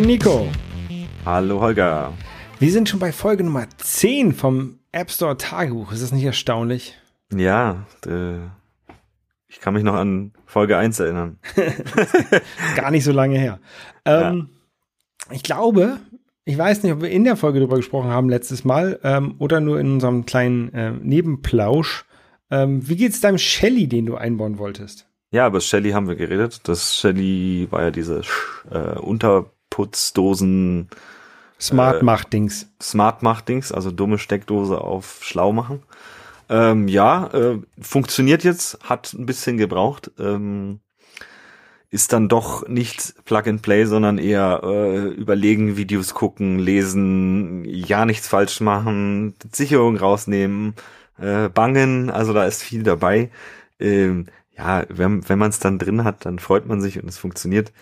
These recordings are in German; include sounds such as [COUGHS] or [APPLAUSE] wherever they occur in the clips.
Moin Nico. Hallo Holger. Wir sind schon bei Folge Nummer 10 vom App Store Tagebuch. Ist das nicht erstaunlich? Ja, äh, ich kann mich noch an Folge 1 erinnern. [LAUGHS] Gar nicht so lange her. Ähm, ja. Ich glaube, ich weiß nicht, ob wir in der Folge darüber gesprochen haben letztes Mal ähm, oder nur in unserem kleinen äh, Nebenplausch. Ähm, wie geht's deinem Shelly, den du einbauen wolltest? Ja, über Shelly haben wir geredet. Das Shelly war ja diese äh, Unterputzdosen. Smart macht Dings. Äh, Smart macht Dings, also dumme Steckdose auf schlau machen. Ähm, ja, äh, funktioniert jetzt, hat ein bisschen gebraucht. Ähm, ist dann doch nicht Plug and Play, sondern eher äh, überlegen, Videos gucken, lesen, ja nichts falsch machen, Sicherung rausnehmen, äh, bangen, also da ist viel dabei. Ähm, ja, wenn, wenn man es dann drin hat, dann freut man sich und es funktioniert.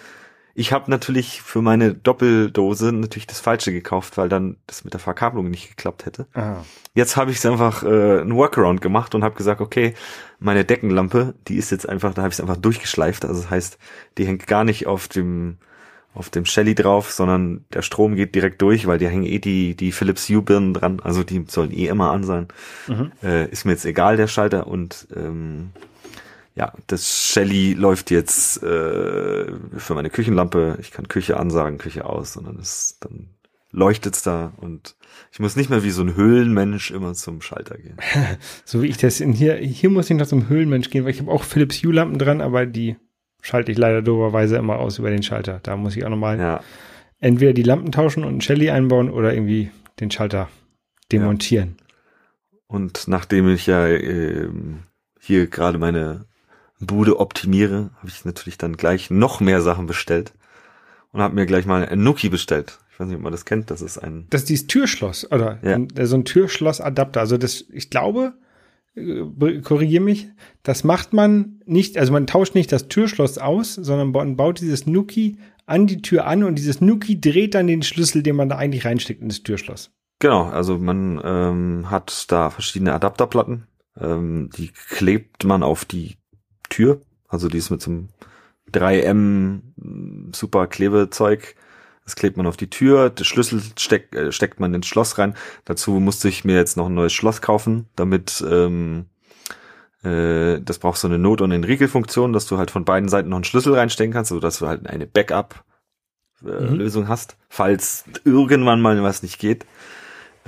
Ich habe natürlich für meine Doppeldose natürlich das Falsche gekauft, weil dann das mit der Verkabelung nicht geklappt hätte. Aha. Jetzt habe ich es einfach äh, ein Workaround gemacht und habe gesagt, okay, meine Deckenlampe, die ist jetzt einfach, da habe ich es einfach durchgeschleift. Also das heißt, die hängt gar nicht auf dem auf dem Shelly drauf, sondern der Strom geht direkt durch, weil die hängen eh die, die Philips Hue-Birnen dran, also die sollen eh immer an sein. Mhm. Äh, ist mir jetzt egal, der Schalter und ähm, ja, das Shelly läuft jetzt äh, für meine Küchenlampe. Ich kann Küche ansagen, Küche aus und dann ist dann leuchtet's da und ich muss nicht mehr wie so ein Höhlenmensch immer zum Schalter gehen. [LAUGHS] so wie ich das in hier hier muss ich noch zum Höhlenmensch gehen, weil ich habe auch Philips Hue Lampen dran, aber die schalte ich leider doberweise immer aus über den Schalter. Da muss ich auch nochmal ja. entweder die Lampen tauschen und ein Shelly einbauen oder irgendwie den Schalter demontieren. Ja. Und nachdem ich ja äh, hier gerade meine Bude optimiere, habe ich natürlich dann gleich noch mehr Sachen bestellt und habe mir gleich mal ein Nuki bestellt. Ich weiß nicht, ob man das kennt. Das ist ein. Das ist dieses Türschloss oder ja. ein, so ein Türschlossadapter. Also das, ich glaube, äh, korrigiere mich, das macht man nicht, also man tauscht nicht das Türschloss aus, sondern man baut dieses Nuki an die Tür an und dieses Nuki dreht dann den Schlüssel, den man da eigentlich reinsteckt in das Türschloss. Genau, also man ähm, hat da verschiedene Adapterplatten, ähm, die klebt man auf die Tür. Also die ist mit so einem 3M super Klebezeug. Das klebt man auf die Tür. Der Schlüssel steck, äh, steckt man ins Schloss rein. Dazu musste ich mir jetzt noch ein neues Schloss kaufen, damit ähm, äh, das braucht so eine Not- und eine Riegelfunktion, dass du halt von beiden Seiten noch einen Schlüssel reinstecken kannst, so dass du halt eine Backup-Lösung äh, mhm. hast, falls irgendwann mal was nicht geht.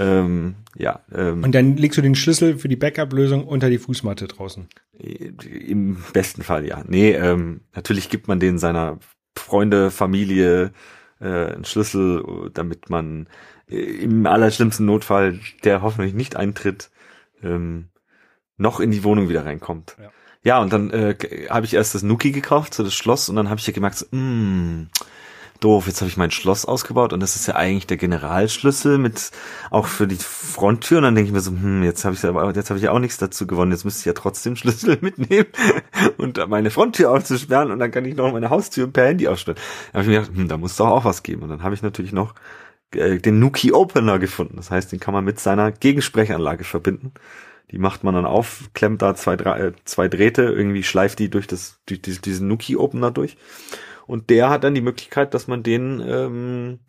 Ähm, ja. Ähm, und dann legst du den Schlüssel für die Backup-Lösung unter die Fußmatte draußen. Im besten Fall, ja. Nee, ähm, natürlich gibt man den seiner Freunde, Familie äh, einen Schlüssel, damit man äh, im allerschlimmsten Notfall, der hoffentlich nicht eintritt, ähm, noch in die Wohnung wieder reinkommt. Ja, ja und dann äh, habe ich erst das Nuki gekauft, so das Schloss, und dann habe ich ja gemerkt, so, mh, mm, doof, jetzt habe ich mein Schloss ausgebaut und das ist ja eigentlich der Generalschlüssel mit auch für die Fronttür und dann denke ich mir so, hm, jetzt habe ich aber jetzt habe ich ja auch nichts dazu gewonnen, jetzt müsste ich ja trotzdem [LAUGHS] Schlüssel mitnehmen und meine Fronttür aufzusperren und dann kann ich noch meine Haustür per Handy aufsperren. Da habe ich mir gedacht, hm, da muss doch auch was geben und dann habe ich natürlich noch äh, den Nuki Opener gefunden. Das heißt, den kann man mit seiner Gegensprechanlage verbinden. Die macht man dann auf, klemmt da zwei, drei, äh, zwei Drähte, irgendwie schleift die durch das, durch diesen Nuki Opener durch und der hat dann die Möglichkeit, dass man den ähm,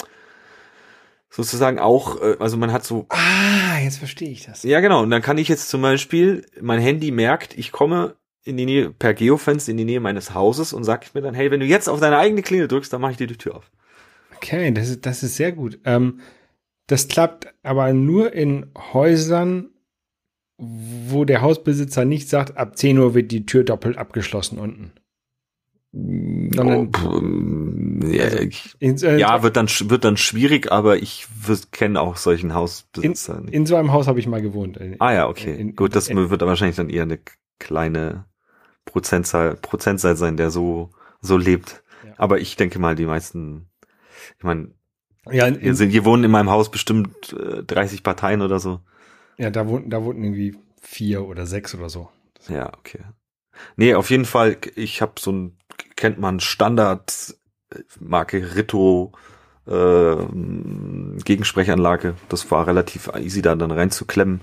sozusagen auch, äh, also man hat so. Ah, jetzt verstehe ich das. Ja, genau. Und dann kann ich jetzt zum Beispiel, mein Handy merkt, ich komme in die Nähe, per Geofence in die Nähe meines Hauses und sag ich mir dann, hey, wenn du jetzt auf deine eigene Klingel drückst, dann mache ich dir die Tür auf. Okay, das ist, das ist sehr gut. Ähm, das klappt aber nur in Häusern, wo der Hausbesitzer nicht sagt, ab 10 Uhr wird die Tür doppelt abgeschlossen unten. Sondern, oh, ja, also, ja, wird dann wird dann schwierig, aber ich kenne auch solchen Hausbesitzer in, nicht. In so einem Haus habe ich mal gewohnt. Ah ja, okay. In, Gut, das in, wird wahrscheinlich dann eher eine kleine Prozentzahl Prozentzahl sein, der so so lebt. Ja. Aber ich denke mal, die meisten, ich meine, ja, in, hier, sind, hier wohnen in meinem Haus bestimmt äh, 30 Parteien oder so. Ja, da wohnten da wohnten irgendwie vier oder sechs oder so. Ja, okay. Nee, auf jeden Fall, ich habe so ein kennt man Standard Marke Ritto äh, Gegensprechanlage. Das war relativ easy da dann reinzuklemmen.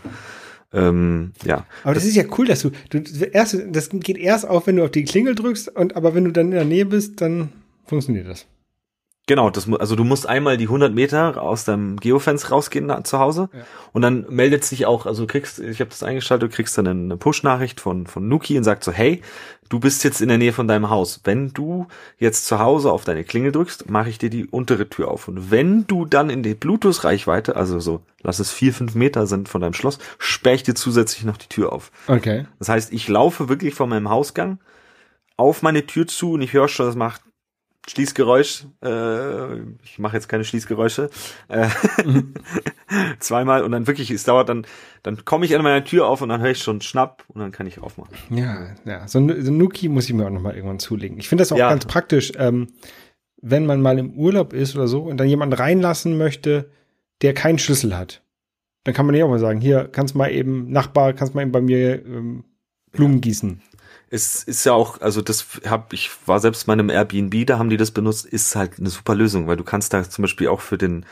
Ähm, ja. Aber das, das, ist ja cool, dass du, du erst, das geht erst auf, wenn du auf die Klingel drückst und aber wenn du dann in der Nähe bist, dann funktioniert das. Genau, das, also du musst einmal die 100 Meter aus deinem Geofence rausgehen na, zu Hause ja. und dann meldet sich auch, also du kriegst, ich habe das eingeschaltet, du kriegst dann eine Push-Nachricht von von Nuki und sagt so, hey, du bist jetzt in der Nähe von deinem Haus. Wenn du jetzt zu Hause auf deine Klingel drückst, mache ich dir die untere Tür auf. Und wenn du dann in die Bluetooth-Reichweite, also so, lass es vier, fünf Meter sind von deinem Schloss, sperre ich dir zusätzlich noch die Tür auf. Okay. Das heißt, ich laufe wirklich von meinem Hausgang auf meine Tür zu und ich höre schon, das macht Schließgeräusch, äh, ich mache jetzt keine Schließgeräusche, äh, [LAUGHS] zweimal und dann wirklich, es dauert dann, dann komme ich an meiner Tür auf und dann höre ich schon Schnapp und dann kann ich aufmachen. Ja, ja, so ein, so ein Nuki muss ich mir auch nochmal irgendwann zulegen. Ich finde das auch ja. ganz praktisch, ähm, wenn man mal im Urlaub ist oder so und dann jemanden reinlassen möchte, der keinen Schlüssel hat. Dann kann man ja auch mal sagen, hier, kannst mal eben, Nachbar, kannst mal eben bei mir ähm, Blumen gießen es ist ja auch, also das hab ich war selbst bei einem Airbnb, da haben die das benutzt, ist halt eine super Lösung, weil du kannst da zum Beispiel auch für den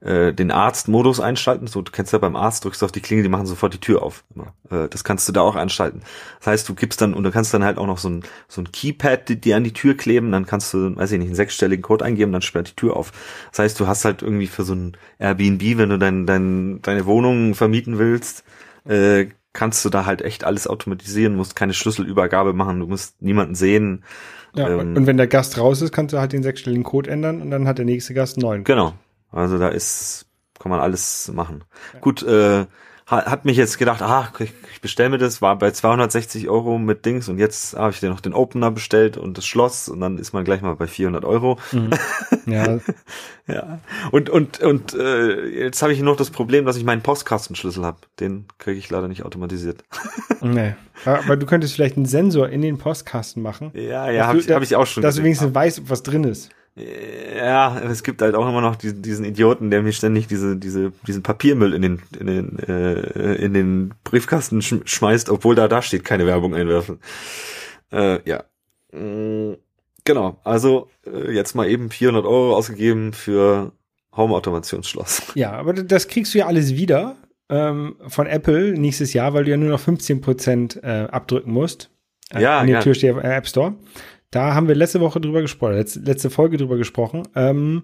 äh, den Arztmodus einschalten. So, du kennst ja beim Arzt, drückst auf die Klinge, die machen sofort die Tür auf. Äh, das kannst du da auch einschalten. Das heißt, du gibst dann und du kannst dann halt auch noch so ein so ein Keypad, die, die an die Tür kleben, dann kannst du, weiß ich nicht, einen sechsstelligen Code eingeben, dann sperrt die Tür auf. Das heißt, du hast halt irgendwie für so ein Airbnb, wenn du dein, dein, deine Wohnung vermieten willst, äh, kannst du da halt echt alles automatisieren, musst keine Schlüsselübergabe machen, du musst niemanden sehen. Ja, ähm, und wenn der Gast raus ist, kannst du halt den sechsstelligen Code ändern und dann hat der nächste Gast neuen. Genau. Also da ist, kann man alles machen. Ja. Gut, äh, hat mich jetzt gedacht, ah, ich, ich bestelle mir das, war bei 260 Euro mit Dings und jetzt habe ich dir noch den Opener bestellt und das Schloss und dann ist man gleich mal bei 400 Euro. Mhm. [LAUGHS] Ja. ja. Und und und äh, jetzt habe ich noch das Problem, dass ich meinen Postkastenschlüssel habe. Den kriege ich leider nicht automatisiert. [LAUGHS] nee. Aber du könntest vielleicht einen Sensor in den Postkasten machen. Ja, ja, habe ich, hab ich auch schon. Dass du wenigstens weißt, was drin ist. Ja, es gibt halt auch immer noch diesen, diesen Idioten, der mir ständig diese, diese, diesen Papiermüll in den, in den, äh, in den Briefkasten sch schmeißt, obwohl da da steht, keine Werbung einwerfen. Äh, ja. Mm, genau. Also äh, jetzt mal eben 400 Euro ausgegeben für Home-Automationsschloss. Ja, aber das kriegst du ja alles wieder ähm, von Apple nächstes Jahr, weil du ja nur noch 15 Prozent äh, abdrücken musst. Äh, ja, an der ja. Türsteher äh, App Store. Da haben wir letzte Woche drüber gesprochen, letzte, Folge drüber gesprochen. Ähm,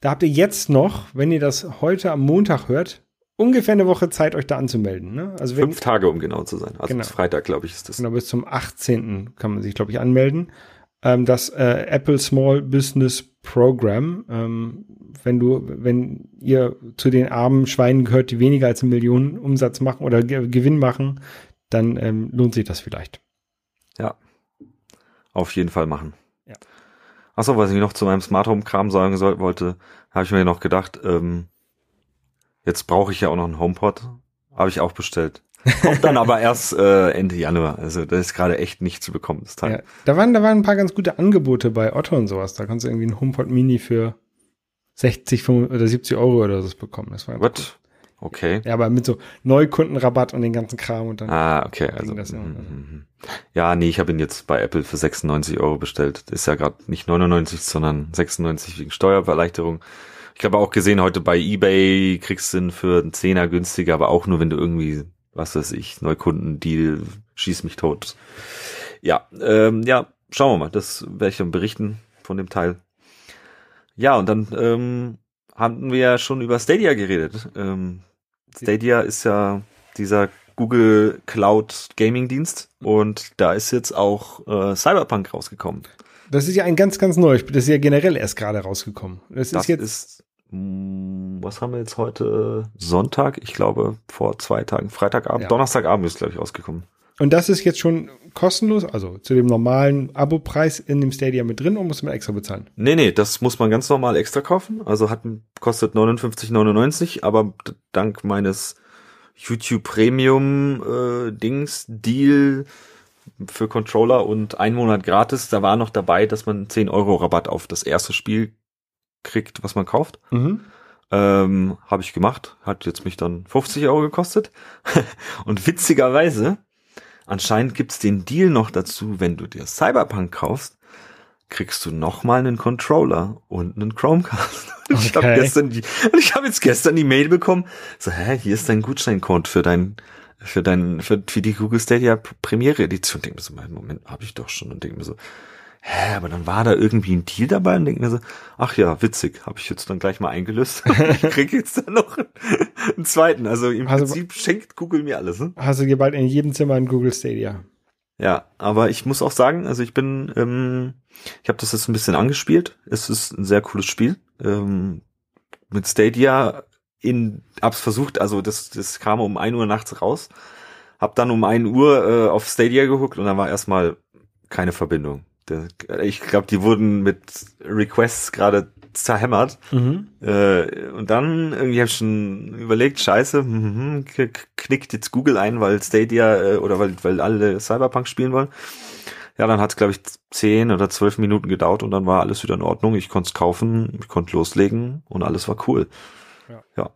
da habt ihr jetzt noch, wenn ihr das heute am Montag hört, ungefähr eine Woche Zeit, euch da anzumelden. Ne? Also Fünf Tage, um genau zu sein. Also genau. bis Freitag, glaube ich, ist das. Genau, bis zum 18. kann man sich, glaube ich, anmelden. Ähm, das äh, Apple Small Business Program. Ähm, wenn du, wenn ihr zu den armen Schweinen gehört, die weniger als eine Million Umsatz machen oder Gewinn machen, dann ähm, lohnt sich das vielleicht. Ja auf jeden Fall machen. Ja. Achso, was ich noch zu meinem Smart Home Kram sagen soll, wollte, habe ich mir noch gedacht, ähm, jetzt brauche ich ja auch noch einen HomePod. Habe ich auch bestellt. Kommt dann aber [LAUGHS] erst äh, Ende Januar. Also das ist gerade echt nicht zu bekommen, das Teil. Ja, da waren, da waren ein paar ganz gute Angebote bei Otto und sowas. Da kannst du irgendwie einen HomePod Mini für 60 5, oder 70 Euro oder so bekommen. Das war What? Okay. Ja, aber mit so Neukundenrabatt und den ganzen Kram und dann. Ah, okay. Also, das ja, mm, mm, ja, nee, ich habe ihn jetzt bei Apple für 96 Euro bestellt. Das ist ja gerade nicht 99, sondern 96 wegen Steuerverleichterung. Ich habe auch gesehen, heute bei eBay kriegst du ihn für einen Zehner günstiger, aber auch nur, wenn du irgendwie, was weiß ich, Neukundendeal, schieß mich tot. Ja, ähm, ja, schauen wir mal. Das werde ich dann berichten von dem Teil. Ja, und dann ähm, haben wir ja schon über Stadia geredet. Ähm, Stadia ist ja dieser Google Cloud Gaming Dienst und da ist jetzt auch äh, Cyberpunk rausgekommen. Das ist ja ein ganz, ganz neues Spiel. Das ist ja generell erst gerade rausgekommen. Das, das ist jetzt. Ist, mm, was haben wir jetzt heute? Sonntag? Ich glaube, vor zwei Tagen. Freitagabend. Ja. Donnerstagabend ist, glaube ich, rausgekommen. Und das ist jetzt schon kostenlos, also zu dem normalen Abo-Preis in dem Stadia mit drin und muss man extra bezahlen? Nee, nee, das muss man ganz normal extra kaufen. Also hat, kostet 59,99, aber dank meines YouTube Premium äh, Dings Deal für Controller und ein Monat gratis, da war noch dabei, dass man 10 Euro Rabatt auf das erste Spiel kriegt, was man kauft. Mhm. Ähm, Habe ich gemacht, hat jetzt mich dann 50 Euro gekostet. [LAUGHS] und witzigerweise Anscheinend gibt's den Deal noch dazu, wenn du dir Cyberpunk kaufst, kriegst du noch mal einen Controller und einen Chromecast. [LAUGHS] Okay. Ich habe gestern die, ich habe jetzt gestern die Mail bekommen, so hä, hier ist dein Gutscheincode für dein für dein für, für die Google Stadia Premiere Edition. Denke mir so, Moment, habe ich doch schon und denke mir so, hä, aber dann war da irgendwie ein Deal dabei und denke mir so, ach ja, witzig, habe ich jetzt dann gleich mal eingelöst. [LAUGHS] ich krieg jetzt dann noch einen zweiten. Also im also, Prinzip schenkt Google mir alles. Ne? Hast du dir bald in jedem Zimmer ein Google Stadia? Ja, aber ich muss auch sagen, also ich bin, ähm, ich habe das jetzt ein bisschen angespielt. Es ist ein sehr cooles Spiel. Ähm, mit Stadia in, hab's versucht, also das, das kam um ein Uhr nachts raus. Hab dann um ein Uhr äh, auf Stadia geguckt und dann war erstmal keine Verbindung. Ich glaube, die wurden mit Requests gerade zerhämmert. Mhm. Äh, und dann irgendwie habe ich schon überlegt, scheiße, hm, knickt jetzt Google ein, weil Stadia äh, oder weil, weil alle Cyberpunk spielen wollen. Ja, dann hat es, glaube ich, zehn oder zwölf Minuten gedauert und dann war alles wieder in Ordnung. Ich konnte es kaufen, ich konnte loslegen und alles war cool. Ja. ja.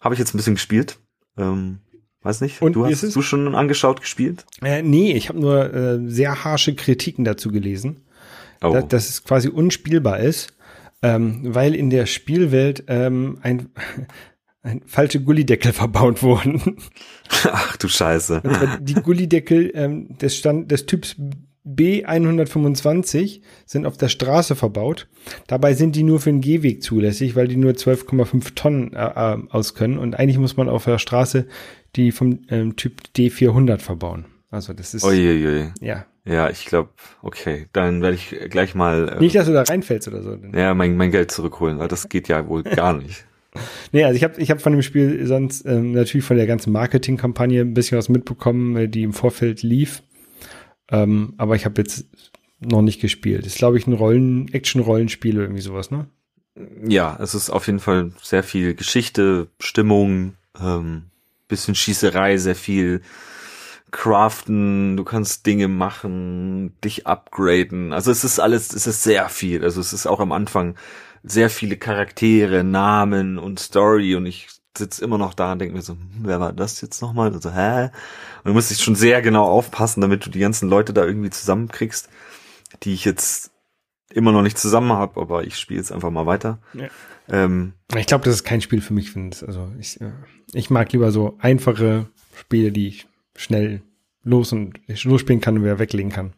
Habe ich jetzt ein bisschen gespielt. Ähm, Weiß nicht. Und du hast es? du schon angeschaut, gespielt? Äh, nee, ich habe nur äh, sehr harsche Kritiken dazu gelesen, oh. dass, dass es quasi unspielbar ist, ähm, weil in der Spielwelt ähm, ein, [LAUGHS] ein falsche Gullideckel verbaut wurden. [LAUGHS] Ach du Scheiße. Die [LAUGHS] Gullideckel ähm, des, Stand, des Typs B125 sind auf der Straße verbaut. Dabei sind die nur für den Gehweg zulässig, weil die nur 12,5 Tonnen äh, äh, aus können. Und eigentlich muss man auf der Straße die vom ähm, Typ D400 verbauen. Also das ist. Uiuiui. Ja. Ja, ich glaube, okay, dann werde ich gleich mal. Äh, nicht, dass du da reinfällst oder so. Ja, mein, mein Geld zurückholen, weil das geht ja wohl gar nicht. [LAUGHS] Nee, also ich habe ich hab von dem Spiel sonst ähm, natürlich von der ganzen Marketingkampagne ein bisschen was mitbekommen, äh, die im Vorfeld lief. Ähm, aber ich habe jetzt noch nicht gespielt. Ist, glaube ich, ein Rollen, Action-Rollenspiel oder irgendwie sowas, ne? Ja, es ist auf jeden Fall sehr viel Geschichte, Stimmung, ähm, bisschen Schießerei, sehr viel craften, du kannst Dinge machen, dich upgraden. Also es ist alles, es ist sehr viel. Also es ist auch am Anfang sehr viele Charaktere, Namen und Story und ich sitze immer noch da und denke mir so, hm, wer war das jetzt nochmal? Und so, hä? Und du musst dich schon sehr genau aufpassen, damit du die ganzen Leute da irgendwie zusammenkriegst, die ich jetzt immer noch nicht zusammen habe, aber ich spiele jetzt einfach mal weiter. Ja. Ähm, ich glaube, das ist kein Spiel für mich, finde Also ich, äh, ich mag lieber so einfache Spiele, die ich schnell los und losspielen kann und wieder weglegen kann.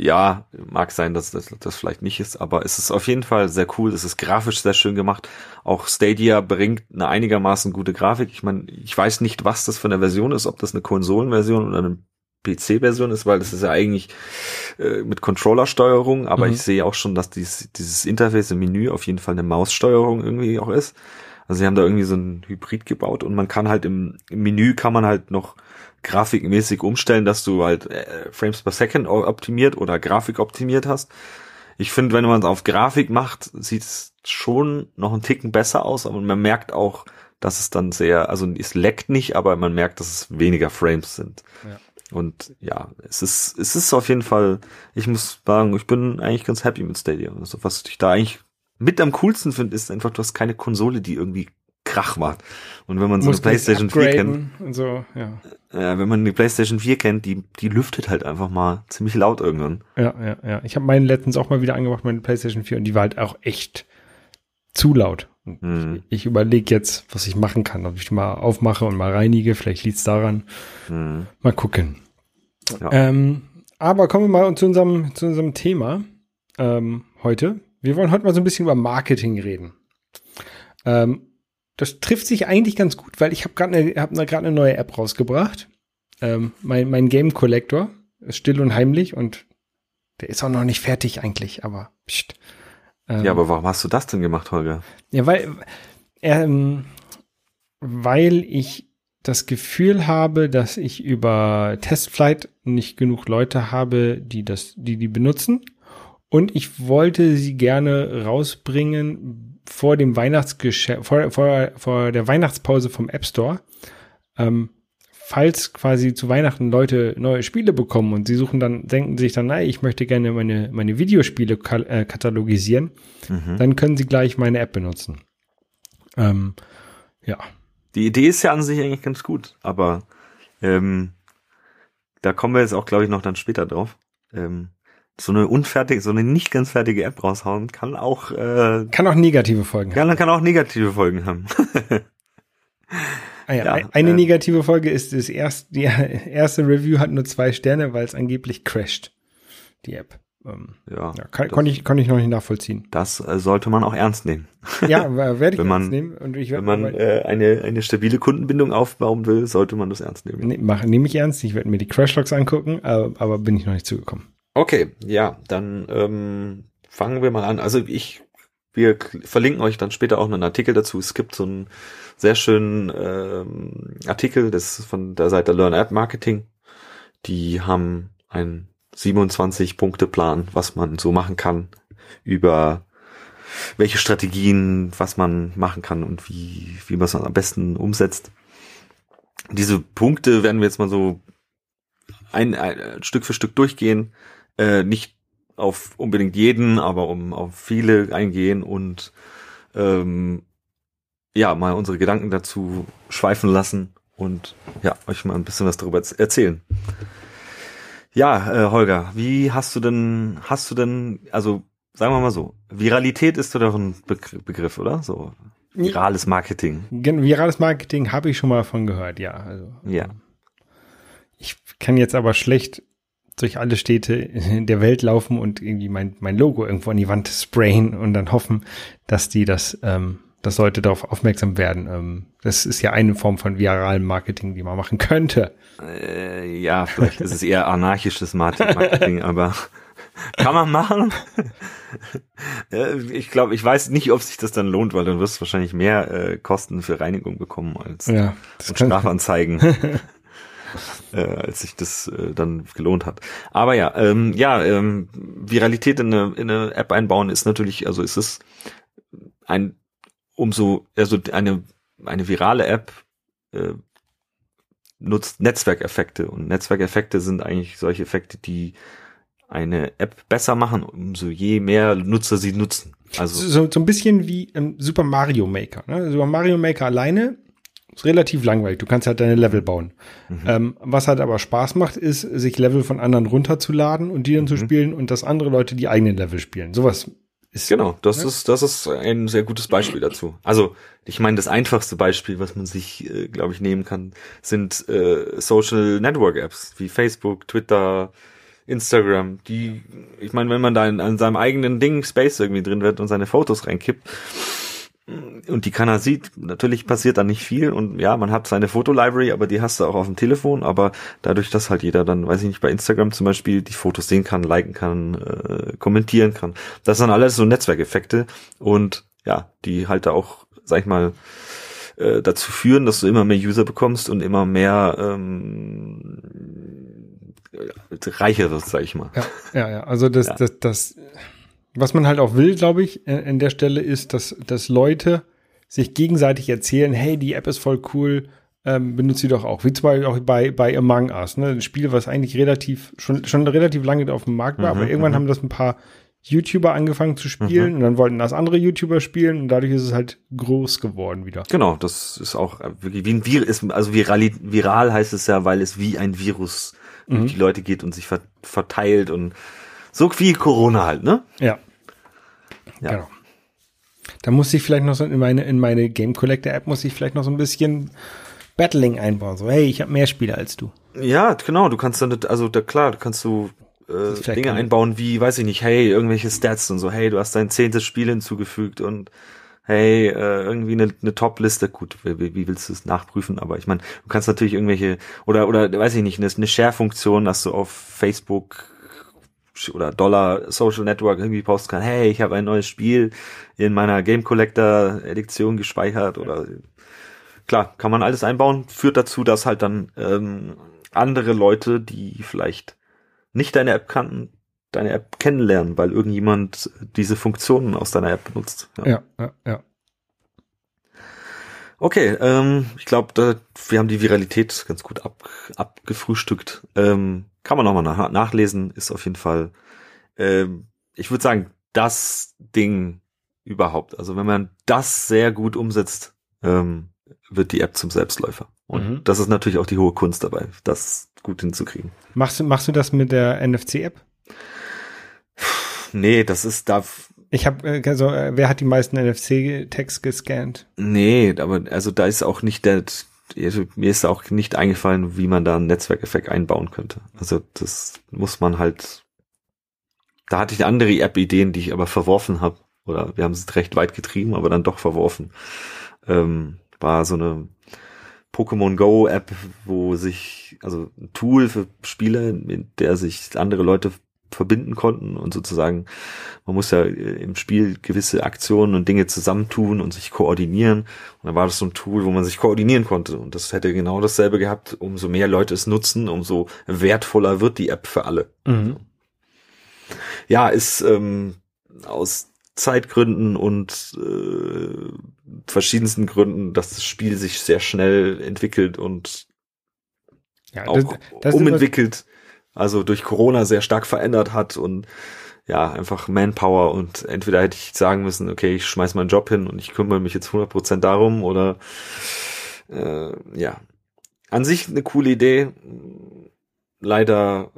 Ja, mag sein, dass das, das vielleicht nicht ist, aber es ist auf jeden Fall sehr cool. Es ist grafisch sehr schön gemacht. Auch Stadia bringt eine einigermaßen gute Grafik. Ich meine, ich weiß nicht, was das für eine Version ist, ob das eine Konsolenversion oder eine PC-Version ist, weil das ist ja eigentlich äh, mit Controller-Steuerung, aber mhm. ich sehe auch schon, dass dieses, dieses Interface im Menü auf jeden Fall eine Maussteuerung irgendwie auch ist. Also sie haben da irgendwie so ein Hybrid gebaut und man kann halt im, im Menü kann man halt noch grafikmäßig umstellen, dass du halt äh, Frames per Second optimiert oder Grafik optimiert hast. Ich finde, wenn man es auf Grafik macht, sieht es schon noch einen Ticken besser aus, aber man merkt auch, dass es dann sehr, also es leckt nicht, aber man merkt, dass es weniger Frames sind. Ja. Und ja, es ist, es ist auf jeden Fall, ich muss sagen, ich bin eigentlich ganz happy mit Stadia. Also was ich da eigentlich mit am coolsten finde, ist einfach, du hast keine Konsole, die irgendwie Krach macht. Und wenn man so eine PlayStation 4 kennt, so, ja. äh, wenn man die PlayStation 4 kennt, die, die lüftet halt einfach mal ziemlich laut irgendwann. Ja, ja, ja. Ich habe meinen letztens auch mal wieder angemacht, meine PlayStation 4, und die war halt auch echt zu laut. Mhm. Ich, ich überlege jetzt, was ich machen kann, ob ich mal aufmache und mal reinige, vielleicht liegt's daran. Mhm. Mal gucken. Ja. Ähm, aber kommen wir mal zu unserem, zu unserem Thema ähm, heute. Wir wollen heute mal so ein bisschen über Marketing reden. Ähm, das trifft sich eigentlich ganz gut, weil ich habe gerade eine, hab gerade eine neue App rausgebracht. Ähm, mein, mein Game Collector ist still und heimlich und der ist auch noch nicht fertig eigentlich, aber pst. Ähm, ja, aber warum hast du das denn gemacht, Holger? Ja, weil, ähm, weil ich das Gefühl habe, dass ich über Testflight nicht genug Leute habe, die das, die die benutzen. Und ich wollte sie gerne rausbringen, vor dem Weihnachtsgeschäft, vor, vor, vor der Weihnachtspause vom App Store, ähm, falls quasi zu Weihnachten Leute neue Spiele bekommen und sie suchen dann, denken sich dann, nein, ich möchte gerne meine, meine Videospiele äh, katalogisieren, mhm. dann können sie gleich meine App benutzen. Ähm, ja. Die Idee ist ja an sich eigentlich ganz gut, aber ähm, da kommen wir jetzt auch, glaube ich, noch dann später drauf. Ähm, so eine unfertige, so eine nicht ganz fertige App raushauen, kann auch äh, kann auch negative Folgen haben. Ja, kann auch negative Folgen haben. ah ja, ja, eine äh, negative Folge ist das erste, die [LAUGHS] erste Review hat nur zwei Sterne, weil es angeblich crasht. die App. Ähm, Ja, ja, kann, das- konnte ich, konnte ich noch nicht nachvollziehen. Das äh, sollte man auch ernst nehmen. Ja, [LAUGHS] werde ich Wenn man- ernst nehmen. Und ich Wenn man äh, eine, eine stabile Kundenbindung aufbauen will, sollte man das ernst nehmen. ne, mach, nehme ich ernst. Ich werde mir die Crashlogs angucken, aber, aber bin ich noch nicht zugekommen. Okay, ja, dann ähm, fangen wir mal an. Also ich, wir verlinken euch dann später auch einen Artikel dazu. Es gibt so einen sehr schönen ähm, Artikel, das ist von der Seite Learn App Marketing. Die haben einen 27-Punkte-Plan, was man so machen kann über welche Strategien, was man machen kann und wie, wie man es am besten umsetzt. Diese Punkte werden wir jetzt mal so ein, ein Stück für Stück durchgehen, äh, nicht auf unbedingt jeden, aber um auf viele eingehen und ähm, ja, mal unsere Gedanken dazu schweifen lassen und ja, euch mal ein bisschen was darüber erz- erzählen. Ja, äh, Holger, wie hast du denn, hast du denn, also sagen wir mal so, Viralität ist doch ein Begr- Begriff, oder? So virales Marketing. Virales Marketing habe ich schon mal davon gehört, ja. Also, Ja. Ich kann jetzt aber schlecht durch alle Städte in der Welt laufen und irgendwie mein, mein Logo irgendwo an die Wand sprayen und dann hoffen, dass die das, ähm, dass Leute darauf aufmerksam werden. Ähm, das ist ja eine Form von viralem Marketing, die man machen könnte. Äh, ja, vielleicht ist es eher anarchisches Marketing, aber [LAUGHS] kann man machen. Äh, ich glaube, ich weiß nicht, ob sich das dann lohnt, weil dann wirst du wahrscheinlich mehr äh, Kosten für Reinigung bekommen als Ja, das und Strafanzeigen, [LAUGHS] äh, als sich das äh, dann gelohnt hat. Aber ja, ähm, ja, ähm, Viralität in eine, in eine App einbauen ist natürlich, also ist es ein umso, also eine eine virale App äh, nutzt Netzwerkeffekte und Netzwerkeffekte sind eigentlich solche Effekte, die eine App besser machen, umso je mehr Nutzer sie nutzen. Also so, so ein bisschen wie ähm, Super Mario Maker. Ne? Super Mario Maker alleine ist relativ langweilig. Du kannst halt deine Level bauen. Mhm. Ähm, was halt aber Spaß macht, ist, sich Level von anderen runterzuladen und die dann zu Mhm. spielen und dass andere Leute die eigenen Level spielen. Sowas ist Genau, das Ne? ist das ist ein sehr gutes Beispiel dazu. Also ich meine, das einfachste Beispiel, was man sich, äh, glaube ich, nehmen kann, sind äh, Social Network Apps wie Facebook, Twitter, Instagram. Die, ich meine, wenn man da in, an seinem eigenen Ding Space irgendwie drin wird und seine Fotos reinkippt und die keiner sieht, natürlich passiert da nicht viel und ja, man hat seine Fotolibrary, aber die hast du auch auf dem Telefon, aber dadurch, dass halt jeder dann, weiß ich nicht, bei Instagram zum Beispiel die Fotos sehen kann, liken kann, äh, kommentieren kann, das sind alles so Netzwerkeffekte und ja, die halt da auch, sag ich mal, äh, dazu führen, dass du immer mehr User bekommst und immer mehr ähm, äh, reicher wirst, sag ich mal. Ja, ja, ja. Also das, Ja. das, das, was man halt auch will, glaube ich, in, in der Stelle ist, dass, dass Leute sich gegenseitig erzählen, hey, die App ist voll cool, ähm, benutzt sie doch auch. Wie zum Beispiel auch bei, bei Among Us, ne? Ein Spiel, was eigentlich relativ, schon, schon relativ lange auf dem Markt war, Mhm, aber irgendwann mhm. haben das ein paar YouTuber angefangen zu spielen und dann wollten das andere YouTuber spielen und dadurch ist es halt groß geworden wieder. Genau, das ist auch äh, wirklich wie ein Virus, also virali, viral heißt es ja, weil es wie ein Virus Mhm. durch die Leute geht und sich ver verteilt und so wie Corona halt, ne? Ja. Ja. Genau. Da muss ich vielleicht noch so in meine, in meine Game Collector App muss ich vielleicht noch so ein bisschen Battling einbauen. So, hey, ich habe mehr Spiele als du. Ja, genau, du kannst dann, also da klar, da kannst du äh, Dinge einbauen wie, weiß ich nicht, hey, irgendwelche Stats und so, hey, du hast dein zehntes Spiel hinzugefügt und hey, äh, irgendwie eine, eine Top-Liste, gut, wie, wie willst du es nachprüfen, aber ich meine, du kannst natürlich irgendwelche, oder, oder, weiß ich nicht, eine, eine Share-Funktion, dass du auf Facebook oder Dollar Social Network irgendwie posten kann, hey, ich habe ein neues Spiel in meiner Game Collector Edition gespeichert oder klar, kann man alles einbauen, führt dazu, dass halt dann ähm, andere Leute, die vielleicht nicht deine App kannten, deine App kennenlernen, weil irgendjemand diese Funktionen aus deiner App benutzt. Ja, ja, ja. Okay, ähm, ich glaube, wir haben die Viralität ganz gut ab, abgefrühstückt. Ähm, kann man nochmal nach, nachlesen, ist auf jeden Fall, ähm, ich würde sagen, das Ding überhaupt. Also wenn man das sehr gut umsetzt, ähm, wird die App zum Selbstläufer. Und Mhm. das ist natürlich auch die hohe Kunst dabei, das gut hinzukriegen. Machst du, machst du das mit der NFC-App? Nee, das ist da, Ich habe, äh, also, äh, wer hat die meisten NFC-Tags gescannt? nee, aber also da ist auch nicht der, also mir ist auch nicht eingefallen, wie man da einen Netzwerkeffekt einbauen könnte. Also das muss man halt da hatte ich andere App-Ideen, die ich aber verworfen habe. Oder wir haben es recht weit getrieben, aber dann doch verworfen. Ähm, war so eine Pokémon Go App, wo sich, also ein Tool für Spieler, mit der sich andere Leute verbinden konnten und sozusagen, man muss ja im Spiel gewisse Aktionen und Dinge zusammentun und sich koordinieren. Und dann war das so ein Tool, wo man sich koordinieren konnte. Und das hätte genau dasselbe gehabt. Umso mehr Leute es nutzen, umso wertvoller wird die App für alle. Mhm. Ja, ist ähm, aus Zeitgründen und äh, verschiedensten Gründen, dass das Spiel sich sehr schnell entwickelt und ja, auch das, das umentwickelt, also durch Corona sehr stark verändert hat und ja, einfach Manpower und entweder hätte ich sagen müssen, okay, ich schmeiß meinen Job hin und ich kümmere mich jetzt 100% darum oder äh, ja, an sich eine coole Idee, leider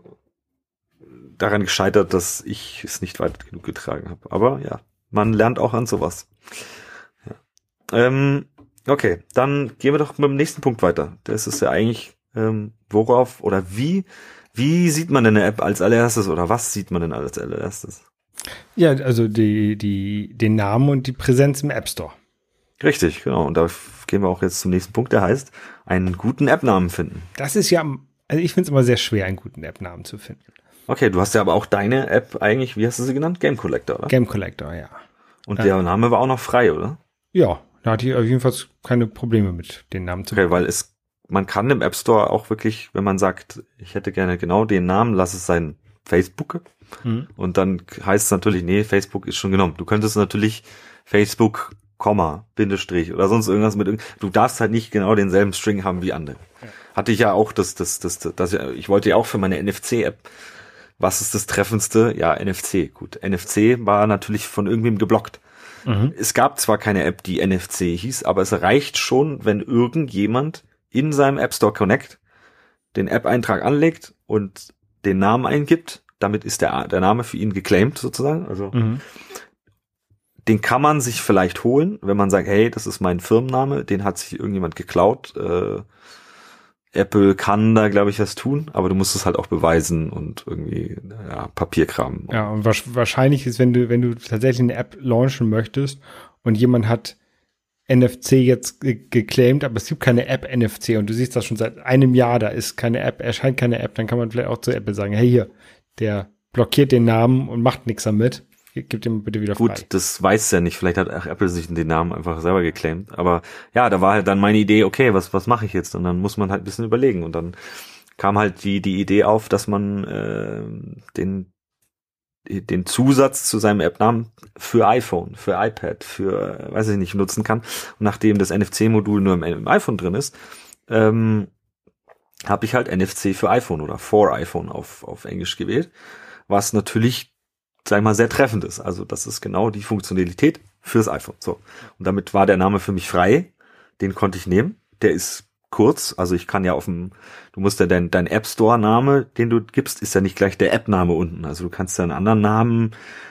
daran gescheitert, dass ich es nicht weit genug getragen habe. Aber ja, man lernt auch an sowas. Ja. Ähm, okay, dann gehen wir doch mit dem nächsten Punkt weiter. Das ist ja eigentlich, ähm, worauf oder wie, wie sieht man denn eine App als allererstes oder was sieht man denn als allererstes? Ja, also die, die, den Namen und die Präsenz im App Store. Richtig, genau. Und da gehen wir auch jetzt zum nächsten Punkt, der heißt, einen guten App-Namen finden. Das ist ja, also ich finde es immer sehr schwer, einen guten App-Namen zu finden. Okay, du hast ja aber auch deine App eigentlich, wie hast du sie genannt? Game Collector, oder? Game Collector, ja. Und der Name war auch noch frei, oder? Ja, da hatte ich auf jeden Fall keine Probleme mit den Namen zu Okay, weil es, man kann im App Store auch wirklich, wenn man sagt, ich hätte gerne genau den Namen, lass es sein Facebook. Mhm. Und dann heißt es natürlich, nee, Facebook ist schon genommen. Du könntest natürlich Facebook, Komma, Bindestrich oder sonst irgendwas mit, du darfst halt nicht genau denselben String haben wie andere. Ja. Hatte ich ja auch das, das, das, das, das ich wollte ja auch für meine NFC-App was ist das Treffendste? Ja, NFC. Gut, NFC war natürlich von irgendwem geblockt. Mhm. Es gab zwar keine App, die NFC hieß, aber es reicht schon, wenn irgendjemand in seinem App Store Connect den App-Eintrag anlegt und den Namen eingibt. Damit ist der, der Name für ihn geclaimed sozusagen. Also mhm. den kann man sich vielleicht holen, wenn man sagt, hey, das ist mein Firmenname, den hat sich irgendjemand geklaut. Äh, Apple kann da, glaube ich, was tun, aber du musst es halt auch beweisen und irgendwie ja, Papierkram. Ja, und wahrscheinlich ist, wenn du, wenn du tatsächlich eine App launchen möchtest und jemand hat NFC jetzt geclaimed, aber es gibt keine App NFC und du siehst das schon seit einem Jahr, da ist keine App, erscheint keine App, dann kann man vielleicht auch zu Apple sagen, hey hier, der blockiert den Namen und macht nichts damit. Gib ihm bitte wieder frei. Gut, das weiß ja nicht. Vielleicht hat Apple sich den Namen einfach selber geclaimt. Aber ja, da war halt dann meine Idee, okay, was, was mache ich jetzt? Und dann muss man halt ein bisschen überlegen. Und dann kam halt die, die Idee auf, dass man äh, den, den Zusatz zu seinem App-Namen für iPhone, für iPad, für, weiß ich nicht, nutzen kann. Und nachdem das NFC-Modul nur im, im, iPhone drin ist, ähm, habe ich halt NFC für iPhone oder for iPhone auf, auf Englisch gewählt. Was natürlich sag ich mal, sehr treffend ist. Also das ist genau die Funktionalität fürs iPhone. So. Und damit war der Name für mich frei. Den konnte ich nehmen. Der ist kurz. Also ich kann ja auf dem, du musst ja dein, dein App Store Name, den du gibst, ist ja nicht gleich der App Name unten. Also du kannst ja einen anderen Namen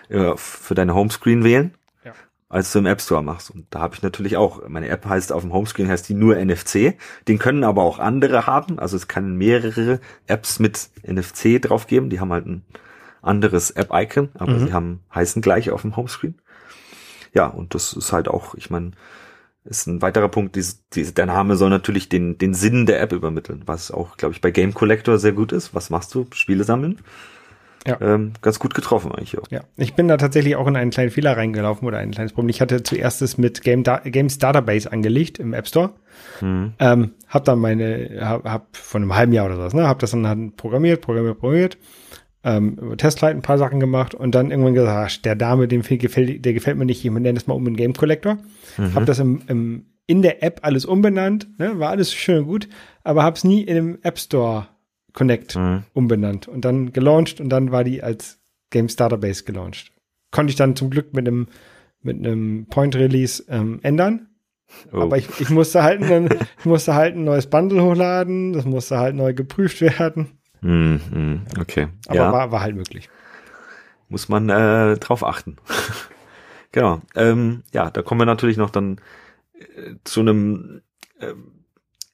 äh, für deine Homescreen wählen, ja. als du im App Store machst. Und da habe ich natürlich auch, meine App heißt auf dem Homescreen heißt die nur NFC. Den können aber auch andere haben. Also es kann mehrere Apps mit NFC drauf geben. Die haben halt ein anderes App-Icon, aber mhm. sie haben heißen gleich auf dem Homescreen. Ja, und das ist halt auch, ich meine, ist ein weiterer Punkt, dies, dies, der Name soll natürlich den, den Sinn der App übermitteln, was auch, glaube ich, bei Game Collector sehr gut ist. Was machst du? Spiele sammeln? Ja. Ähm, ganz gut getroffen eigentlich auch. Ja, ich bin da tatsächlich auch in einen kleinen Fehler reingelaufen oder ein kleines Problem. Ich hatte zuerst es mit Game da Games Database angelegt im App Store. Mhm. Ähm, hab dann meine, hab, hab von einem halben Jahr oder sowas, ne, hab das dann halt programmiert, programmiert, programmiert ähm, Testflight ein paar Sachen gemacht und dann irgendwann gesagt, ach, der Dame, dem gefällt, der gefällt mir nicht, ich nenne das mal um in Game Collector. Mhm. Hab das im, im, in der App alles umbenannt, ne? war alles schön und gut, aber hab's nie in dem App Store Connect mhm. umbenannt und dann gelauncht und dann war die als Games Database gelauncht. Konnte ich dann zum Glück mit einem mit einem Point Release ähm, ändern. Oh. Aber ich, ich musste halt ein, ich musste halt ein neues Bundle hochladen, das musste halt neu geprüft [LAUGHS] werden. Mm, okay. Aber ja. war, war halt möglich. Muss man äh, drauf achten. [LAUGHS] genau. Ähm, ja, da kommen wir natürlich noch dann äh, zu einem, äh,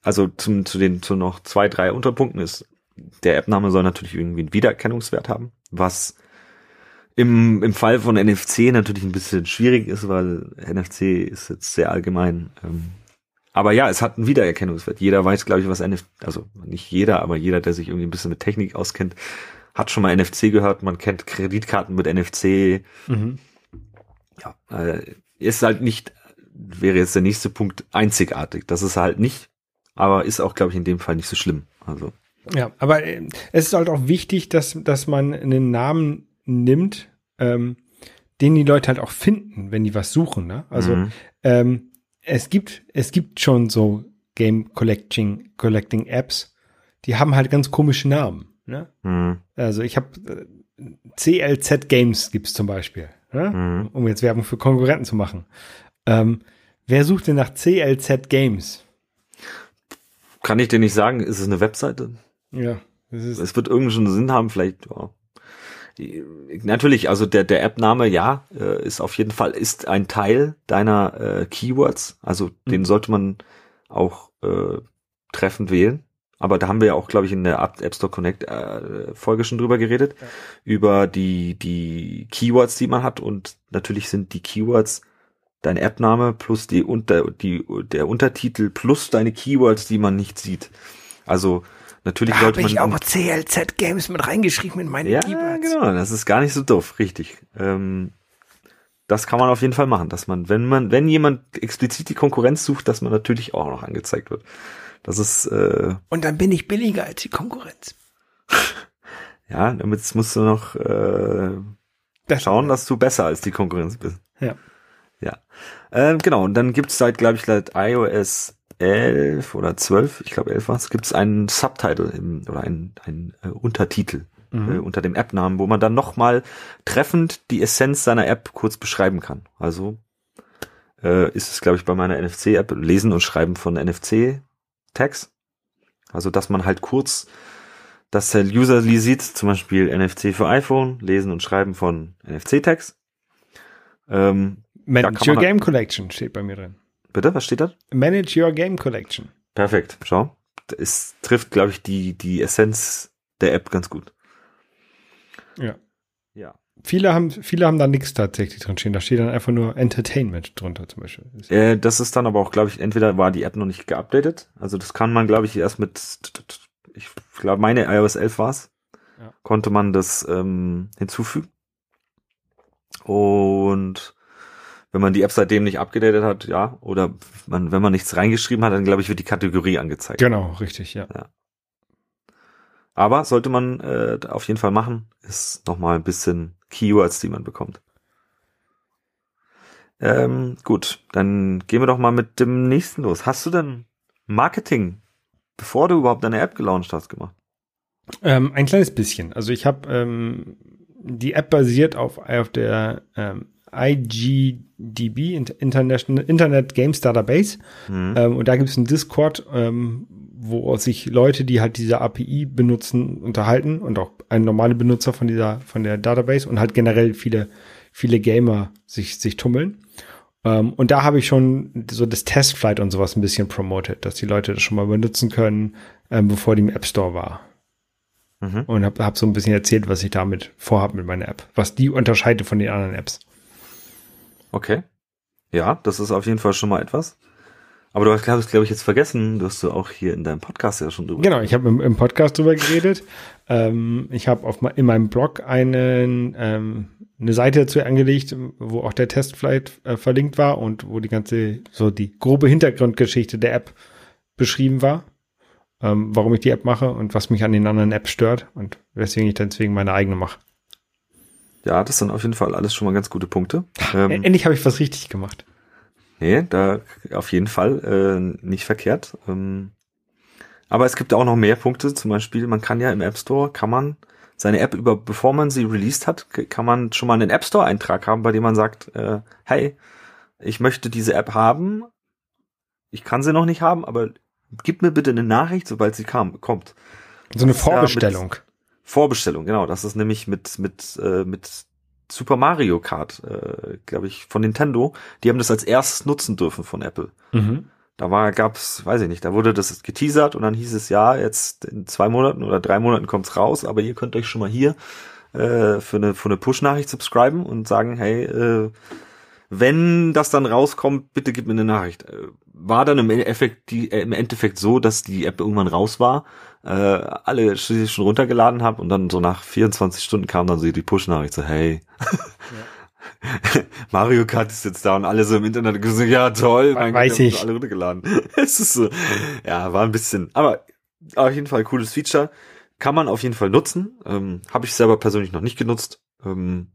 also zum, zu den zu noch zwei, drei Unterpunkten ist, der App-Name soll natürlich irgendwie einen Wiedererkennungswert haben, was im, im Fall von NFC natürlich ein bisschen schwierig ist, weil NFC ist jetzt sehr allgemein. Ähm, aber ja, es hat einen Wiedererkennungswert. Jeder weiß, glaube ich, was NFC, also nicht jeder, aber jeder, der sich irgendwie ein bisschen mit Technik auskennt, hat schon mal NFC gehört. Man kennt Kreditkarten mit NFC. Mhm. Ja, äh, ist halt nicht, wäre jetzt der nächste Punkt, einzigartig. Das ist halt nicht, aber ist auch, glaube ich, in dem Fall nicht so schlimm. Also. Ja, aber äh, es ist halt auch wichtig, dass, dass man einen Namen nimmt, ähm, den die Leute halt auch finden, wenn die was suchen. Ne? Also mhm. ähm, es gibt es gibt schon so Game Collecting Collecting Apps, die haben halt ganz komische Namen. Ne? Mhm. Also ich habe äh, CLZ Games gibt's zum Beispiel, ne? mhm. um jetzt Werbung für Konkurrenten zu machen. Ähm, wer sucht denn nach CLZ Games? Kann ich dir nicht sagen. Ist es eine Webseite? Ja. Es, es wird irgendeinen Sinn haben, vielleicht. Ja natürlich, also der, der App-Name, ja, äh, ist auf jeden Fall, ist ein Teil deiner äh, Keywords. Also mhm. den sollte man auch äh, treffend wählen. Aber da haben wir ja auch, glaube ich, in der App Store Connect äh, Folge schon drüber geredet, ja. über die, die Keywords, die man hat. Und natürlich sind die Keywords dein App-Name plus die unter, die, der Untertitel plus deine Keywords, die man nicht sieht. Also Natürlich da sollte man. ich auch CLZ Games mit reingeschrieben in meine Ja, Keywords. genau, das ist gar nicht so doof, richtig. Ähm, das kann man auf jeden Fall machen, dass man, wenn man, wenn jemand explizit die Konkurrenz sucht, dass man natürlich auch noch angezeigt wird. Das ist. Äh, Und dann bin ich billiger als die Konkurrenz. [LAUGHS] ja, damit musst du noch äh, das schauen, dass du besser als die Konkurrenz bist. Ja. Ja. Ähm, genau, und dann gibt's seit, glaube ich, seit iOS 11 oder 12, ich glaube 11 war es, gibt es einen Subtitle im, oder einen, einen äh, Untertitel mhm. äh, unter dem App-Namen, wo man dann nochmal treffend die Essenz seiner App kurz beschreiben kann. Also äh, ist es, glaube ich, bei meiner NFC-App Lesen und Schreiben von NFC-Tags. Also dass man halt kurz dass der User sieht, zum Beispiel NFC für iPhone, Lesen und Schreiben von NFC-Tags. Ähm, Your halt Game Collection steht bei mir drin. Bitte, was steht da? Manage Your Game Collection. Perfekt, schau. Es trifft, glaube ich, die, die Essenz der App ganz gut. Ja. Ja. Viele haben, viele haben da nichts tatsächlich drin stehen. Da steht dann einfach nur Entertainment drunter zum Beispiel. Äh, das ist dann aber auch, glaube ich, entweder war die App noch nicht geupdatet. Also das kann man, glaube ich, erst mit, ich glaube, meine iOS 11 war's. Ja. Konnte man das ähm, hinzufügen. Und wenn man die App seitdem nicht abgedatet hat, ja, oder man, wenn man nichts reingeschrieben hat, dann glaube ich, wird die Kategorie angezeigt. Genau, richtig, ja. ja. Aber sollte man äh, auf jeden Fall machen, ist nochmal ein bisschen Keywords, die man bekommt. Ähm, gut, dann gehen wir doch mal mit dem nächsten los. Hast du denn Marketing, bevor du überhaupt deine App gelauncht hast, gemacht? Ähm, ein kleines bisschen. Also ich habe ähm, die App basiert auf, auf der ähm, IGDB, International, Internet Games Database. Mhm. Ähm, und da gibt es einen Discord, ähm, wo sich Leute, die halt diese API benutzen, unterhalten und auch ein normale Benutzer von dieser, von der Database und halt generell viele, viele Gamer sich, sich tummeln. Ähm, und da habe ich schon so das Testflight und sowas ein bisschen promoted, dass die Leute das schon mal benutzen können, ähm, bevor die im App Store war. Mhm. Und habe hab so ein bisschen erzählt, was ich damit vorhabe mit meiner App, was die unterscheidet von den anderen Apps. Okay. Ja, das ist auf jeden Fall schon mal etwas. Aber du hast, glaube ich, jetzt vergessen, du hast du auch hier in deinem Podcast ja schon drüber Genau, ich habe im, im, Podcast drüber geredet. ähm, ich habe auf in meinem Blog einen, ähm, eine Seite dazu angelegt, wo auch der Testflight äh, verlinkt war und wo die ganze, so die grobe Hintergrundgeschichte der App beschrieben war. Ähm, warum ich die App mache und was mich an den anderen Apps stört und weswegen ich dann deswegen meine eigene mache. Ja, das sind auf jeden Fall alles schon mal ganz gute Punkte. Ähm, Endlich habe ich was richtig gemacht. Nee, da auf jeden Fall äh, nicht verkehrt. Ähm, aber es gibt auch noch mehr Punkte. Zum Beispiel, man kann ja im App Store, kann man seine App über, bevor man sie released hat, kann man schon mal einen App Store Eintrag haben, bei dem man sagt, äh, hey, ich möchte diese App haben. Ich kann sie noch nicht haben, aber gib mir bitte eine Nachricht, sobald sie kam, kommt. So eine Vorbestellung. Ja Vorbestellung, genau. Das ist nämlich mit, mit, äh, mit Super Mario Kart, äh, glaube ich, von Nintendo. Die haben das als erstes nutzen dürfen von Apple. Mhm. Da war, gab's, weiß ich nicht, da wurde das geteasert und dann hieß es ja, jetzt in zwei Monaten oder drei Monaten kommt's raus, aber ihr könnt euch schon mal hier äh, für eine, für eine Push-Nachricht subscriben und sagen, hey, äh, wenn das dann rauskommt, bitte gib mir eine Nachricht. War dann im Endeffekt, die, äh, im Endeffekt so, dass die App irgendwann raus war, äh, alle schließlich schon runtergeladen habe und dann so nach 24 Stunden kam dann so die Push-Nachricht so, hey, ja. [LAUGHS] Mario Kart ist jetzt da und alle so im Internet gesagt, ja toll, mein Weiß Gott, ich. alle runtergeladen. [LAUGHS] es ist so, ja, war ein bisschen, aber auf jeden Fall cooles Feature. Kann man auf jeden Fall nutzen. Ähm, Habe ich selber persönlich noch nicht genutzt. Ähm,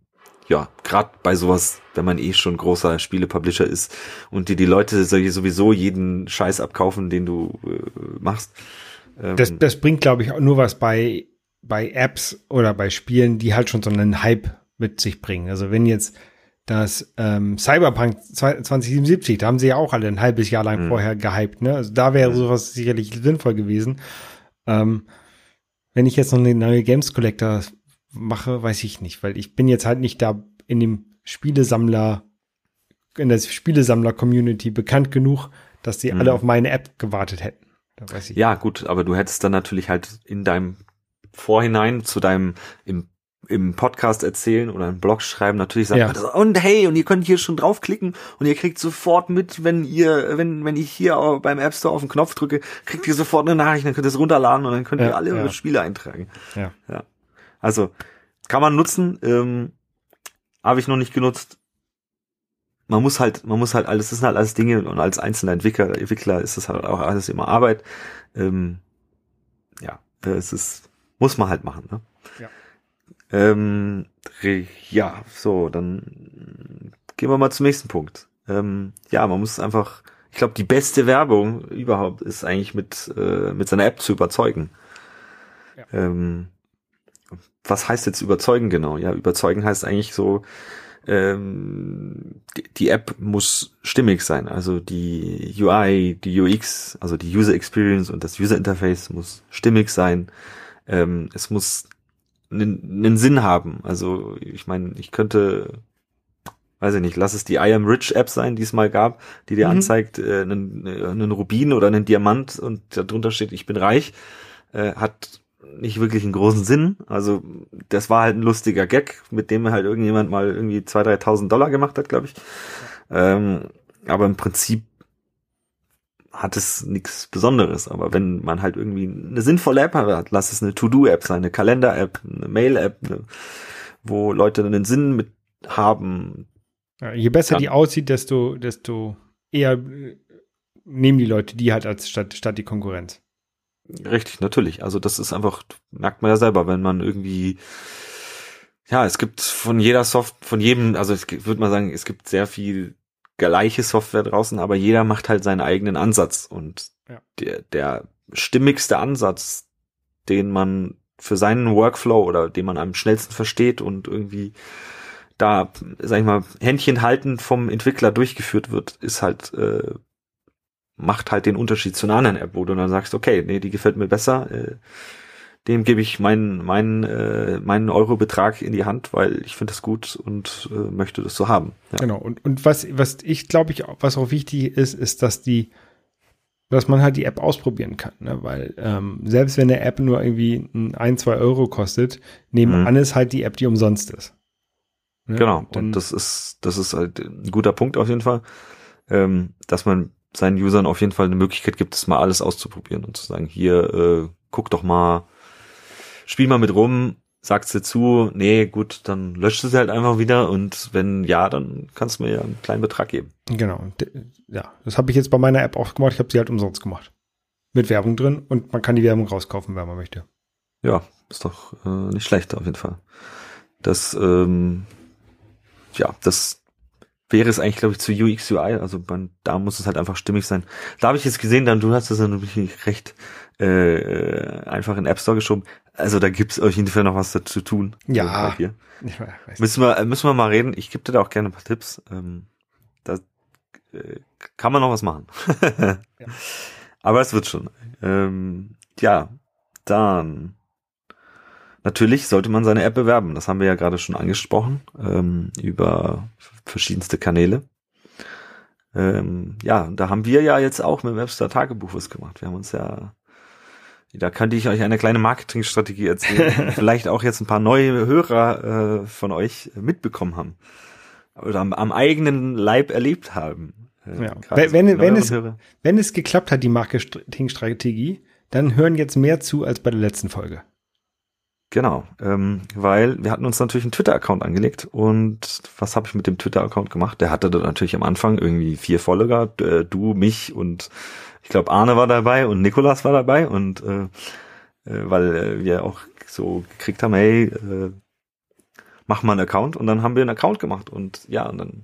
ja, gerade bei sowas, wenn man eh schon großer Spiele-Publisher ist und dir die Leute sowieso jeden Scheiß abkaufen, den du äh, machst. Ähm, das, das bringt, glaube ich, auch nur was bei, bei Apps oder bei Spielen, die halt schon so einen Hype mit sich bringen. Also wenn jetzt das ähm, Cyberpunk 2077, da haben sie ja auch alle ein halbes Jahr lang mhm. vorher gehypt, ne? Also da wäre mhm. sowas sicherlich sinnvoll gewesen. Ähm, wenn ich jetzt noch eine neue Games Collector mache, weiß ich nicht, weil ich bin jetzt halt nicht da in dem Spielesammler, in der Spielesammler-Community bekannt genug, dass die mhm. alle auf meine App gewartet hätten. Ja, nicht. gut, aber du hättest dann natürlich halt in deinem Vorhinein zu deinem im im Podcast erzählen oder einen Blog schreiben, natürlich sagen, ja. und hey, und ihr könnt hier schon draufklicken und ihr kriegt sofort mit, wenn ihr, wenn, wenn ich hier beim App Store auf den Knopf drücke, kriegt ihr sofort eine Nachricht, dann könnt ihr es runterladen und dann könnt ihr ja, alle ja. Spiele eintragen. Ja. ja. Also kann man nutzen, ähm, habe ich noch nicht genutzt. Man muss halt, man muss halt alles, das sind halt alles Dinge und als einzelner Entwickler, Entwickler ist das halt auch alles immer Arbeit. Ähm, ja, äh, es ist, muss man halt machen. Ne? Ja. Ähm, ja, so, dann gehen wir mal zum nächsten Punkt. Ähm, ja, man muss einfach, ich glaube, die beste Werbung überhaupt ist eigentlich mit, äh, mit seiner App zu überzeugen. Ja. Ähm, was heißt jetzt überzeugen genau? Ja, überzeugen heißt eigentlich so, ähm, die, die App muss stimmig sein. Also die UI, die UX, also die User Experience und das User Interface muss stimmig sein. Ähm, es muss einen Sinn haben. Also ich meine, ich könnte, weiß ich nicht, lass es die I am Rich App sein, die es mal gab, die dir mhm. anzeigt, äh, einen, einen Rubin oder einen Diamant und darunter steht, ich bin reich, äh, hat nicht wirklich einen großen Sinn. Also das war halt ein lustiger Gag, mit dem halt irgendjemand mal irgendwie 2.000, 3.000 Dollar gemacht hat, glaube ich. Ähm, aber im Prinzip hat es nichts Besonderes. Aber wenn man halt irgendwie eine sinnvolle App hat, lass es eine To-Do-App sein, eine Kalender-App, eine Mail-App, ne, wo Leute einen Sinn mit haben. Ja, je besser die aussieht, desto, desto eher nehmen die Leute die halt als statt, statt die Konkurrenz. Richtig, natürlich. Also das ist einfach, merkt man ja selber, wenn man irgendwie, ja, es gibt von jeder Soft, von jedem, also ich würde mal sagen, es gibt sehr viel gleiche Software draußen, aber jeder macht halt seinen eigenen Ansatz und ja. der, der stimmigste Ansatz, den man für seinen Workflow oder den man am schnellsten versteht und irgendwie da, sag ich mal, Händchen halten vom Entwickler durchgeführt wird, ist halt äh, macht halt den Unterschied zu einer anderen App, wo du dann sagst, okay, nee, die gefällt mir besser, äh, dem gebe ich meinen meinen äh, meinen Eurobetrag in die Hand, weil ich finde das gut und äh, möchte das so haben. Ja. Genau. Und und was was ich glaube ich was auch wichtig ist, ist, dass die dass man halt die App ausprobieren kann, ne? weil ähm, selbst wenn eine App nur irgendwie ein, zwei Euro kostet, nebenan mhm. ist halt die App, die umsonst ist. Ne? Genau, und das ist, das ist halt ein guter Punkt auf jeden Fall, ähm, dass man seinen Usern auf jeden Fall eine Möglichkeit gibt, es mal alles auszuprobieren und zu sagen, hier, äh, guck doch mal, spiel mal mit rum, sagst dir zu, nee, gut, dann löscht sie halt einfach wieder und wenn ja, dann kannst du mir ja einen kleinen Betrag geben. Genau, ja, das habe ich jetzt bei meiner App auch gemacht, ich habe sie halt umsonst gemacht. Mit Werbung drin und man kann die Werbung rauskaufen, wenn man möchte. Ja, ist doch äh, nicht schlecht auf jeden Fall. Das, ähm, ja, das wäre es eigentlich, glaube ich, zu UX, UI. Also man, da muss es halt einfach stimmig sein. Da habe ich jetzt gesehen, dann du hast das dann wirklich recht äh, einfach in App Store geschoben. Also da gibt es auf jeden Fall noch was dazu tun. Ja. Hier. müssen wir müssen wir mal reden. Ich gebe dir da auch gerne ein paar Tipps. Ähm, da äh, kann man noch was machen. [LAUGHS] ja. Aber es wird schon. Ähm, ja, dann Natürlich sollte man seine App bewerben. Das haben wir ja gerade schon angesprochen ähm, über verschiedenste Kanäle. Ähm, ja, da haben wir ja jetzt auch mit dem Webster Tagebuch was gemacht. Wir haben uns ja Da könnte ich euch eine kleine Marketingstrategie erzählen. [LAUGHS] Vielleicht auch jetzt ein paar neue Hörer äh, von euch mitbekommen haben. Oder am, am eigenen Leib erlebt haben. Äh, ja. Wenn, wenn, wenn, es, wenn es geklappt hat, die Marketingstrategie, dann hören jetzt mehr zu als bei der letzten Folge. Genau, ähm, weil wir hatten uns natürlich einen Twitter-Account angelegt und was habe ich mit dem Twitter-Account gemacht? Der hatte dann natürlich am Anfang irgendwie vier Follower, äh, du, mich und ich glaube Arne war dabei und Nikolas war dabei und äh, äh, weil äh, wir auch so gekriegt haben, hey, äh, mach mal einen Account und dann haben wir einen Account gemacht und ja, und dann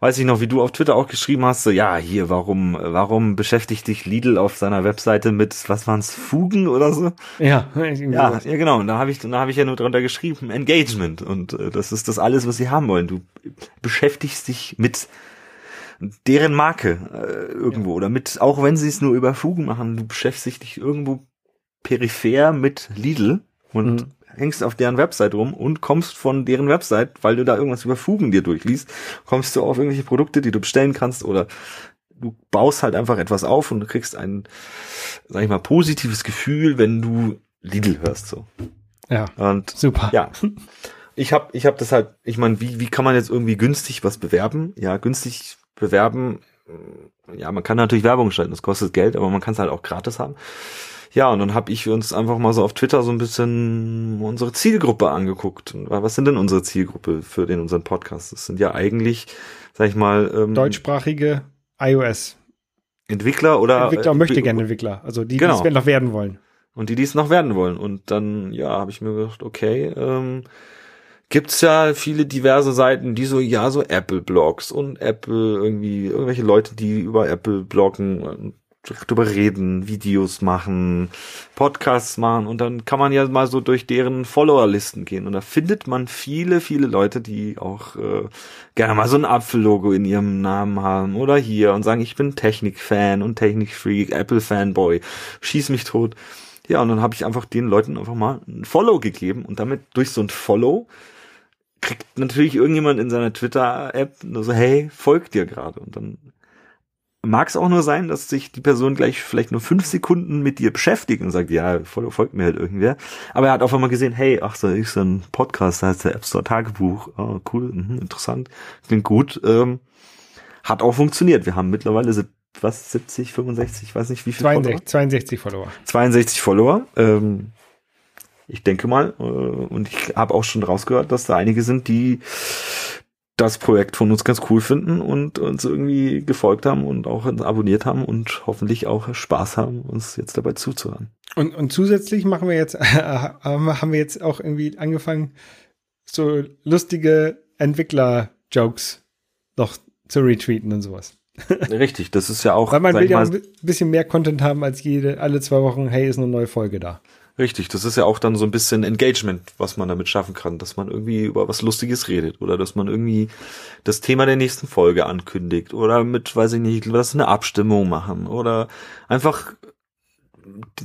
weiß ich noch, wie du auf Twitter auch geschrieben hast, so ja, hier, warum, warum beschäftigt dich Lidl auf seiner Webseite mit, was waren's, Fugen oder so? Ja, ja, ja, genau. Und da habe ich, da habe ich ja nur drunter geschrieben, Engagement und äh, das ist das alles, was sie haben wollen. Du beschäftigst dich mit deren Marke äh, irgendwo ja. oder mit, auch wenn sie es nur über Fugen machen, du beschäftigst dich irgendwo peripher mit Lidl und mhm hängst auf deren Website rum und kommst von deren Website, weil du da irgendwas über Fugen dir durchliest, kommst du auf irgendwelche Produkte, die du bestellen kannst oder du baust halt einfach etwas auf und du kriegst ein, sag ich mal, positives Gefühl, wenn du Lidl hörst, so. Ja. Und super. Ja. Ich habe ich hab das halt, ich meine, wie, wie kann man jetzt irgendwie günstig was bewerben? Ja, günstig bewerben, ja, man kann natürlich Werbung schalten, das kostet Geld, aber man kann es halt auch gratis haben. Ja, und dann habe ich uns einfach mal so auf Twitter so ein bisschen unsere Zielgruppe angeguckt. Was sind denn unsere Zielgruppe für den unseren Podcast? Das sind ja eigentlich, sag ich mal, ähm, deutschsprachige iOS. Entwickler oder Entwickler äh, möchte gerne Entwickler, also die, genau. die es noch werden wollen. Und die, die es noch werden wollen. Und dann, ja, habe ich mir gedacht, okay, ähm, gibt's ja viele diverse Seiten, die so, ja, so Apple-Blogs und Apple irgendwie, irgendwelche Leute, die über Apple bloggen drüber reden, Videos machen, Podcasts machen und dann kann man ja mal so durch deren Followerlisten gehen und da findet man viele, viele Leute, die auch äh, gerne mal so ein Apfellogo in ihrem Namen haben oder hier und sagen, ich bin Technik-Fan und Technik-Freak, Apple-Fanboy, schieß mich tot. Ja, und dann habe ich einfach den Leuten einfach mal ein Follow gegeben und damit durch so ein Follow kriegt natürlich irgendjemand in seiner Twitter-App nur so, hey, folgt dir gerade und dann mag es auch nur sein, dass sich die Person gleich vielleicht nur fünf Sekunden mit dir beschäftigt und sagt, ja, folgt mir halt irgendwer. Aber er hat auf einmal gesehen, hey, ach, so ist so ein Podcast, da heißt der App Store Tagebuch. Oh, cool, mh, interessant, klingt gut. Ähm, hat auch funktioniert. Wir haben mittlerweile was 70, 65, ich weiß nicht wie viel 62, Follower. 62 Follower. 62 Follower. Ähm, ich denke mal, äh, und ich habe auch schon rausgehört, dass da einige sind, die das Projekt von uns ganz cool finden und uns irgendwie gefolgt haben und auch abonniert haben und hoffentlich auch Spaß haben, uns jetzt dabei zuzuhören. Und, und zusätzlich machen wir jetzt, [LAUGHS] äh, haben wir jetzt auch irgendwie angefangen, so lustige Entwickler-Jokes noch zu retweeten und sowas. [LAUGHS] Richtig, das ist ja auch. Weil man will ja ein bisschen mehr Content haben als jede, alle zwei Wochen, hey, ist eine neue Folge da. Richtig, das ist ja auch dann so ein bisschen Engagement, was man damit schaffen kann, dass man irgendwie über was Lustiges redet oder dass man irgendwie das Thema der nächsten Folge ankündigt oder mit, weiß ich nicht, was eine Abstimmung machen oder einfach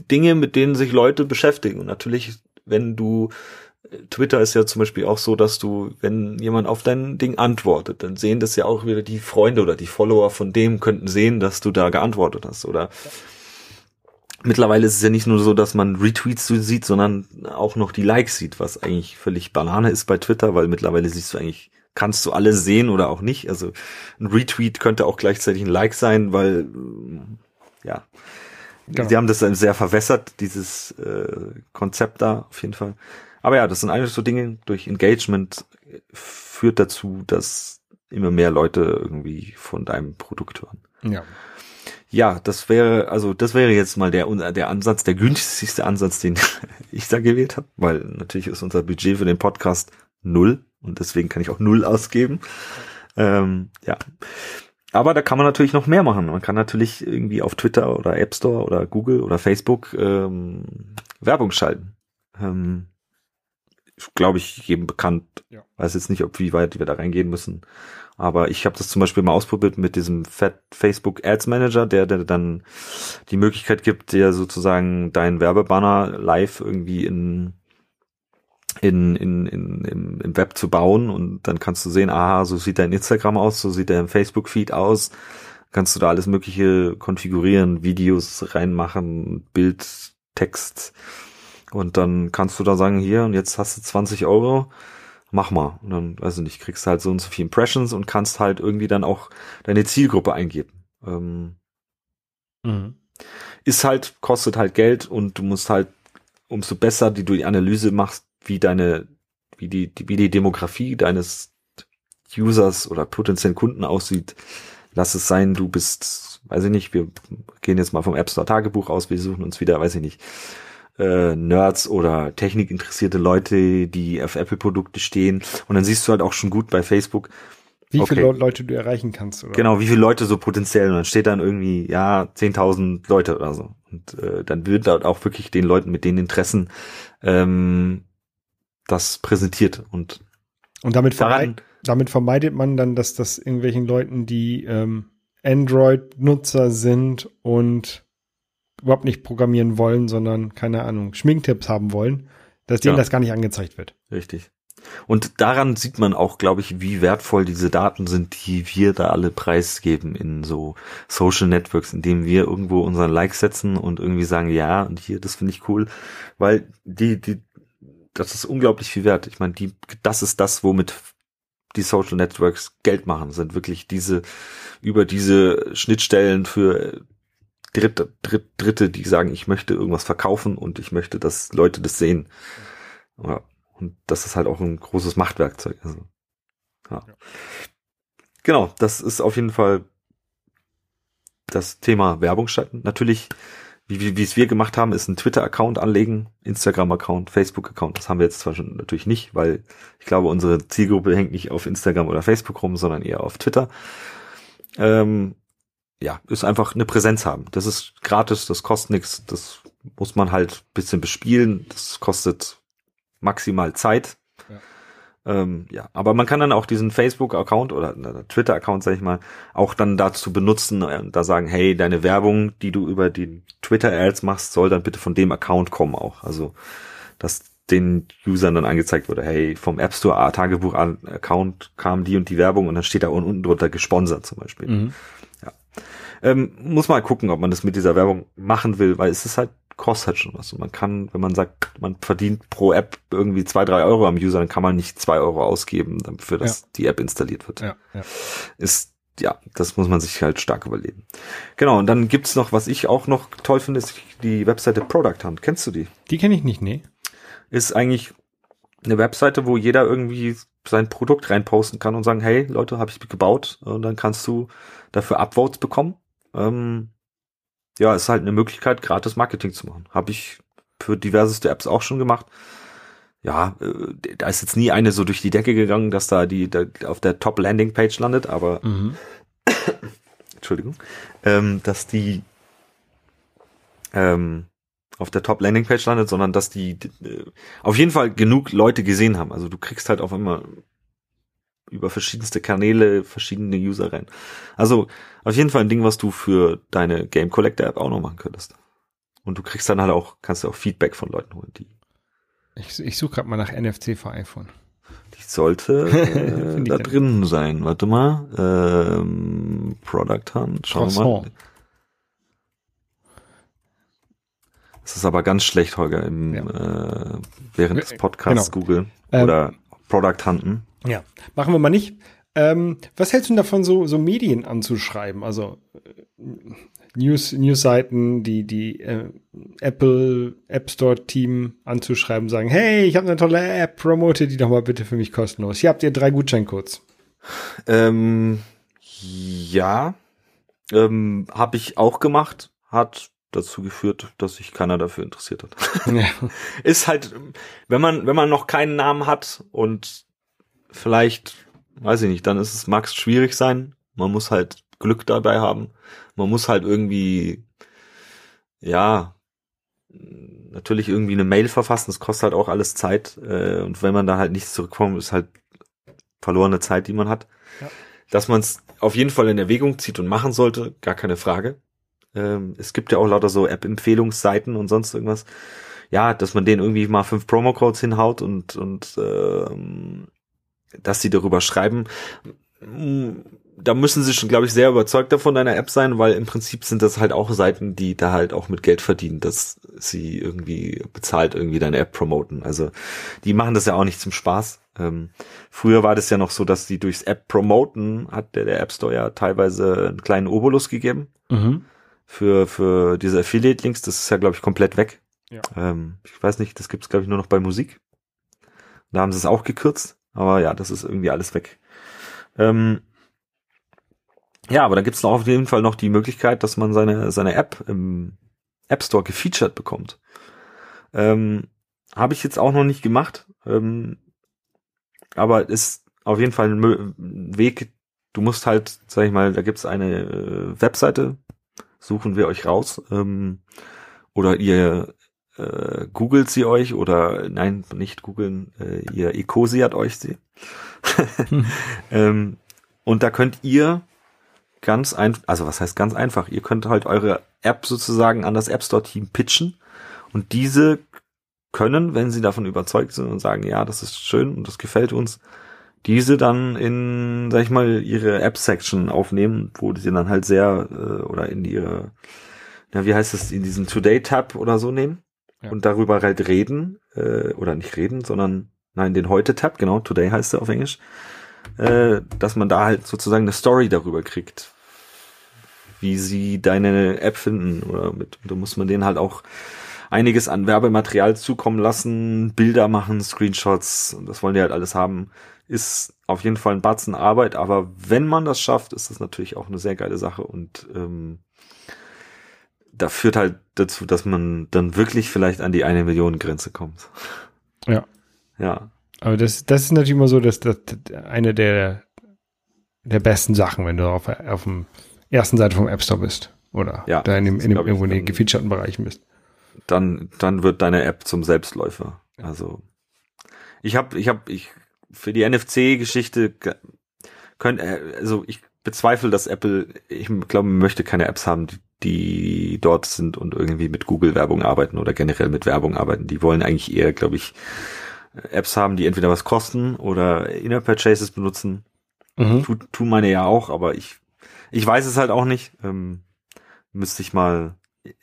Dinge, mit denen sich Leute beschäftigen. Und natürlich, wenn du Twitter ist ja zum Beispiel auch so, dass du, wenn jemand auf dein Ding antwortet, dann sehen das ja auch wieder die Freunde oder die Follower von dem könnten sehen, dass du da geantwortet hast oder mittlerweile ist es ja nicht nur so, dass man Retweets sieht, sondern auch noch die Likes sieht, was eigentlich völlig Banane ist bei Twitter, weil mittlerweile siehst du eigentlich, kannst du alle sehen oder auch nicht. Also ein Retweet könnte auch gleichzeitig ein Like sein, weil ja, genau. sie haben das sehr verwässert, dieses äh, Konzept da auf jeden Fall. Aber ja, das sind eigentlich so Dinge durch Engagement führt dazu, dass immer mehr Leute irgendwie von deinem Produkt hören. Ja. Ja, das wäre, also das wäre jetzt mal der, der Ansatz, der günstigste Ansatz, den [LAUGHS] ich da gewählt habe, weil natürlich ist unser Budget für den Podcast null und deswegen kann ich auch null ausgeben. Ähm, ja. Aber da kann man natürlich noch mehr machen. Man kann natürlich irgendwie auf Twitter oder App Store oder Google oder Facebook ähm, Werbung schalten. Ähm, Glaube ich, jedem bekannt. Ja. Weiß jetzt nicht, ob wie weit wir da reingehen müssen. Aber ich habe das zum Beispiel mal ausprobiert mit diesem Facebook Ads Manager, der, der dann die Möglichkeit gibt, dir sozusagen deinen Werbebanner live irgendwie in, in, in, in, im, im Web zu bauen und dann kannst du sehen, aha, so sieht dein Instagram aus, so sieht dein Facebook-Feed aus. Kannst du da alles Mögliche konfigurieren, Videos reinmachen, Bild Text. Und dann kannst du da sagen, hier, und jetzt hast du 20 Euro, mach mal. Und dann, weiß ich nicht, kriegst halt so und so viele Impressions und kannst halt irgendwie dann auch deine Zielgruppe eingeben. Ähm, mhm. Ist halt, kostet halt Geld und du musst halt, umso besser die du die Analyse machst, wie deine, wie die, wie die Demografie deines Users oder potenziellen Kunden aussieht, lass es sein, du bist, weiß ich nicht, wir gehen jetzt mal vom App Store Tagebuch aus, wir suchen uns wieder, weiß ich nicht, äh, Nerds oder technikinteressierte Leute, die auf Apple-Produkte stehen. Und dann siehst du halt auch schon gut bei Facebook, wie okay. viele Leute du erreichen kannst. Oder? Genau, wie viele Leute so potenziell. Und dann steht dann irgendwie, ja, 10.000 Leute oder so. Und äh, dann wird dort auch wirklich den Leuten mit den Interessen ähm, das präsentiert. Und, und damit, vermeid, damit vermeidet man dann, dass das irgendwelchen Leuten, die ähm, Android-Nutzer sind und überhaupt nicht programmieren wollen, sondern, keine Ahnung, Schminktipps haben wollen, dass denen ja. das gar nicht angezeigt wird. Richtig. Und daran sieht man auch, glaube ich, wie wertvoll diese Daten sind, die wir da alle preisgeben in so Social Networks, indem wir irgendwo unseren Like setzen und irgendwie sagen, ja, und hier, das finde ich cool, weil die, die, das ist unglaublich viel wert. Ich meine, die, das ist das, womit die Social Networks Geld machen, sind wirklich diese, über diese Schnittstellen für Dritte, Dritte, Dritte, die sagen, ich möchte irgendwas verkaufen und ich möchte, dass Leute das sehen. Ja. Und das ist halt auch ein großes Machtwerkzeug. Also, ja. ja. Genau, das ist auf jeden Fall das Thema Werbung schalten. Natürlich, wie, wie, wie es wir gemacht haben, ist ein Twitter-Account anlegen, Instagram-Account, Facebook-Account. Das haben wir jetzt zwar schon natürlich nicht, weil ich glaube, unsere Zielgruppe hängt nicht auf Instagram oder Facebook rum, sondern eher auf Twitter. Ähm, ja, ist einfach eine Präsenz haben. Das ist gratis, das kostet nichts, das muss man halt bisschen bespielen. Das kostet maximal Zeit. Ja. Ähm, ja, aber man kann dann auch diesen Facebook-Account oder Twitter-Account, sag ich mal, auch dann dazu benutzen und äh, da sagen, hey, deine Werbung, die du über die Twitter-Ads machst, soll dann bitte von dem Account kommen auch. Also, dass den Usern dann angezeigt wurde, hey, vom App Store Tagebuch-Account kam die und die Werbung und dann steht da unten drunter gesponsert zum Beispiel. Mhm. Ähm, muss mal gucken, ob man das mit dieser Werbung machen will, weil es ist halt kostet halt schon was. Und man kann, wenn man sagt, man verdient pro App irgendwie zwei, drei Euro am User, dann kann man nicht zwei Euro ausgeben, dafür, dass ja. die App installiert wird. Ja, ja. Ist, ja, das muss man sich halt stark überlegen. Genau, und dann gibt's noch, was ich auch noch toll finde, ist die Webseite Product Hunt. Kennst du die? Die kenne ich nicht, nee. Ist eigentlich eine Webseite, wo jeder irgendwie sein Produkt reinposten kann und sagen, hey Leute, habe ich gebaut und dann kannst du dafür Upvotes bekommen. Ähm, ja, ist halt eine Möglichkeit, gratis Marketing zu machen. Habe ich für diverseste Apps auch schon gemacht. Ja, äh, da ist jetzt nie eine so durch die Decke gegangen, dass da die da auf der Top Landing Page landet, aber mhm. [COUGHS] Entschuldigung, ähm, dass die ähm, auf der Top Landing Page landet, sondern dass die äh, auf jeden Fall genug Leute gesehen haben. Also du kriegst halt auf einmal über verschiedenste Kanäle verschiedene User rein. Also auf jeden Fall ein Ding, was du für deine Game Collector App auch noch machen könntest. Und du kriegst dann halt auch, kannst du auch Feedback von Leuten holen, die. Ich, ich suche gerade mal nach NFC für iPhone. Die sollte [LAUGHS] äh, da drin sein. Warte mal. Ähm, Product Hunt. Schauen wir mal. Das ist aber ganz schlecht, Holger, im, ja. äh, während des Podcasts genau. Google ähm, oder Product Hunten. Ja, machen wir mal nicht. Ähm, was hältst du davon, so, so Medien anzuschreiben? Also äh, News, Newsseiten, die, die äh, Apple App Store Team anzuschreiben, sagen, hey, ich habe eine tolle App, promote die doch mal bitte für mich kostenlos. Hier habt ihr drei Gutscheincodes. Ähm, ja, ähm, habe ich auch gemacht, hat dazu geführt, dass sich keiner dafür interessiert hat. Ja. [LAUGHS] Ist halt, wenn man, wenn man noch keinen Namen hat und vielleicht, weiß ich nicht, dann ist es, mag es schwierig sein. Man muss halt Glück dabei haben. Man muss halt irgendwie, ja, natürlich irgendwie eine Mail verfassen. Das kostet halt auch alles Zeit. Äh, und wenn man da halt nichts zurückkommt, ist halt verlorene Zeit, die man hat. Ja. Dass man es auf jeden Fall in Erwägung zieht und machen sollte, gar keine Frage. Ähm, es gibt ja auch lauter so App-Empfehlungsseiten und sonst irgendwas. Ja, dass man denen irgendwie mal fünf Promo-Codes hinhaut und, und ähm, dass sie darüber schreiben, da müssen sie schon, glaube ich, sehr überzeugt davon deiner App sein, weil im Prinzip sind das halt auch Seiten, die da halt auch mit Geld verdienen, dass sie irgendwie bezahlt irgendwie deine App promoten. Also die machen das ja auch nicht zum Spaß. Ähm, früher war das ja noch so, dass die durchs App promoten, hat der, der App Store ja teilweise einen kleinen Obolus gegeben mhm. für, für diese Affiliate-Links. Das ist ja, glaube ich, komplett weg. Ja. Ähm, ich weiß nicht, das gibt's glaube ich, nur noch bei Musik. Da haben sie es auch gekürzt, aber ja, das ist irgendwie alles weg. Ähm, ja, aber da gibt's noch auf jeden Fall noch die Möglichkeit, dass man seine, seine App im App Store gefeatured bekommt. Ähm, Habe ich jetzt auch noch nicht gemacht, ähm, aber ist auf jeden Fall ein Weg. Du musst halt, sag ich mal, da gibt's eine äh, Webseite, suchen wir euch raus, ähm, oder ihr äh, googelt sie euch oder nein, nicht googeln, äh, ihr ecosiert euch sie. [LAUGHS] hm. ähm, und da könnt ihr ganz einfach, also was heißt ganz einfach, ihr könnt halt eure App sozusagen an das App Store Team pitchen und diese können, wenn sie davon überzeugt sind und sagen, ja, das ist schön und das gefällt uns, diese dann in, sag ich mal, ihre App-Section aufnehmen, wo sie dann halt sehr, äh, oder in ihre, ja, wie heißt es, in diesen Today-Tab oder so nehmen und darüber halt reden, äh, oder nicht reden, sondern, nein, den Heute-Tab, genau, Today heißt er auf Englisch, äh, dass man da halt sozusagen eine Story darüber kriegt, wie sie deine App finden. Oder mit, da muss man denen halt auch einiges an Werbematerial zukommen lassen, Bilder machen, Screenshots, das wollen die halt alles haben. Ist auf jeden Fall ein Batzen Arbeit, aber wenn man das schafft, ist das natürlich auch eine sehr geile Sache und ähm, da führt halt dazu, dass man dann wirklich vielleicht an die eine Million Grenze kommt. Ja. Ja. Aber das, das ist natürlich immer so, dass das eine der, der besten Sachen, wenn du auf, auf dem ersten Seite vom App Store bist. Oder ja, da in dem, in dem irgendwo in den gefeaturten Bereichen bist. Dann, dann wird deine App zum Selbstläufer. Also ich habe, ich habe, ich für die NFC-Geschichte könnt, also ich bezweifle, dass Apple, ich glaube, möchte keine Apps haben, die, die dort sind und irgendwie mit Google-Werbung arbeiten oder generell mit Werbung arbeiten. Die wollen eigentlich eher, glaube ich, Apps haben, die entweder was kosten oder Inner Purchases benutzen. Mhm. Tu, tun meine ja auch, aber ich, ich weiß es halt auch nicht. Ähm, müsste ich mal,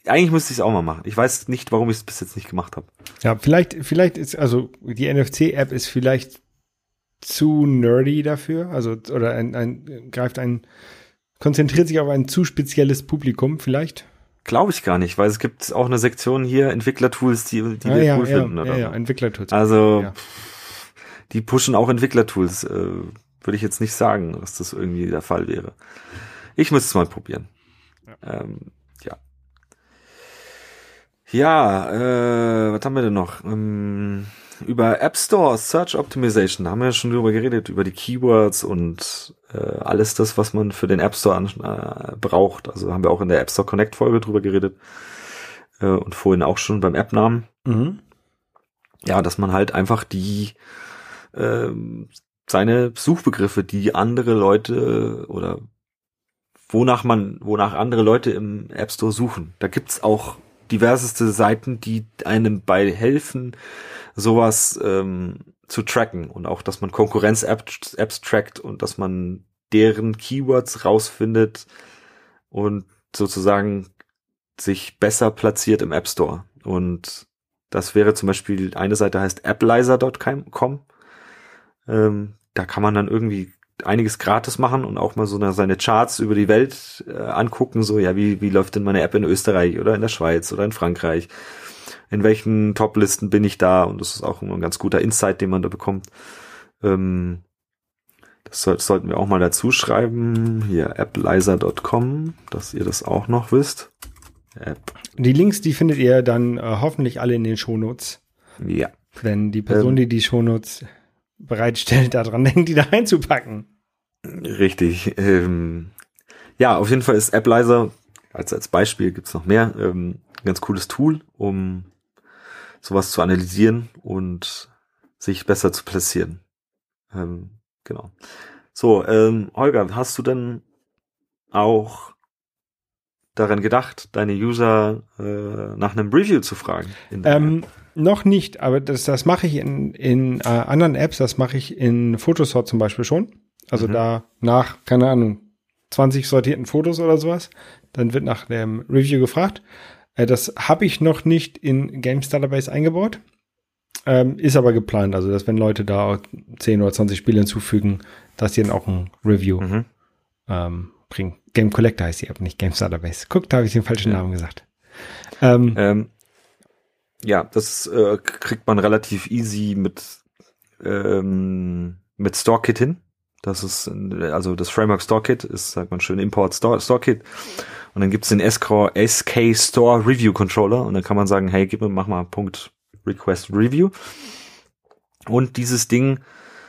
eigentlich müsste ich es auch mal machen. Ich weiß nicht, warum ich es bis jetzt nicht gemacht habe. Ja, vielleicht, vielleicht ist, also die NFC-App ist vielleicht zu nerdy dafür, also oder ein, ein greift ein, konzentriert sich auf ein zu spezielles Publikum vielleicht. Glaube ich gar nicht, weil es gibt auch eine Sektion hier, Entwicklertools, die, die ah, wir ja, cool ja, finden. Oder? Ja, ja, Entwicklertools. Also, ja. die pushen auch Entwicklertools. Äh, Würde ich jetzt nicht sagen, dass das irgendwie der Fall wäre. Ich müsste es mal probieren. Ja. Ähm, ja. Ja, äh, was haben wir denn noch? Ähm, über App Store Search Optimization, da haben wir ja schon drüber geredet, über die Keywords und alles das, was man für den App Store an, äh, braucht. Also haben wir auch in der App Store Connect Folge drüber geredet äh, und vorhin auch schon beim App-Namen. Mhm. Ja, dass man halt einfach die äh, seine Suchbegriffe, die andere Leute oder wonach man, wonach andere Leute im App Store suchen. Da gibt's auch diverseste Seiten, die einem bei helfen, sowas ähm, zu tracken und auch, dass man Konkurrenz-Apps Apps trackt und dass man deren Keywords rausfindet und sozusagen sich besser platziert im App Store. Und das wäre zum Beispiel, eine Seite heißt applizer.com. Ähm, da kann man dann irgendwie einiges gratis machen und auch mal so eine, seine Charts über die Welt äh, angucken, so ja, wie, wie läuft denn meine App in Österreich oder in der Schweiz oder in Frankreich? In welchen Top-Listen bin ich da? Und das ist auch ein ganz guter Insight, den man da bekommt. Ähm, das, soll, das sollten wir auch mal dazu schreiben. Hier applizer.com, dass ihr das auch noch wisst. App. Die Links, die findet ihr dann äh, hoffentlich alle in den Shownotes. Ja. Wenn die Person, ähm, die die Shownotes bereitstellt, daran [LAUGHS] denkt, die da reinzupacken. Richtig. Ähm, ja, auf jeden Fall ist AppLizer, als, als Beispiel gibt's noch mehr, ähm, ein ganz cooles Tool, um sowas zu analysieren und sich besser zu platzieren. Ähm, genau. So, ähm, Holger, hast du denn auch daran gedacht, deine User äh, nach einem Review zu fragen? Ähm, noch nicht, aber das, das mache ich in, in äh, anderen Apps, das mache ich in Photosort zum Beispiel schon. Also mhm. da nach, keine Ahnung, 20 sortierten Fotos oder sowas. Dann wird nach dem Review gefragt. Äh, das habe ich noch nicht in Games Database eingebaut. Ähm, ist aber geplant, also dass wenn Leute da 10 oder 20 Spiele hinzufügen, dass die dann auch ein Review mhm. ähm, bringen. Game Collector heißt die App, nicht Games Database. Guck, da habe ich den falschen ja. Namen gesagt. Ähm, ähm, ja, das äh, kriegt man relativ easy mit ähm, mit StoreKit hin. Das ist, also das Framework StoreKit ist, sagt man schön, Import Store, StoreKit. Und dann gibt's den SK, Store Review Controller und dann kann man sagen, hey, gib mir, mach mal Punkt Request Review. Und dieses Ding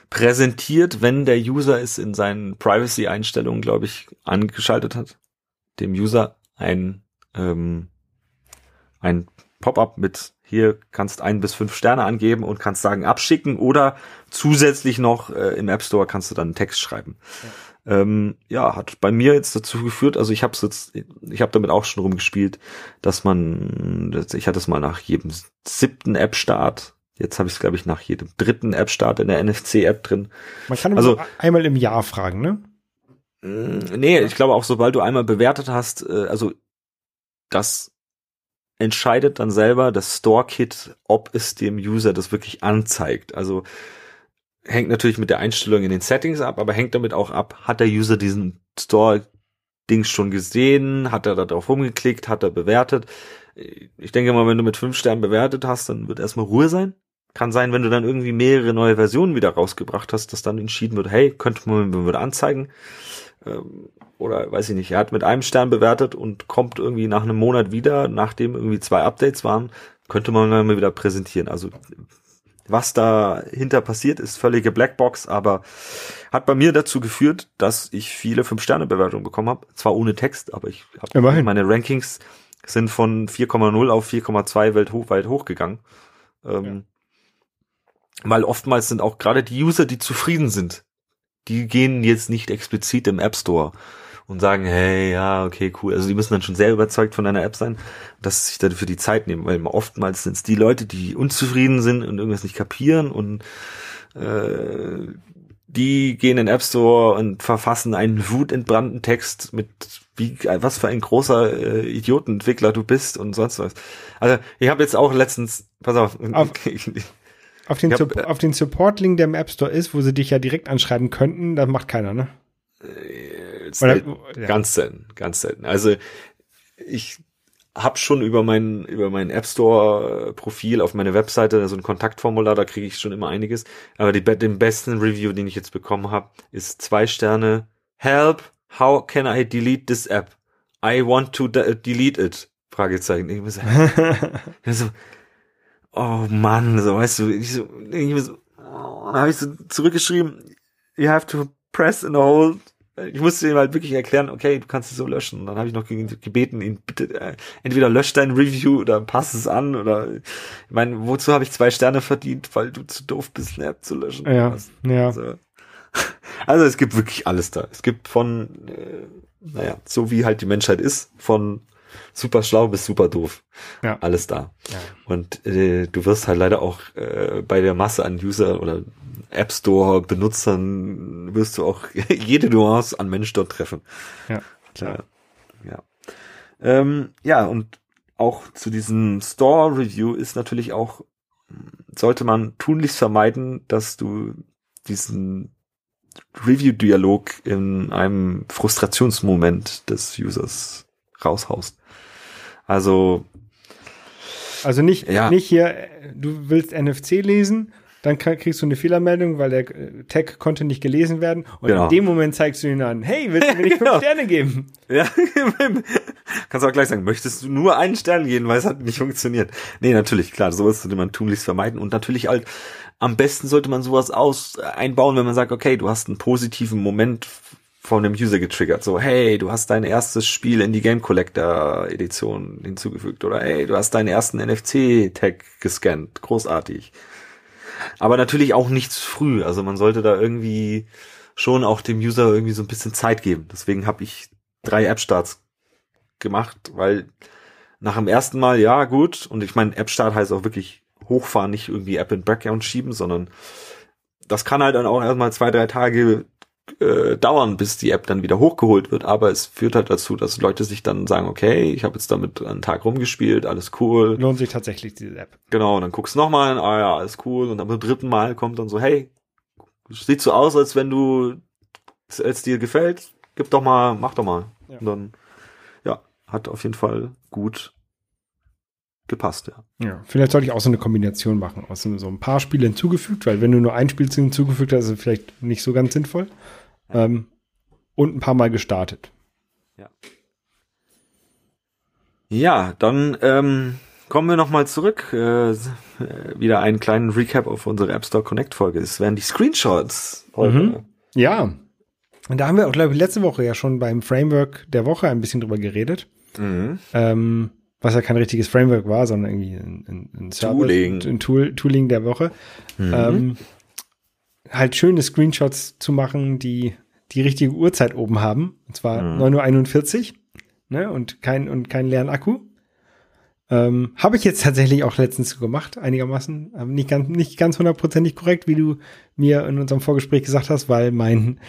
präsentiert, wenn der User es in seinen Privacy-Einstellungen, glaube ich, angeschaltet hat, dem User ein, ähm, ein Pop-up mit hier kannst ein bis fünf Sterne angeben und kannst sagen abschicken oder zusätzlich noch äh, im App Store kannst du dann einen Text schreiben. Ja. Ähm, ja, hat bei mir jetzt dazu geführt, also ich habe jetzt, ich habe damit auch schon rumgespielt, dass man, ich hatte es mal nach jedem siebten App-Start Jetzt habe ich es, glaube ich, nach jedem dritten App-Start in der NFC-App drin. Man kann also einmal im Jahr fragen, ne? Mm, nee, ich glaube auch, sobald du einmal bewertet hast, äh, also das entscheidet dann selber das Store-Kit, ob es dem User das wirklich anzeigt. Also hängt natürlich mit der Einstellung in den Settings ab, aber hängt damit auch ab, hat der User diesen Store-Dings schon gesehen, hat er da drauf rumgeklickt, hat er bewertet. Ich denke mal, wenn du mit fünf Sternen bewertet hast, dann wird erstmal Ruhe sein. Kann sein, wenn du dann irgendwie mehrere neue Versionen wieder rausgebracht hast, dass dann entschieden wird, hey, könnte man wieder anzeigen. Ähm, oder weiß ich nicht, er hat mit einem Stern bewertet und kommt irgendwie nach einem Monat wieder, nachdem irgendwie zwei Updates waren, könnte man mal wieder präsentieren. Also was dahinter passiert, ist völlige Blackbox, aber hat bei mir dazu geführt, dass ich viele Fünf-Sterne-Bewertungen bekommen habe. Zwar ohne Text, aber ich habe meine Rankings sind von 4,0 auf 4,2 weit, hoch, weit hochgegangen. Ähm, ja. Weil oftmals sind auch gerade die User, die zufrieden sind, die gehen jetzt nicht explizit im App Store und sagen, hey, ja, okay, cool. Also die müssen dann schon sehr überzeugt von einer App sein, dass sie sich dafür die Zeit nehmen, weil oftmals sind es die Leute, die unzufrieden sind und irgendwas nicht kapieren und äh, die gehen in den App Store und verfassen einen wutentbrannten Text mit wie was für ein großer äh, Idiotenentwickler du bist und sonst was. Also ich habe jetzt auch letztens, pass auf, [LAUGHS] auf, auf den, hab, auf den Support-Link, der im App Store ist, wo sie dich ja direkt anschreiben könnten, das macht keiner, ne? Äh, selten, ja. Ganz selten, ganz selten. Also ich habe schon über mein über mein App Store Profil auf meine Webseite so ein Kontaktformular, da kriege ich schon immer einiges. Aber die, den besten Review, den ich jetzt bekommen habe, ist zwei Sterne. Help, how can I delete this app? I want to delete it. Fragezeichen. Ich [LAUGHS] ich so, oh Mann, so weißt du, ich so, ich so, oh, habe ich so zurückgeschrieben, you have to press and hold ich musste ihm halt wirklich erklären, okay, du kannst es so löschen. Und dann habe ich noch gebeten, ihn bitte, äh, entweder löscht dein Review oder passt es an oder ich meine, wozu habe ich zwei Sterne verdient, weil du zu doof bist, eine App zu löschen. Ja, also, ja. [LAUGHS] Also, es gibt wirklich alles da. Es gibt von, äh, naja, so wie halt die Menschheit ist, von super schlau bis super doof. Ja. Alles da. Ja. Und äh, du wirst halt leider auch äh, bei der Masse an User oder App Store Benutzern wirst du auch [LAUGHS] jede Nuance an Mensch dort treffen. Ja, klar. Ja. Ja, ähm, ja und auch zu diesem Store Review ist natürlich auch, sollte man tunlichst vermeiden, dass du diesen Review-Dialog in einem Frustrationsmoment des Users raushaust. Also also nicht, ja. nicht hier, du willst NFC lesen dann kriegst du eine Fehlermeldung, weil der äh, Tag konnte nicht gelesen werden. Und genau. in dem Moment zeigst du ihn an, hey, willst du mir nicht [LAUGHS] fünf genau. Sterne geben? Ja, [LAUGHS] kannst auch gleich sagen, möchtest du nur einen Stern geben, weil es hat nicht funktioniert. Nee, natürlich, klar, sowas sollte man tunlichst vermeiden. Und natürlich halt, am besten sollte man sowas aus äh, einbauen, wenn man sagt, okay, du hast einen positiven Moment von einem User getriggert. So, hey, du hast dein erstes Spiel in die Game Collector Edition hinzugefügt. Oder hey, du hast deinen ersten NFC-Tag gescannt. Großartig. Aber natürlich auch nicht zu früh. Also man sollte da irgendwie schon auch dem User irgendwie so ein bisschen Zeit geben. Deswegen habe ich drei App-Starts gemacht, weil nach dem ersten Mal, ja, gut, und ich meine, App-Start heißt auch wirklich hochfahren, nicht irgendwie App in Background schieben, sondern das kann halt dann auch erstmal zwei, drei Tage äh, dauern, bis die App dann wieder hochgeholt wird, aber es führt halt dazu, dass Leute sich dann sagen, okay, ich habe jetzt damit einen Tag rumgespielt, alles cool. Lohnt sich tatsächlich diese App. Genau, und dann guckst du nochmal, ah ja, alles cool, und dann beim dritten Mal kommt dann so, hey, sieht so aus, als wenn du, als dir gefällt, gib doch mal, mach doch mal. Ja. Und dann, ja, hat auf jeden Fall gut gepasst, ja. Ja, vielleicht sollte ich auch so eine Kombination machen, aus so, ein paar Spiele hinzugefügt, weil wenn du nur ein Spiel hinzugefügt hast, ist es vielleicht nicht so ganz sinnvoll. Ja. Ähm, und ein paar Mal gestartet. Ja. Ja, dann ähm, kommen wir nochmal zurück. Äh, wieder einen kleinen Recap auf unsere App Store Connect Folge. Es werden die Screenshots heute. Mhm. Ja. Und da haben wir auch, glaube ich, letzte Woche ja schon beim Framework der Woche ein bisschen drüber geredet. Mhm. Ähm, was ja kein richtiges Framework war, sondern irgendwie ein, ein, ein Tooling. ein Tool, Tooling der Woche. Mhm. Ähm, halt schöne Screenshots zu machen, die die richtige Uhrzeit oben haben. Und zwar mhm. 9.41 Uhr ne, und kein, und keinen leeren Akku. Ähm, Habe ich jetzt tatsächlich auch letztens gemacht, einigermaßen. Ähm, nicht ganz, nicht ganz hundertprozentig korrekt, wie du mir in unserem Vorgespräch gesagt hast, weil mein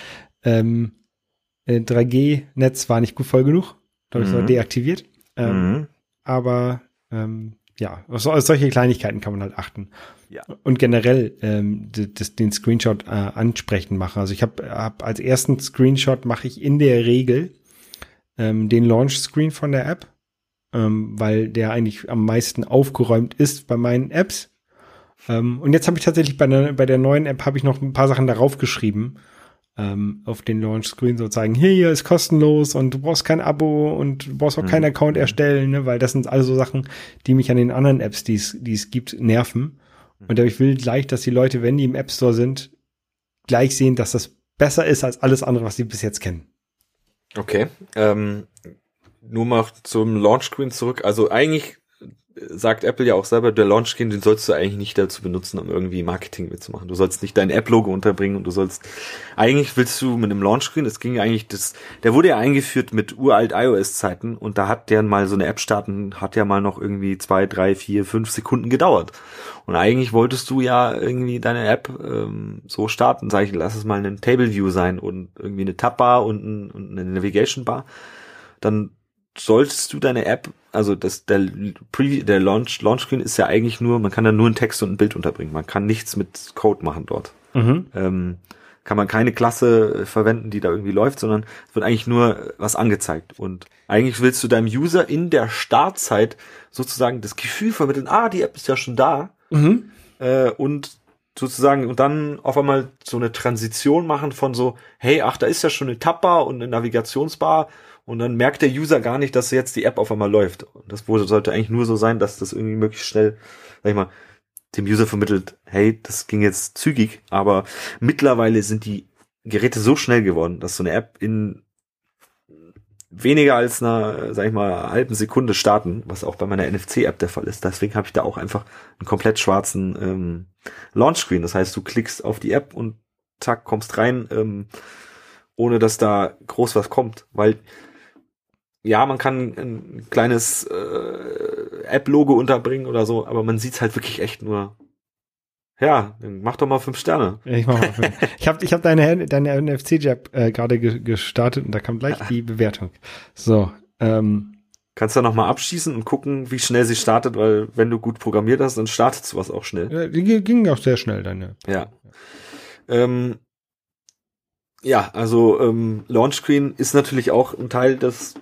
ähm, 3G-Netz äh, war nicht gut voll genug. Da habe ich mhm. es deaktiviert. Ähm, mhm aber ähm, ja, auf, solche Kleinigkeiten kann man halt achten. Ja. Und generell ähm, den Screenshot äh, ansprechen machen. Also ich habe hab als ersten Screenshot mache ich in der Regel ähm, den Launch-Screen von der App, ähm, weil der eigentlich am meisten aufgeräumt ist bei meinen Apps. Ähm, und jetzt habe ich tatsächlich bei der, bei der neuen App habe ich noch ein paar Sachen darauf geschrieben ähm, auf den Launch-Screen so zeigen, hier, hier ist kostenlos und du brauchst kein Abo und du brauchst auch mhm. keinen Account erstellen, ne, weil das sind also Sachen, die mich an den anderen Apps, die es, gibt, nerven. Mhm. Und ich will gleich, dass die Leute, wenn die im App Store sind, gleich sehen, dass das besser ist als alles andere, was sie bis jetzt kennen. Okay. Ähm, nur mal zum Launch-Screen zurück. Also eigentlich sagt Apple ja auch selber, der Launch Screen, den sollst du eigentlich nicht dazu benutzen, um irgendwie Marketing mitzumachen. Du sollst nicht dein App-Logo unterbringen und du sollst, eigentlich willst du mit einem Launch Screen, es ging eigentlich, das, der wurde ja eingeführt mit uralt iOS-Zeiten und da hat der mal so eine App starten, hat ja mal noch irgendwie zwei, drei, vier, fünf Sekunden gedauert. Und eigentlich wolltest du ja irgendwie deine App ähm, so starten, sag ich, lass es mal ein Table View sein und irgendwie eine Tab-Bar und, ein, und eine Navigation-Bar. Dann solltest du deine App, also das, der, Pre der Launch, Launch Screen ist ja eigentlich nur, man kann da nur einen Text und ein Bild unterbringen. Man kann nichts mit Code machen dort. Mhm. Ähm, kann man keine Klasse äh, verwenden, die da irgendwie läuft, sondern es wird eigentlich nur was angezeigt. Und eigentlich willst du deinem User in der Startzeit sozusagen das Gefühl vermitteln, ah, die App ist ja schon da. Mhm. Äh, und sozusagen und dann auf einmal so eine Transition machen von so, hey, ach, da ist ja schon eine Tabbar und eine Navigationsbar und dann merkt der User gar nicht, dass jetzt die App auf einmal läuft. Und das sollte eigentlich nur so sein, dass das irgendwie möglichst schnell, sag ich mal, dem User vermittelt, hey, das ging jetzt zügig, aber mittlerweile sind die Geräte so schnell geworden, dass so eine App in weniger als einer, sag ich mal, halben Sekunde starten, was auch bei meiner NFC-App der Fall ist. Deswegen habe ich da auch einfach einen komplett schwarzen ähm, Launchscreen. Das heißt, du klickst auf die App und zack, kommst rein, ähm, ohne dass da groß was kommt. Weil ja, man kann ein kleines äh, App-Logo unterbringen oder so, aber man sieht's halt wirklich echt nur. Ja, dann mach doch mal fünf Sterne. Ich mach mal fünf. [LAUGHS] ich habe ich hab deine, deine NFC-Jab äh, gerade ge gestartet und da kam gleich die [LAUGHS] Bewertung. So, ähm, Kannst du noch mal abschießen und gucken, wie schnell sie startet, weil wenn du gut programmiert hast, dann startet sowas auch schnell. Ja, die ging auch sehr schnell, deine. Ja. Ähm, ja, also ähm, Launchscreen ist natürlich auch ein Teil des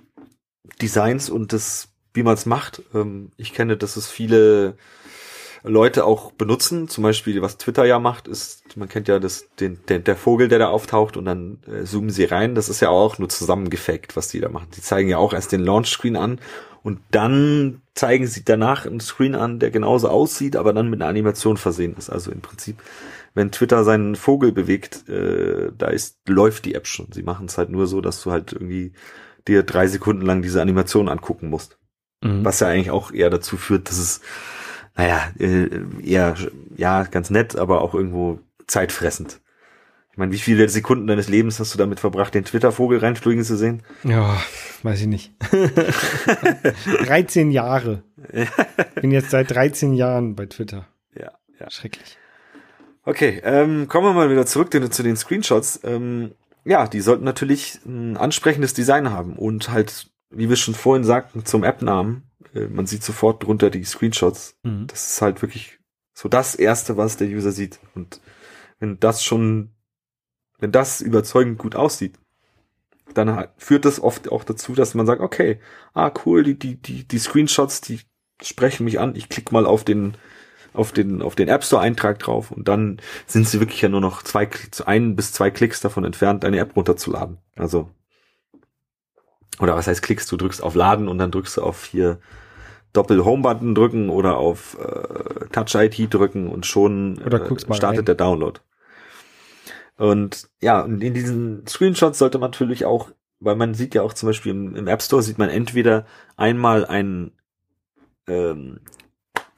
Designs und das, wie man es macht. Ähm, ich kenne, dass es viele Leute auch benutzen. Zum Beispiel, was Twitter ja macht, ist, man kennt ja das, den, den der Vogel, der da auftaucht und dann äh, zoomen sie rein. Das ist ja auch nur zusammengefaked, was die da machen. Die zeigen ja auch erst den Launch-Screen an und dann zeigen sie danach einen Screen an, der genauso aussieht, aber dann mit einer Animation versehen ist. Also im Prinzip, wenn Twitter seinen Vogel bewegt, äh, da ist, läuft die App schon. Sie machen es halt nur so, dass du halt irgendwie dir drei Sekunden lang diese Animation angucken musst. Mhm. Was ja eigentlich auch eher dazu führt, dass es, naja, äh, eher, ja, ganz nett, aber auch irgendwo zeitfressend. Ich meine, wie viele Sekunden deines Lebens hast du damit verbracht, den Twitter-Vogel reinfliegen zu sehen? Ja, weiß ich nicht. [LAUGHS] 13 Jahre. [LAUGHS] Bin jetzt seit 13 Jahren bei Twitter. Ja, ja. Schrecklich. Okay, ähm, kommen wir mal wieder zurück zu den Screenshots. Ähm, ja, die sollten natürlich ein ansprechendes Design haben und halt, wie wir schon vorhin sagten, zum App-Namen. Äh, man sieht sofort drunter die Screenshots. Mhm. Das ist halt wirklich so das erste, was der User sieht. Und wenn das schon, wenn das überzeugend gut aussieht, dann führt das oft auch dazu, dass man sagt, okay, ah cool, die die die die Screenshots, die sprechen mich an. Ich klicke mal auf den auf den auf den App Store Eintrag drauf und dann sind sie wirklich ja nur noch zwei ein bis zwei Klicks davon entfernt, deine App runterzuladen. Also oder was heißt Klicks? Du drückst auf Laden und dann drückst du auf hier Doppel Home Button drücken oder auf äh, Touch ID drücken und schon äh, startet rein. der Download. Und ja, und in diesen Screenshots sollte man natürlich auch, weil man sieht ja auch zum Beispiel im, im App Store sieht man entweder einmal ein ähm,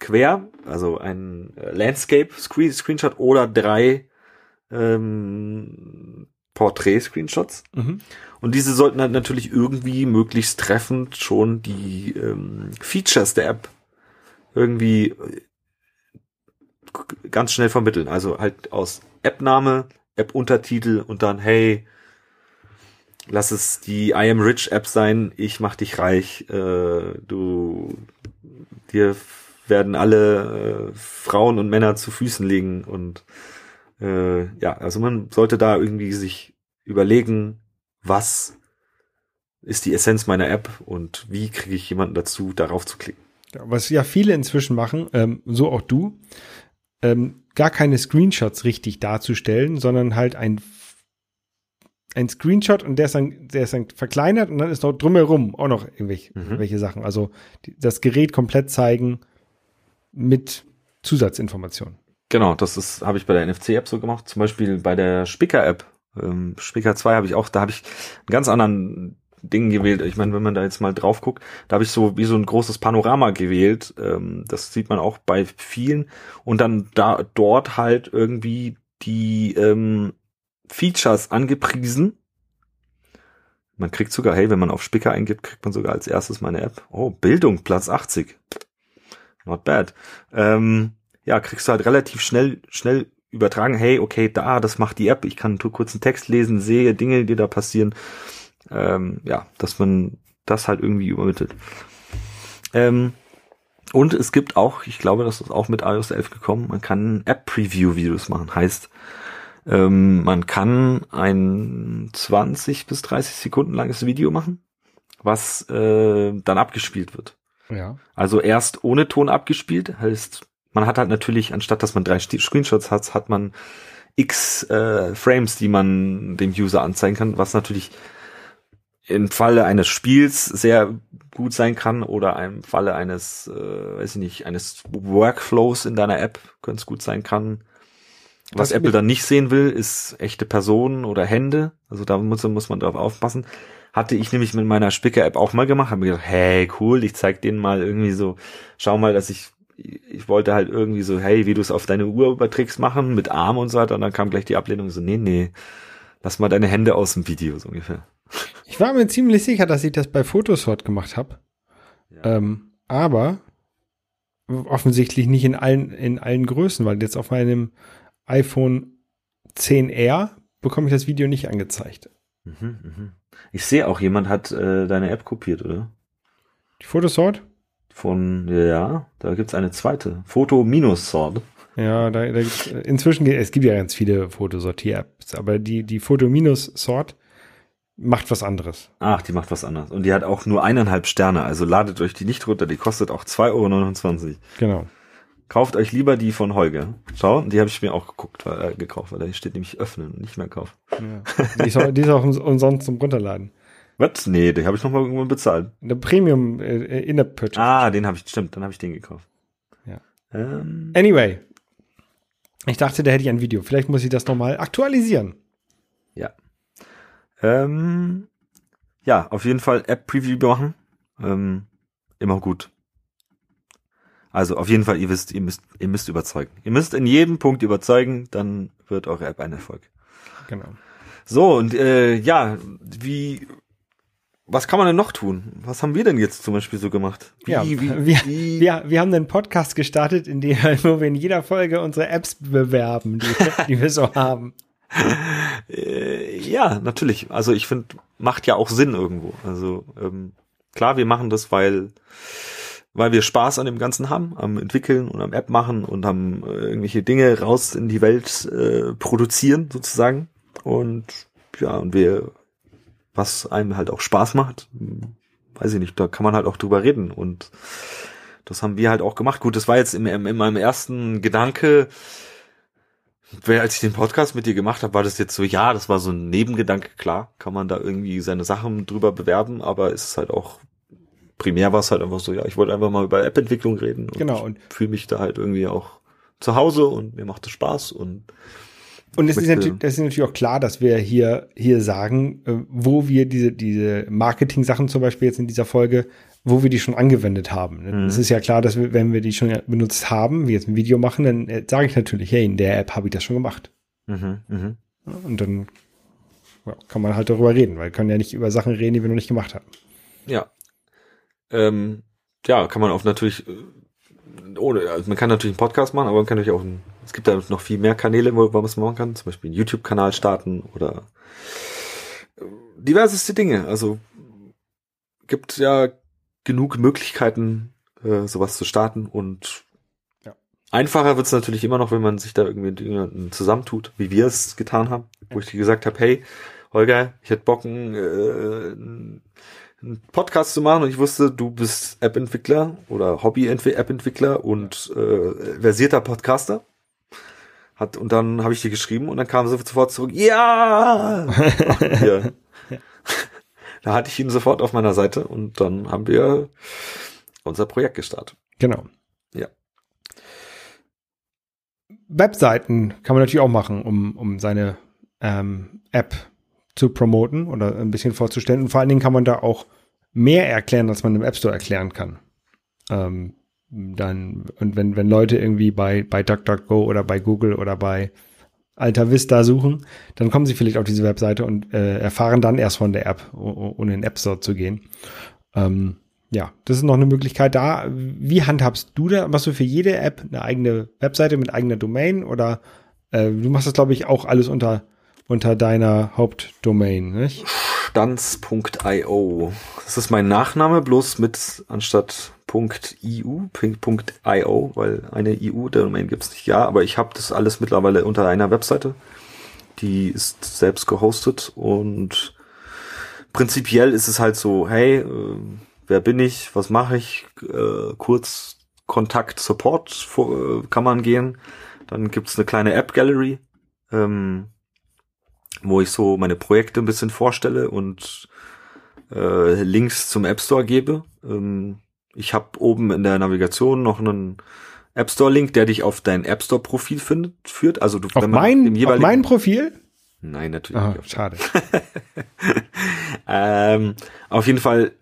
Quer, also ein äh, Landscape -Screen Screenshot oder drei ähm, Portrait-Screenshots. Mhm. Und diese sollten halt natürlich irgendwie möglichst treffend schon die ähm, Features der App irgendwie äh, ganz schnell vermitteln. Also halt aus App-Name, App-Untertitel und dann, hey, lass es die I am Rich App sein, ich mach dich reich, äh, du, dir werden alle äh, Frauen und Männer zu Füßen liegen und äh, ja, also man sollte da irgendwie sich überlegen, was ist die Essenz meiner App und wie kriege ich jemanden dazu, darauf zu klicken. Ja, was ja viele inzwischen machen, ähm, so auch du, ähm, gar keine Screenshots richtig darzustellen, sondern halt ein ein Screenshot und der ist dann, der ist dann verkleinert und dann ist noch drumherum auch noch irgendwelche, mhm. Sachen. Also die, das Gerät komplett zeigen mit Zusatzinformationen. Genau, das ist habe ich bei der NFC-App so gemacht. Zum Beispiel bei der Spicker-App, ähm, Spicker 2 habe ich auch, da habe ich einen ganz anderen Ding gewählt. Ich meine, wenn man da jetzt mal drauf guckt, da habe ich so wie so ein großes Panorama gewählt. Ähm, das sieht man auch bei vielen. Und dann da dort halt irgendwie die ähm, Features angepriesen. Man kriegt sogar, hey, wenn man auf Spicker eingibt, kriegt man sogar als erstes meine App. Oh, Bildung, Platz 80. Not bad. Ähm, ja, kriegst du halt relativ schnell, schnell übertragen, hey, okay, da, das macht die App, ich kann kurz einen Text lesen, sehe Dinge, die da passieren. Ähm, ja, dass man das halt irgendwie übermittelt. Ähm, und es gibt auch, ich glaube, das ist auch mit iOS 11 gekommen, man kann App-Preview-Videos machen. Heißt, ähm, man kann ein 20 bis 30 Sekunden langes Video machen, was äh, dann abgespielt wird. Ja. Also erst ohne Ton abgespielt, heißt, man hat halt natürlich, anstatt dass man drei Screenshots hat, hat man x äh, Frames, die man dem User anzeigen kann, was natürlich im Falle eines Spiels sehr gut sein kann oder im Falle eines, äh, weiß ich nicht, eines Workflows in deiner App es gut sein kann. Was Apple dann nicht sehen will, ist echte Personen oder Hände. Also da muss, muss man drauf aufpassen. Hatte ich nämlich mit meiner Spicker-App auch mal gemacht. Habe mir gedacht, hey, cool, ich zeig denen mal irgendwie so, schau mal, dass ich, ich wollte halt irgendwie so, hey, wie du es auf deine Uhr überträgst machen, mit Arm und so weiter. Und dann kam gleich die Ablehnung so, nee, nee, lass mal deine Hände aus dem Video, so ungefähr. Ich war mir ziemlich sicher, dass ich das bei Photosort gemacht habe. Ja. Ähm, aber offensichtlich nicht in allen, in allen Größen, weil jetzt auf meinem iPhone 10R bekomme ich das Video nicht angezeigt. Mhm, mh. Ich sehe auch, jemand hat äh, deine App kopiert, oder? Die Photosort? Von, ja, da gibt's eine zweite. Foto-Sort. Ja, da, da gibt's, äh, inzwischen, es gibt ja ganz viele Fotosortier-Apps, aber die, die Foto-Sort macht was anderes. Ach, die macht was anderes. Und die hat auch nur eineinhalb Sterne, also ladet euch die nicht runter, die kostet auch 2,29 Euro. Genau. Kauft euch lieber die von Holger. Schau, die habe ich mir auch geguckt, weil, äh, gekauft, weil da steht nämlich öffnen und nicht mehr kaufen. Ja. Die, ist auch, die ist auch umsonst zum Runterladen. Was? Nee, den habe ich nochmal irgendwann bezahlt. Der Premium äh, in der Purchase. Ah, den habe ich, stimmt, dann habe ich den gekauft. Ja. Ähm. Anyway. Ich dachte, da hätte ich ein Video. Vielleicht muss ich das nochmal aktualisieren. Ja. Ähm, ja, auf jeden Fall App-Preview machen. Ähm, immer gut. Also auf jeden Fall, ihr wisst, ihr müsst, ihr müsst überzeugen. Ihr müsst in jedem Punkt überzeugen, dann wird eure App ein Erfolg. Genau. So, und äh, ja, wie, was kann man denn noch tun? Was haben wir denn jetzt zum Beispiel so gemacht? Wie, ja, wie, [LAUGHS] wir, wie? Wir, wir haben einen Podcast gestartet, in dem wo wir in jeder Folge unsere Apps bewerben, die, die wir so haben. [LAUGHS] äh, ja, natürlich. Also ich finde, macht ja auch Sinn irgendwo. Also ähm, klar, wir machen das, weil weil wir Spaß an dem Ganzen haben, am entwickeln und am App machen und am äh, irgendwelche Dinge raus in die Welt äh, produzieren sozusagen. Und ja, und wir, was einem halt auch Spaß macht, weiß ich nicht, da kann man halt auch drüber reden und das haben wir halt auch gemacht. Gut, das war jetzt in, in meinem ersten Gedanke, als ich den Podcast mit dir gemacht habe, war das jetzt so, ja, das war so ein Nebengedanke, klar, kann man da irgendwie seine Sachen drüber bewerben, aber es ist halt auch, primär war es halt einfach so, ja, ich wollte einfach mal über App-Entwicklung reden. Und genau. Und fühle mich da halt irgendwie auch zu Hause und mir macht es Spaß und und es ist, natürlich, das ist natürlich auch klar, dass wir hier, hier sagen, äh, wo wir diese, diese Marketing-Sachen zum Beispiel jetzt in dieser Folge wo wir die schon angewendet haben. Mhm. Es ist ja klar, dass wir, wenn wir die schon benutzt haben, wie jetzt ein Video machen, dann äh, sage ich natürlich, hey, in der App habe ich das schon gemacht. Mhm, mh. Und dann ja, kann man halt darüber reden, weil wir können ja nicht über Sachen reden, die wir noch nicht gemacht haben. Ja. Ähm, ja, kann man auch natürlich, äh, ohne, also man kann natürlich einen Podcast machen, aber man kann natürlich auch, ein, es gibt da noch viel mehr Kanäle, wo, man es machen kann, zum Beispiel einen YouTube-Kanal starten oder äh, diverseste Dinge. Also gibt ja genug Möglichkeiten, äh, sowas zu starten und ja. einfacher wird es natürlich immer noch, wenn man sich da irgendwie jemanden zusammentut, wie wir es getan haben, wo ich dir gesagt habe, hey, Holger, ich hätte Bock, einen, äh, einen Podcast zu machen und ich wusste, du bist App-Entwickler oder Hobby-App-Entwickler und äh, versierter Podcaster. Hat, und dann habe ich dir geschrieben und dann kam sie sofort zurück, ja! Ach, [LAUGHS] da hatte ich ihn sofort auf meiner Seite und dann haben wir unser Projekt gestartet. Genau. Ja. Webseiten kann man natürlich auch machen, um, um seine ähm, App zu promoten oder ein bisschen vorzustellen. Und vor allen Dingen kann man da auch mehr erklären, als man im App Store erklären kann. Ähm, dann, und wenn, wenn Leute irgendwie bei, bei DuckDuckGo oder bei Google oder bei Alta Vista suchen, dann kommen sie vielleicht auf diese Webseite und äh, erfahren dann erst von der App, ohne in den App Store zu gehen. Ähm, ja, das ist noch eine Möglichkeit da. Wie handhabst du da? Machst du für jede App eine eigene Webseite mit eigener Domain oder äh, du machst das, glaube ich, auch alles unter, unter deiner Hauptdomain, nicht? Stanz.io. Das ist mein Nachname, bloß mit anstatt .eu, .io, weil eine EU-Domain gibt's nicht. Ja, aber ich habe das alles mittlerweile unter einer Webseite. Die ist selbst gehostet und prinzipiell ist es halt so, hey, äh, wer bin ich, was mache ich, äh, kurz Kontakt, Support vor, äh, kann man gehen. Dann gibt's eine kleine App-Gallery, ähm, wo ich so meine Projekte ein bisschen vorstelle und äh, Links zum App Store gebe. Ähm, ich habe oben in der Navigation noch einen App Store Link, der dich auf dein App Store Profil findet, führt. Also du, auf wenn man mein, im jeweiligen auf mein Profil? Nein, natürlich Aha, nicht. Schade. [LAUGHS] ähm, auf jeden Fall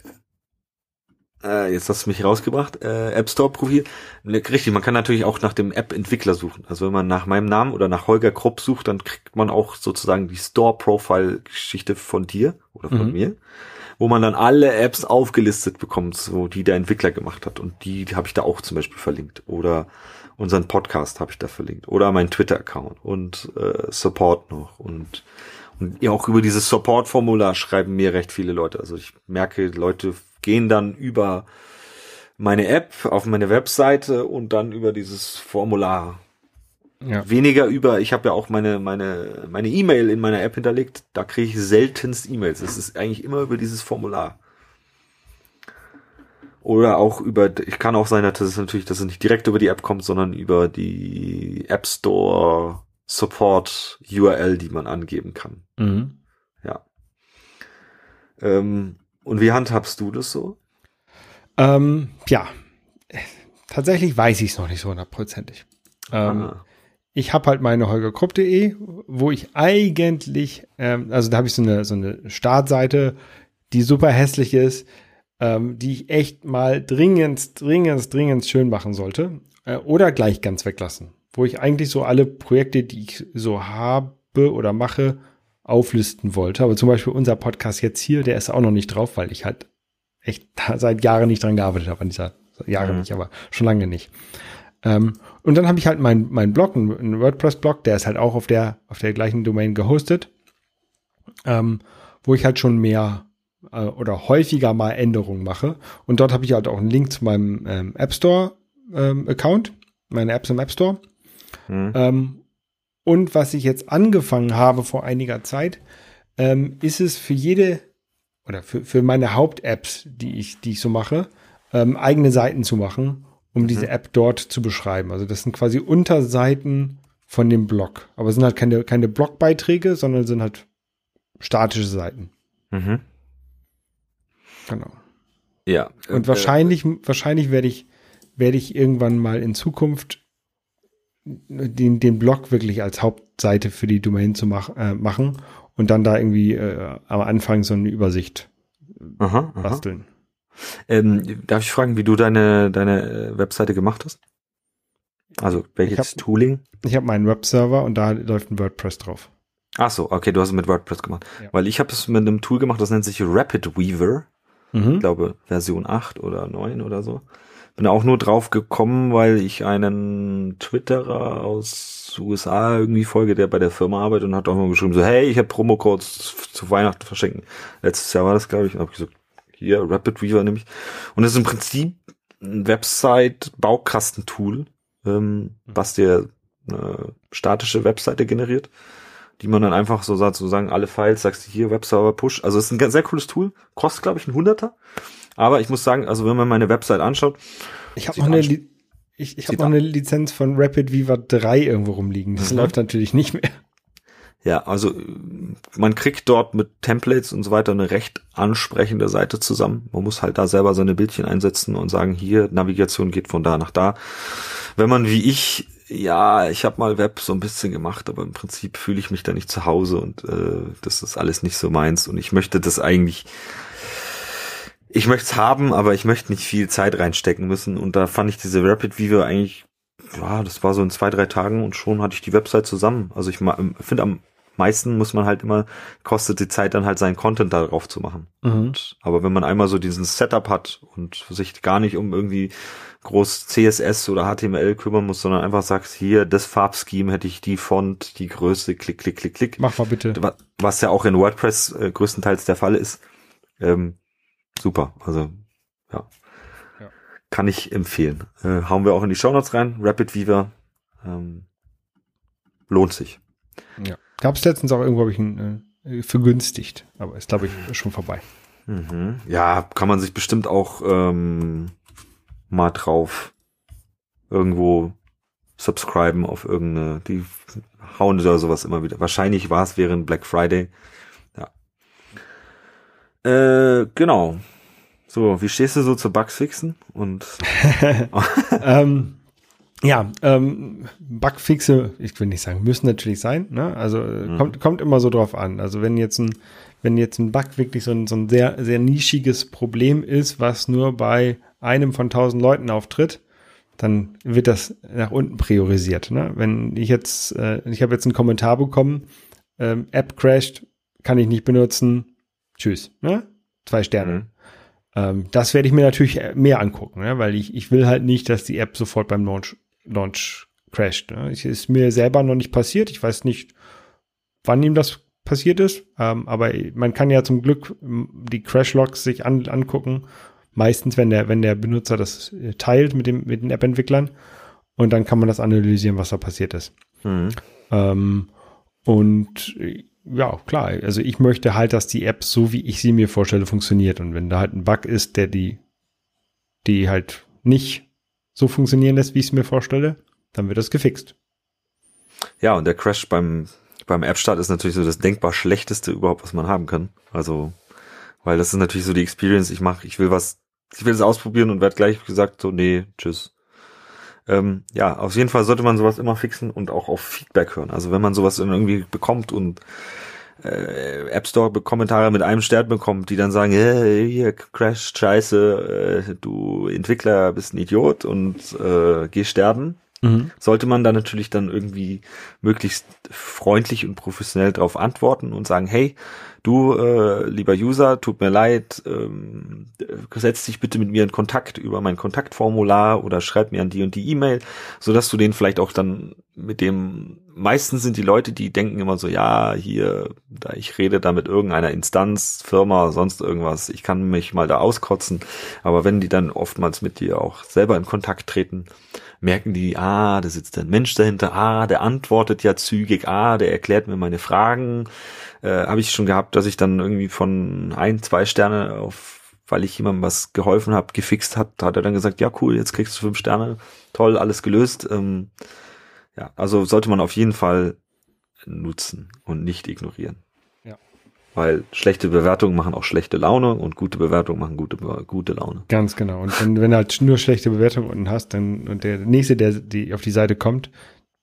äh, jetzt hast du mich rausgebracht, äh, App Store Profil. Ne, richtig, man kann natürlich auch nach dem App Entwickler suchen. Also wenn man nach meinem Namen oder nach Holger Krupp sucht, dann kriegt man auch sozusagen die Store Profile Geschichte von dir oder von mhm. mir wo man dann alle Apps aufgelistet bekommt, so die der Entwickler gemacht hat. Und die, die habe ich da auch zum Beispiel verlinkt. Oder unseren Podcast habe ich da verlinkt. Oder mein Twitter-Account und äh, Support noch. Und, und ja, auch über dieses Support-Formular schreiben mir recht viele Leute. Also ich merke, Leute gehen dann über meine App auf meine Webseite und dann über dieses Formular ja. Weniger über, ich habe ja auch meine meine meine E-Mail in meiner App hinterlegt, da kriege ich seltenst E-Mails. Es ist eigentlich immer über dieses Formular. Oder auch über, ich kann auch sein, dass es natürlich, dass es nicht direkt über die App kommt, sondern über die App Store Support URL, die man angeben kann. Mhm. Ja. Ähm, und wie handhabst du das so? Ähm, ja, tatsächlich weiß ich es noch nicht so hundertprozentig. Ähm, ich habe halt meine holgerkrupp.de, wo ich eigentlich, ähm, also da habe ich so eine, so eine Startseite, die super hässlich ist, ähm, die ich echt mal dringend, dringend, dringend schön machen sollte. Äh, oder gleich ganz weglassen. Wo ich eigentlich so alle Projekte, die ich so habe oder mache, auflisten wollte. Aber zum Beispiel unser Podcast jetzt hier, der ist auch noch nicht drauf, weil ich halt echt seit Jahren nicht dran gearbeitet habe, an dieser Jahre mhm. nicht, aber schon lange nicht. Ähm, und dann habe ich halt meinen mein Blog, einen WordPress-Blog, der ist halt auch auf der, auf der gleichen Domain gehostet, ähm, wo ich halt schon mehr äh, oder häufiger mal Änderungen mache. Und dort habe ich halt auch einen Link zu meinem ähm, App Store ähm, Account, meine Apps im App Store. Mhm. Und was ich jetzt angefangen habe vor einiger Zeit, ähm, ist es für jede oder für, für meine Haupt-Apps, die ich, die ich so mache, ähm, eigene Seiten zu machen, um mhm. diese App dort zu beschreiben. Also das sind quasi Unterseiten von dem Blog. Aber es sind halt keine, keine Blogbeiträge, sondern sind halt statische Seiten. Mhm. Genau. Ja. Und äh, wahrscheinlich, wahrscheinlich werde ich, werde ich irgendwann mal in Zukunft den, den Blog wirklich als Hauptseite für die Domain zu mach, äh, machen und dann da irgendwie äh, am Anfang so eine Übersicht aha, aha. basteln. Ähm, darf ich fragen, wie du deine, deine äh, Webseite gemacht hast? Also welches hab, Tooling? Ich habe meinen Webserver und da läuft ein WordPress drauf. Ach so, okay, du hast es mit WordPress gemacht. Ja. Weil ich habe es mit einem Tool gemacht, das nennt sich Rapid Weaver. Mhm. Ich glaube Version 8 oder 9 oder so. Bin auch nur drauf gekommen, weil ich einen Twitterer aus USA irgendwie folge, der bei der Firma arbeitet und hat auch mal geschrieben, so, hey, ich habe Promocodes zu Weihnachten verschenken. Letztes Jahr war das, glaube ich, und habe ich gesagt, hier, Rapid Weaver nämlich. Und das ist im Prinzip ein Website-Baukastentool, ähm, mhm. was dir eine statische Webseite generiert, die man dann einfach so sozusagen alle Files, sagst du hier, Webserver Push. Also es ist ein sehr cooles Tool, kostet glaube ich ein Hunderter. Aber ich muss sagen, also wenn man meine Website anschaut. Ich habe noch eine, Li ich, ich hab noch eine Lizenz von Rapid Viva 3 irgendwo rumliegen. Das mhm. läuft natürlich nicht mehr. Ja, also man kriegt dort mit Templates und so weiter eine recht ansprechende Seite zusammen. Man muss halt da selber seine Bildchen einsetzen und sagen, hier, Navigation geht von da nach da. Wenn man wie ich, ja, ich habe mal Web so ein bisschen gemacht, aber im Prinzip fühle ich mich da nicht zu Hause und äh, das ist alles nicht so meins und ich möchte das eigentlich ich möchte es haben, aber ich möchte nicht viel Zeit reinstecken müssen. Und da fand ich diese Rapid Vivo eigentlich, ja, das war so in zwei, drei Tagen und schon hatte ich die Website zusammen. Also ich finde am meisten muss man halt immer, kostet die Zeit dann halt seinen Content darauf zu machen. Mhm. Und, aber wenn man einmal so diesen Setup hat und sich gar nicht um irgendwie groß CSS oder HTML kümmern muss, sondern einfach sagst, hier, das Farbscheme hätte ich die Font, die Größe, klick, klick, klick, klick. Mach mal bitte. Was ja auch in WordPress äh, größtenteils der Fall ist. Ähm, super. Also ja, ja. kann ich empfehlen. Äh, hauen wir auch in die Shownotes rein. Rapid Viva ähm, lohnt sich. Ja. Gab es letztens auch irgendwo, habe ich ihn äh, vergünstigt, aber ist glaube ich schon vorbei. Mhm. Ja, kann man sich bestimmt auch ähm, mal drauf irgendwo subscriben auf irgendeine, die hauen oder sowas immer wieder. Wahrscheinlich war es während Black Friday. Äh, genau. So, wie stehst du so zu Bugfixen? Und [LAUGHS] ähm, ja, ähm, Bugfixe, ich will nicht sagen, müssen natürlich sein. Ne? Also mhm. kommt kommt immer so drauf an. Also wenn jetzt ein wenn jetzt ein Bug wirklich so ein, so ein sehr sehr nischiges Problem ist, was nur bei einem von tausend Leuten auftritt, dann wird das nach unten priorisiert. Ne? Wenn ich jetzt, äh, ich habe jetzt einen Kommentar bekommen, ähm, App crasht, kann ich nicht benutzen, Tschüss. Ne? Zwei Sterne. Mhm. Ähm, das werde ich mir natürlich mehr angucken, ne? weil ich, ich will halt nicht, dass die App sofort beim Launch, Launch crasht. Ne? Es ist mir selber noch nicht passiert. Ich weiß nicht, wann ihm das passiert ist. Ähm, aber man kann ja zum Glück die Crash-Logs sich an, angucken. Meistens, wenn der, wenn der Benutzer das äh, teilt mit, dem, mit den App-Entwicklern. Und dann kann man das analysieren, was da passiert ist. Mhm. Ähm, und ja, klar. Also ich möchte halt, dass die App so wie ich sie mir vorstelle funktioniert. Und wenn da halt ein Bug ist, der die, die halt nicht so funktionieren lässt, wie ich es mir vorstelle, dann wird das gefixt. Ja, und der Crash beim, beim App-Start ist natürlich so das denkbar schlechteste überhaupt, was man haben kann. Also, weil das ist natürlich so die Experience, ich mache, ich will was, ich will es ausprobieren und werde gleich gesagt, so, nee, tschüss. Ähm, ja, auf jeden Fall sollte man sowas immer fixen und auch auf Feedback hören. Also wenn man sowas irgendwie bekommt und äh, App Store Kommentare mit einem Stern bekommt, die dann sagen, hey, hier Crash, Scheiße, äh, du Entwickler bist ein Idiot und äh, geh sterben, mhm. sollte man da natürlich dann irgendwie möglichst freundlich und professionell darauf antworten und sagen, hey, du, äh, lieber User, tut mir leid, ähm, setz dich bitte mit mir in Kontakt über mein Kontaktformular oder schreib mir an die und die E-Mail, so dass du den vielleicht auch dann mit dem, meistens sind die Leute, die denken immer so, ja, hier, da ich rede da mit irgendeiner Instanz, Firma, sonst irgendwas, ich kann mich mal da auskotzen, aber wenn die dann oftmals mit dir auch selber in Kontakt treten, merken die, ah, da sitzt ein Mensch dahinter, ah, der antwortet ja zügig, ah, der erklärt mir meine Fragen. Äh, Habe ich schon gehabt, dass ich dann irgendwie von ein, zwei Sterne auf weil ich jemandem was geholfen habe, gefixt hat, hat er dann gesagt, ja cool, jetzt kriegst du fünf Sterne, toll, alles gelöst. Ähm, ja, also sollte man auf jeden Fall nutzen und nicht ignorieren weil schlechte Bewertungen machen auch schlechte Laune und gute Bewertungen machen gute, gute Laune. Ganz genau. Und wenn, wenn du halt nur schlechte Bewertungen unten hast, dann und der nächste, der die auf die Seite kommt,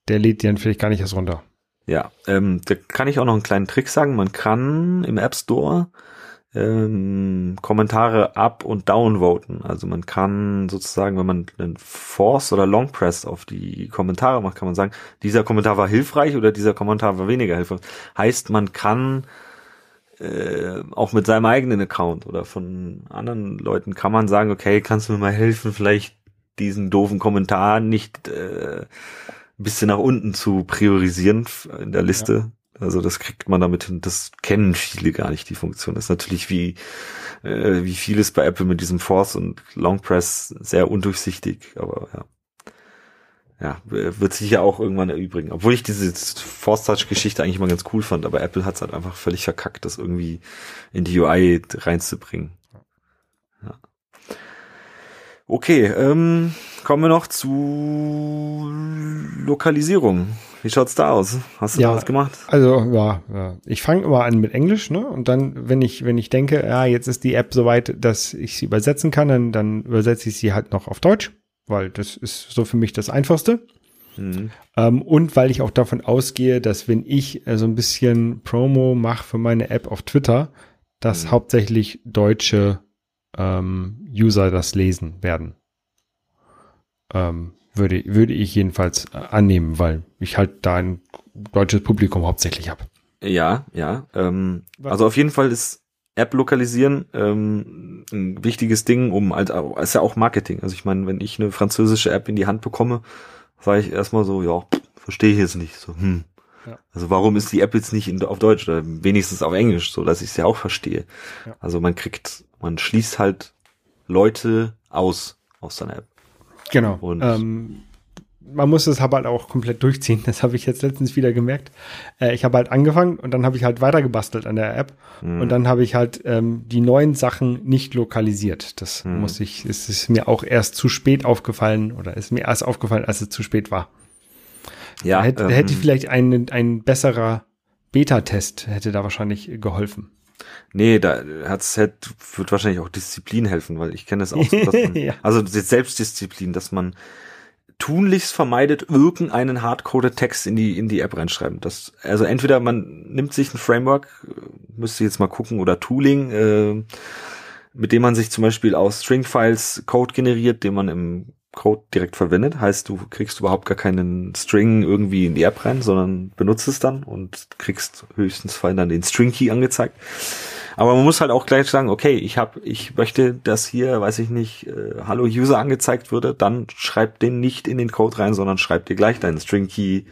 der lädt die dann vielleicht gar nicht erst runter. Ja, ähm, da kann ich auch noch einen kleinen Trick sagen. Man kann im App Store ähm, Kommentare up und down voten. Also man kann sozusagen, wenn man einen Force oder Long Press auf die Kommentare macht, kann man sagen, dieser Kommentar war hilfreich oder dieser Kommentar war weniger hilfreich. Heißt, man kann äh, auch mit seinem eigenen Account oder von anderen Leuten kann man sagen, okay, kannst du mir mal helfen, vielleicht diesen doofen Kommentar nicht äh, ein bisschen nach unten zu priorisieren in der Liste. Ja. Also das kriegt man damit hin. Das kennen viele gar nicht, die Funktion. Das ist natürlich wie, äh, wie vieles bei Apple mit diesem Force und Long Press sehr undurchsichtig, aber ja ja, wird sich ja auch irgendwann erübrigen. Obwohl ich diese Force Touch Geschichte eigentlich mal ganz cool fand, aber Apple hat es halt einfach völlig verkackt, das irgendwie in die UI reinzubringen. Ja. Okay, ähm, kommen wir noch zu Lokalisierung. Wie schaut's da aus? Hast du ja, da was gemacht? Also ja, ja. ich fange immer an mit Englisch, ne? Und dann, wenn ich wenn ich denke, ja, jetzt ist die App soweit, dass ich sie übersetzen kann, dann, dann übersetze ich sie halt noch auf Deutsch weil das ist so für mich das Einfachste. Mhm. Ähm, und weil ich auch davon ausgehe, dass wenn ich äh, so ein bisschen Promo mache für meine App auf Twitter, dass mhm. hauptsächlich deutsche ähm, User das lesen werden. Ähm, würde, würde ich jedenfalls äh, annehmen, weil ich halt da ein deutsches Publikum hauptsächlich habe. Ja, ja. Ähm, also auf jeden Fall ist App lokalisieren ähm, ein wichtiges Ding, um halt ist ja auch Marketing. Also ich meine, wenn ich eine französische App in die Hand bekomme, sage ich erstmal so, ja, verstehe ich jetzt nicht. So, hm. Ja. Also warum ist die App jetzt nicht in, auf Deutsch oder wenigstens auf Englisch, so dass ich es ja auch verstehe. Ja. Also man kriegt, man schließt halt Leute aus aus seiner App. Genau. Und ähm, man muss es aber halt auch komplett durchziehen. Das habe ich jetzt letztens wieder gemerkt. Äh, ich habe halt angefangen und dann habe ich halt weiter gebastelt an der App mhm. und dann habe ich halt ähm, die neuen Sachen nicht lokalisiert. Das mhm. muss ich, es ist mir auch erst zu spät aufgefallen oder ist mir erst aufgefallen, als es zu spät war. Ja, da hätte, ähm, hätte vielleicht ein, ein besserer Beta-Test hätte da wahrscheinlich geholfen. Nee, da hat's, hat, wird wahrscheinlich auch Disziplin helfen, weil ich kenne es auch, dass man, [LAUGHS] ja. also Selbstdisziplin, dass man tunlichst vermeidet, irgendeinen hardcoded Text in die, in die App reinschreiben. Das, also entweder man nimmt sich ein Framework, müsste jetzt mal gucken, oder Tooling, äh, mit dem man sich zum Beispiel aus String-Files Code generiert, den man im Code direkt verwendet. Heißt, du kriegst überhaupt gar keinen String irgendwie in die App rein, sondern benutzt es dann und kriegst höchstens fallen dann den String-Key angezeigt. Aber man muss halt auch gleich sagen, okay, ich habe, ich möchte, dass hier, weiß ich nicht, äh, Hallo User angezeigt würde, dann schreib den nicht in den Code rein, sondern schreib dir gleich deinen String Key,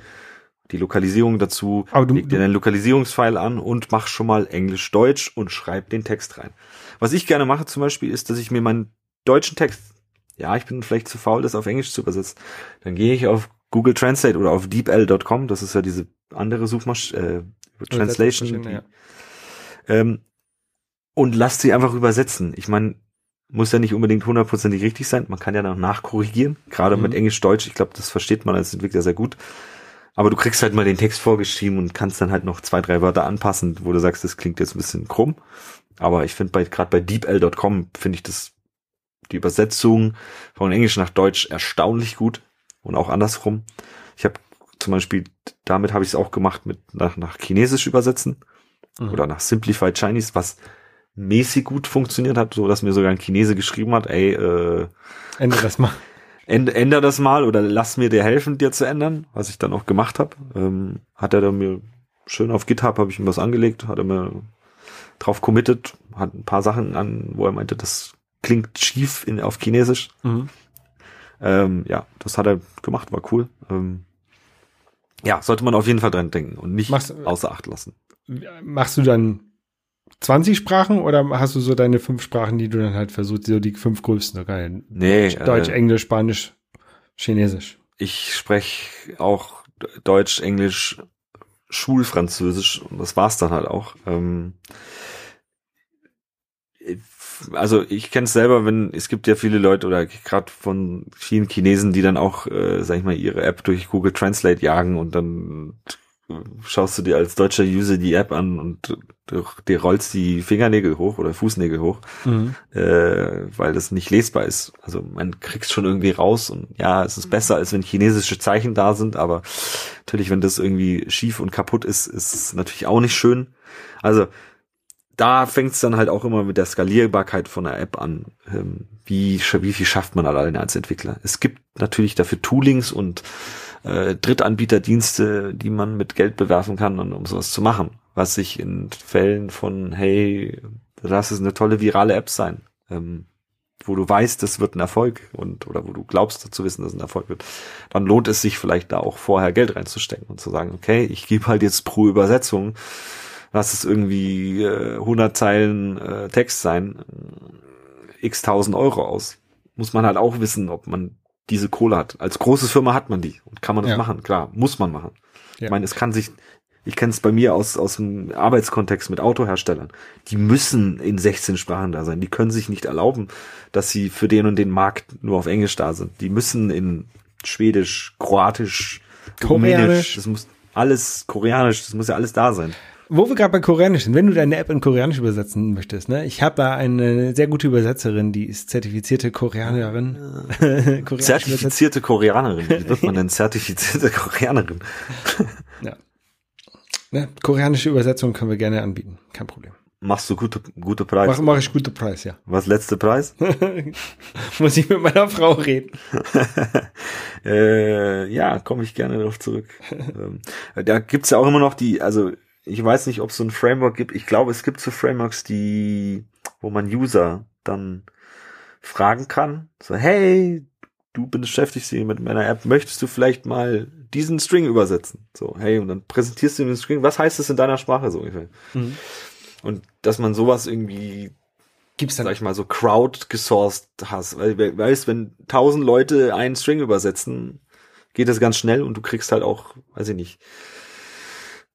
die Lokalisierung dazu, Aber du, leg dir deinen Lokalisierungsfile an und mach schon mal Englisch-Deutsch und schreib den Text rein. Was ich gerne mache zum Beispiel ist, dass ich mir meinen deutschen Text, ja, ich bin vielleicht zu faul, das auf Englisch zu übersetzen, dann gehe ich auf Google Translate oder auf deepl.com, das ist ja diese andere Suchmaschine, äh, Translation, die, ja. ähm, und lasst sie einfach übersetzen. Ich meine, muss ja nicht unbedingt hundertprozentig richtig sein. Man kann ja noch nachkorrigieren. Gerade mhm. mit Englisch-Deutsch. Ich glaube, das versteht man als Entwickler sehr gut. Aber du kriegst halt mal den Text vorgeschrieben und kannst dann halt noch zwei, drei Wörter anpassen, wo du sagst, das klingt jetzt ein bisschen krumm. Aber ich finde bei, gerade bei deepl.com finde ich das, die Übersetzung von Englisch nach Deutsch erstaunlich gut und auch andersrum. Ich habe zum Beispiel, damit habe ich es auch gemacht mit nach, nach Chinesisch übersetzen mhm. oder nach Simplified Chinese, was mäßig gut funktioniert hat, so dass mir sogar ein Chinese geschrieben hat, ey, äh, ändere das mal. [LAUGHS] Änder das mal oder lass mir dir helfen, dir zu ändern, was ich dann auch gemacht habe. Ähm, hat er dann mir schön auf GitHub habe ich ihm was angelegt, hat er mir drauf committed, hat ein paar Sachen an, wo er meinte, das klingt schief in, auf Chinesisch. Mhm. Ähm, ja, das hat er gemacht, war cool. Ähm, ja, sollte man auf jeden Fall dran denken und nicht Machst, außer Acht lassen. Machst du dann 20 Sprachen oder hast du so deine fünf Sprachen, die du dann halt versuchst, so die fünf größten? Okay. Nee. Deutsch, äh, Englisch, Spanisch, Chinesisch. Ich spreche auch Deutsch, Englisch, Schulfranzösisch und das war's dann halt auch. Ähm, also ich kenne es selber, wenn es gibt ja viele Leute oder gerade von vielen Chinesen, die dann auch, äh, sag ich mal, ihre App durch Google Translate jagen und dann schaust du dir als deutscher User die App an und dir rollst die Fingernägel hoch oder Fußnägel hoch, mhm. äh, weil das nicht lesbar ist. Also man kriegst schon irgendwie raus und ja, es ist besser, als wenn chinesische Zeichen da sind, aber natürlich, wenn das irgendwie schief und kaputt ist, ist es natürlich auch nicht schön. Also da fängt es dann halt auch immer mit der Skalierbarkeit von der App an. Ähm, wie, wie viel schafft man alleine als Entwickler? Es gibt natürlich dafür Toolings und äh, Drittanbieterdienste, die man mit Geld bewerfen kann, um sowas zu machen. Was sich in Fällen von, hey, das ist eine tolle virale App sein, ähm, wo du weißt, das wird ein Erfolg und oder wo du glaubst zu wissen, dass es ein Erfolg wird, dann lohnt es sich vielleicht da auch vorher Geld reinzustecken und zu sagen, okay, ich gebe halt jetzt pro Übersetzung, lass es irgendwie äh, 100 Zeilen äh, Text sein, äh, x tausend Euro aus. Muss man halt auch wissen, ob man diese Kohle hat. Als große Firma hat man die und kann man das ja. machen, klar, muss man machen. Ja. Ich meine, es kann sich, ich kenne es bei mir aus, aus dem Arbeitskontext mit Autoherstellern. Die müssen in 16 Sprachen da sein. Die können sich nicht erlauben, dass sie für den und den Markt nur auf Englisch da sind. Die müssen in Schwedisch, Kroatisch, Koreanisch, das muss alles Koreanisch, das muss ja alles da sein. Wo wir gerade bei Koreanisch sind, wenn du deine App in Koreanisch übersetzen möchtest, ne? Ich habe da eine sehr gute Übersetzerin, die ist zertifizierte Koreanerin. [LAUGHS] zertifizierte Koreanerin. Wie wird man [LAUGHS] denn zertifizierte Koreanerin? ja. Ne? Koreanische Übersetzung können wir gerne anbieten. Kein Problem. Machst du gute, gute Preis? Mach, mach ich gute Preis, ja. Was letzte Preis? [LAUGHS] Muss ich mit meiner Frau reden. äh, ja, komme ich gerne darauf zurück. ähm, da gibt's ja auch immer noch die, also ich weiß nicht, ob es so ein Framework gibt. Ich glaube, es gibt so Frameworks, die, wo man User dann fragen kann. So, hey, du beschäftigst dich mit meiner App, möchtest du vielleicht mal diesen String übersetzen? So, hey, und dann präsentierst du den String, was heißt das in deiner Sprache so ungefähr? Mhm. Und dass man sowas irgendwie gibt's dann sag ich mal so crowd gesourced hast, weil weißt, wenn tausend Leute einen String übersetzen, geht das ganz schnell und du kriegst halt auch, weiß ich nicht,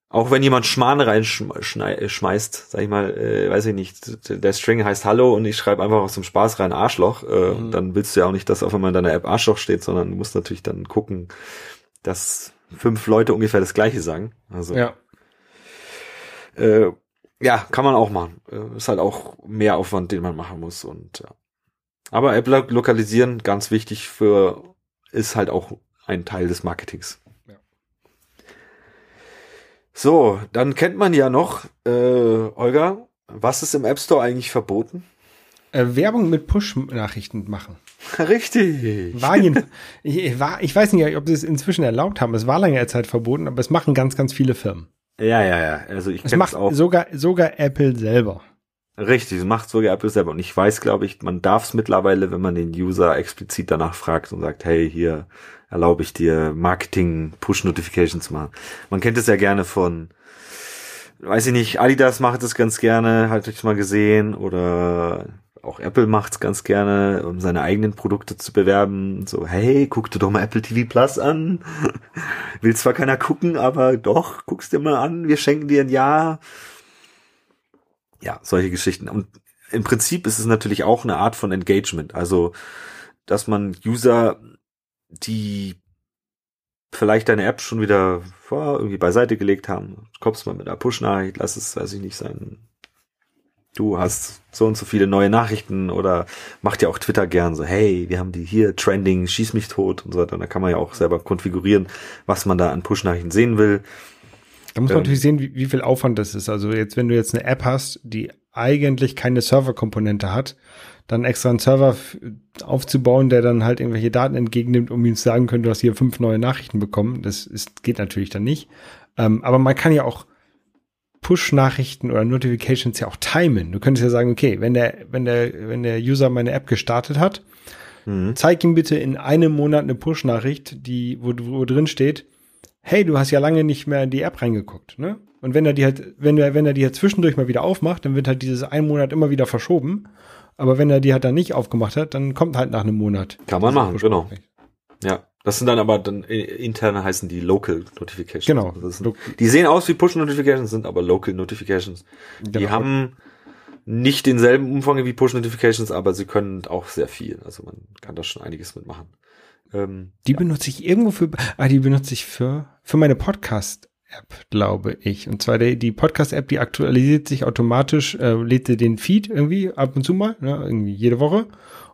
auch wenn jemand Schmarrn reinschmeißt, sag ich mal, äh, weiß ich nicht, der String heißt Hallo und ich schreibe einfach aus dem Spaß rein Arschloch, äh, mhm. dann willst du ja auch nicht, dass auf einmal in deiner App Arschloch steht, sondern du musst natürlich dann gucken, dass fünf Leute ungefähr das gleiche sagen. Also ja, äh, ja kann man auch machen. Äh, ist halt auch mehr Aufwand, den man machen muss und ja. Aber App lokalisieren, ganz wichtig für, ist halt auch ein Teil des Marketings. So, dann kennt man ja noch, äh, Olga, was ist im App Store eigentlich verboten? Äh, Werbung mit Push-Nachrichten machen. [LAUGHS] Richtig. War, ich, war, ich weiß nicht, ob sie es inzwischen erlaubt haben. Es war lange Zeit verboten, aber es machen ganz, ganz viele Firmen. Ja, ja, ja. Also ich es macht auch. sogar sogar Apple selber. Richtig, macht sogar Apple selber. Und ich weiß, glaube ich, man darf es mittlerweile, wenn man den User explizit danach fragt und sagt, hey, hier erlaube ich dir, Marketing-Push-Notifications machen. Man kennt es ja gerne von, weiß ich nicht, Adidas macht es ganz gerne, halt ich mal gesehen, oder auch Apple macht es ganz gerne, um seine eigenen Produkte zu bewerben. So, hey, guck dir doch mal Apple TV Plus an. [LAUGHS] Will zwar keiner gucken, aber doch, guckst dir mal an, wir schenken dir ein Jahr. Ja, solche Geschichten. Und im Prinzip ist es natürlich auch eine Art von Engagement. Also, dass man User die vielleicht deine App schon wieder vor, irgendwie beiseite gelegt haben. Kommst mal mit einer Push-Nachricht, lass es, weiß ich nicht, sein. Du hast so und so viele neue Nachrichten oder macht ja auch Twitter gern so, hey, wir haben die hier, Trending, schieß mich tot und so weiter. Und da kann man ja auch selber konfigurieren, was man da an Push-Nachrichten sehen will. Da muss man ähm, natürlich sehen, wie, wie viel Aufwand das ist. Also jetzt, wenn du jetzt eine App hast, die eigentlich keine Serverkomponente hat, dann extra einen Server aufzubauen, der dann halt irgendwelche Daten entgegennimmt, um ihm zu sagen können, du hast hier fünf neue Nachrichten bekommen. Das ist, geht natürlich dann nicht. Ähm, aber man kann ja auch Push-Nachrichten oder Notifications ja auch timen. Du könntest ja sagen, okay, wenn der, wenn der, wenn der User meine App gestartet hat, mhm. zeig ihm bitte in einem Monat eine Push-Nachricht, die, wo, wo drin steht, hey, du hast ja lange nicht mehr in die App reingeguckt, ne? Und wenn er die halt, wenn er, wenn er die halt zwischendurch mal wieder aufmacht, dann wird halt dieses ein Monat immer wieder verschoben. Aber wenn er die halt dann nicht aufgemacht hat, dann kommt halt nach einem Monat. Kann man machen, genau. Ja. Das sind dann aber dann interne heißen die Local Notifications. Genau. Sind, die sehen aus wie Push Notifications, sind aber Local Notifications. Genau. Die haben nicht denselben Umfang wie Push Notifications, aber sie können auch sehr viel. Also man kann da schon einiges mitmachen. Ähm, die ja. benutze ich irgendwo für, ah, die benutze ich für, für meine Podcast App, glaube ich. Und zwar die, die Podcast-App, die aktualisiert sich automatisch, äh, lädt dir den Feed irgendwie ab und zu mal, ne, irgendwie jede Woche.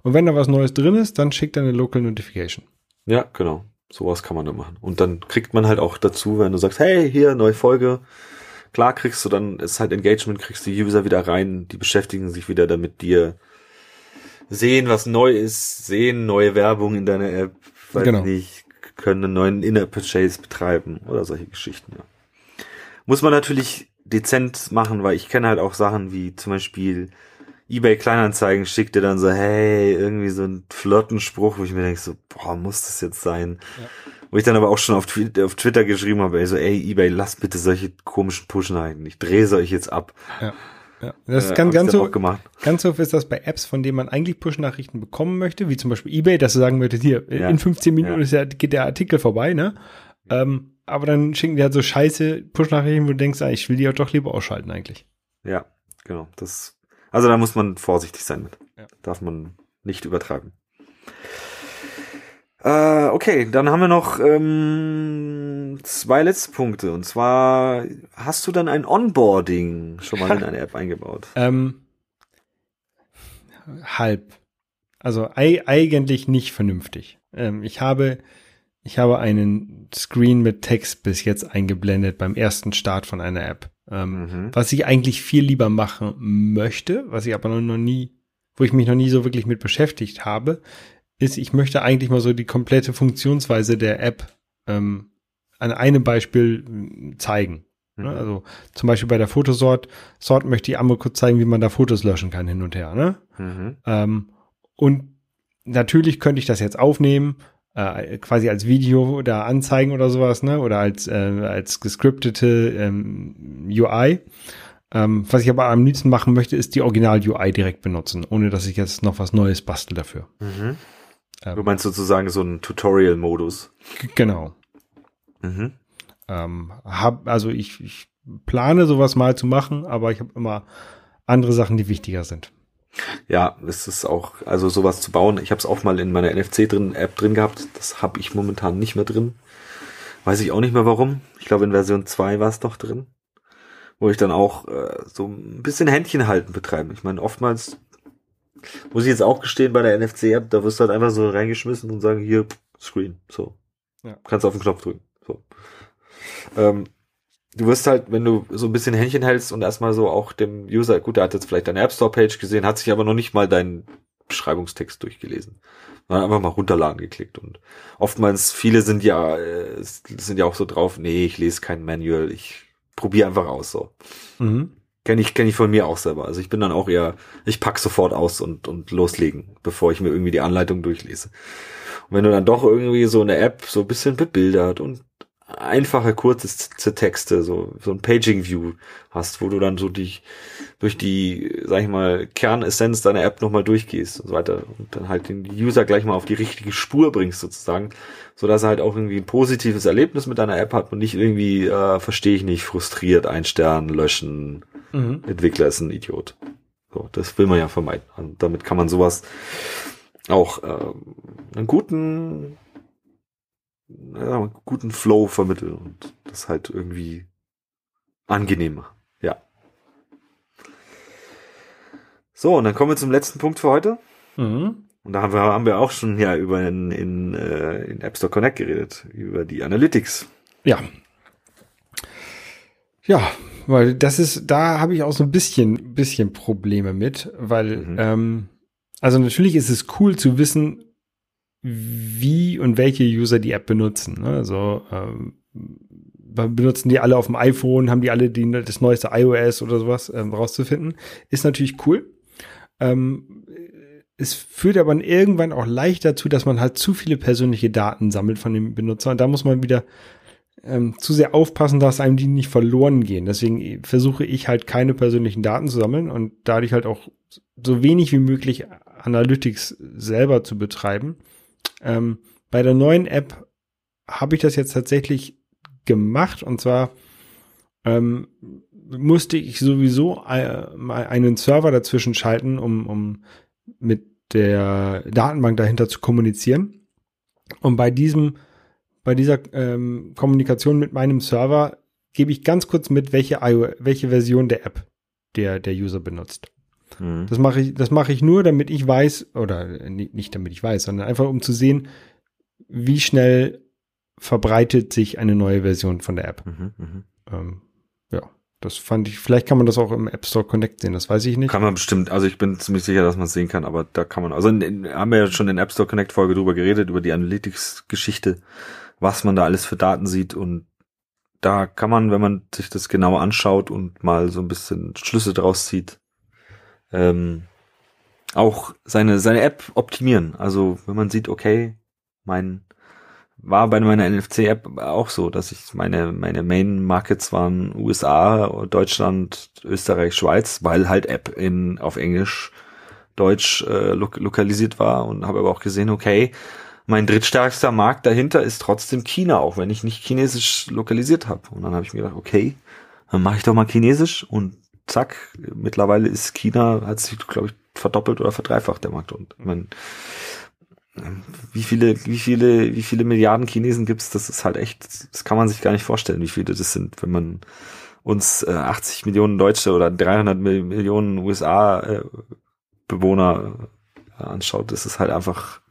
Und wenn da was Neues drin ist, dann schickt er eine Local Notification. Ja, genau. Sowas kann man da machen. Und dann kriegt man halt auch dazu, wenn du sagst, hey, hier, neue Folge. Klar kriegst du dann, ist halt Engagement, kriegst die User wieder rein, die beschäftigen sich wieder damit dir, sehen, was neu ist, sehen neue Werbung in deiner App, weiß genau. nicht, können einen neuen Inner Purchase betreiben oder solche Geschichten, ja. Muss man natürlich dezent machen, weil ich kenne halt auch Sachen wie zum Beispiel eBay Kleinanzeigen schickt dir dann so, hey, irgendwie so ein Flirtenspruch, wo ich mir denke so, boah, muss das jetzt sein? Ja. Wo ich dann aber auch schon auf, auf Twitter geschrieben habe, ey, so, ey, eBay, lass bitte solche komischen Push-Nachrichten. Ich drehe euch jetzt ab. Ja. Ja, das äh, kann ganz so, ganz so ist das bei Apps, von denen man eigentlich Push-Nachrichten bekommen möchte, wie zum Beispiel eBay, dass du sagen möchtest, hier, ja. in 15 Minuten ja. ist ja, geht der Artikel vorbei, ne? Ähm, aber dann schicken die halt so scheiße Push-Nachrichten, wo du denkst, ah, ich will die auch doch lieber ausschalten eigentlich. Ja, genau. Das, also da muss man vorsichtig sein mit. Ja. Darf man nicht übertreiben. Äh, okay, dann haben wir noch ähm, zwei letzte Punkte. Und zwar, hast du dann ein Onboarding schon mal in eine App eingebaut? [LAUGHS] Ähm, halb. Also eigentlich nicht vernünftig. Ähm, ich habe ich habe einen Screen mit Text bis jetzt eingeblendet beim ersten Start von einer App. Ähm, mhm. Was ich eigentlich viel lieber machen möchte, was ich aber noch nie, wo ich mich noch nie so wirklich mit beschäftigt habe, ist, ich möchte eigentlich mal so die komplette Funktionsweise der App ähm, an einem Beispiel hm, zeigen. Ne? Mhm. Also zum Beispiel bei der Fotosort, Sort möchte ich einmal kurz zeigen, wie man da Fotos löschen kann hin und her. Ne? Mhm. Ähm, und natürlich könnte ich das jetzt aufnehmen, äh, quasi als Video da anzeigen oder sowas, ne? Oder als, äh, als gescriptete ähm, UI. Ähm, was ich aber am liebsten machen möchte, ist die Original-UI direkt benutzen, ohne dass ich jetzt noch was Neues bastel dafür. Mhm. Ähm, du meinst sozusagen so einen Tutorial-Modus? Genau. Mhm. Ähm, hab, also ich, ich plane sowas mal zu machen, aber ich habe immer andere Sachen, die wichtiger sind. Ja, es ist auch, also sowas zu bauen. Ich habe es auch mal in meiner NFC drin App drin gehabt. Das habe ich momentan nicht mehr drin. Weiß ich auch nicht mehr warum. Ich glaube in Version 2 war es doch drin. Wo ich dann auch äh, so ein bisschen Händchen halten betreibe. Ich meine, oftmals muss ich jetzt auch gestehen bei der NFC-App, da wirst du halt einfach so reingeschmissen und sagen, hier, Screen, so. Ja. Kannst auf den Knopf drücken. So. Ähm, du wirst halt, wenn du so ein bisschen Händchen hältst und erstmal so auch dem User, gut, der hat jetzt vielleicht deine App Store Page gesehen, hat sich aber noch nicht mal deinen Beschreibungstext durchgelesen. Sondern einfach mal runterladen geklickt und oftmals viele sind ja, äh, sind ja auch so drauf, nee, ich lese kein Manual, ich probiere einfach aus, so. Mhm. Kenne ich, kenn ich von mir auch selber. Also ich bin dann auch eher, ich pack sofort aus und, und loslegen, bevor ich mir irgendwie die Anleitung durchlese. Und wenn du dann doch irgendwie so eine App so ein bisschen bebildert und einfache, kurze Texte, so, so ein Paging View hast, wo du dann so dich durch die, sag ich mal, Kernessenz deiner App nochmal durchgehst und so weiter und dann halt den User gleich mal auf die richtige Spur bringst sozusagen, so dass er halt auch irgendwie ein positives Erlebnis mit deiner App hat und nicht irgendwie, äh, verstehe ich nicht, frustriert, ein Stern, löschen, mhm. Entwickler ist ein Idiot. So, das will man ja vermeiden. Und damit kann man sowas auch äh, einen guten ja, guten Flow vermitteln und das halt irgendwie angenehm machen. Ja. So, und dann kommen wir zum letzten Punkt für heute. Mhm. Und da haben wir, haben wir auch schon ja über in, in, äh, in App Store Connect geredet, über die Analytics. Ja. Ja, weil das ist, da habe ich auch so ein bisschen, bisschen Probleme mit, weil, mhm. ähm, also natürlich ist es cool zu wissen, wie und welche User die App benutzen. Ne? Also ähm, benutzen die alle auf dem iPhone, haben die alle die, das neueste iOS oder sowas ähm, rauszufinden. Ist natürlich cool. Ähm, es führt aber irgendwann auch leicht dazu, dass man halt zu viele persönliche Daten sammelt von dem Benutzer. Und da muss man wieder ähm, zu sehr aufpassen, dass einem die nicht verloren gehen. Deswegen versuche ich halt keine persönlichen Daten zu sammeln und dadurch halt auch so wenig wie möglich Analytics selber zu betreiben. Ähm, bei der neuen App habe ich das jetzt tatsächlich gemacht und zwar ähm, musste ich sowieso äh, einen Server dazwischen schalten, um, um mit der Datenbank dahinter zu kommunizieren. Und bei diesem, bei dieser ähm, Kommunikation mit meinem Server gebe ich ganz kurz mit, welche, welche Version der App der, der User benutzt. Mhm. Das mache ich, das mache ich nur, damit ich weiß, oder nicht damit ich weiß, sondern einfach um zu sehen, wie schnell verbreitet sich eine neue Version von der App. Mhm, mh. ähm, ja, das fand ich, vielleicht kann man das auch im App Store Connect sehen, das weiß ich nicht. Kann man bestimmt, also ich bin ziemlich sicher, dass man es sehen kann, aber da kann man, also in, haben wir ja schon in App Store Connect Folge drüber geredet, über die Analytics-Geschichte, was man da alles für Daten sieht und da kann man, wenn man sich das genau anschaut und mal so ein bisschen Schlüsse draus zieht, ähm, auch seine, seine App optimieren. Also wenn man sieht, okay, mein war bei meiner NFC-App auch so, dass ich meine, meine Main Markets waren USA, Deutschland, Österreich, Schweiz, weil halt App in, auf Englisch, Deutsch äh, lo lokalisiert war und habe aber auch gesehen, okay, mein drittstärkster Markt dahinter ist trotzdem China, auch wenn ich nicht Chinesisch lokalisiert habe. Und dann habe ich mir gedacht, okay, dann mache ich doch mal Chinesisch und zack, mittlerweile ist China, hat sich, glaube ich, verdoppelt oder verdreifacht der Markt. Und mein, wie viele, wie viele, wie viele Milliarden Chinesen gibt's? Das ist halt echt, das kann man sich gar nicht vorstellen, wie viele das sind, wenn man uns äh, 80 Millionen Deutsche oder 300 Millionen USA äh, Bewohner äh, anschaut. Das ist halt einfach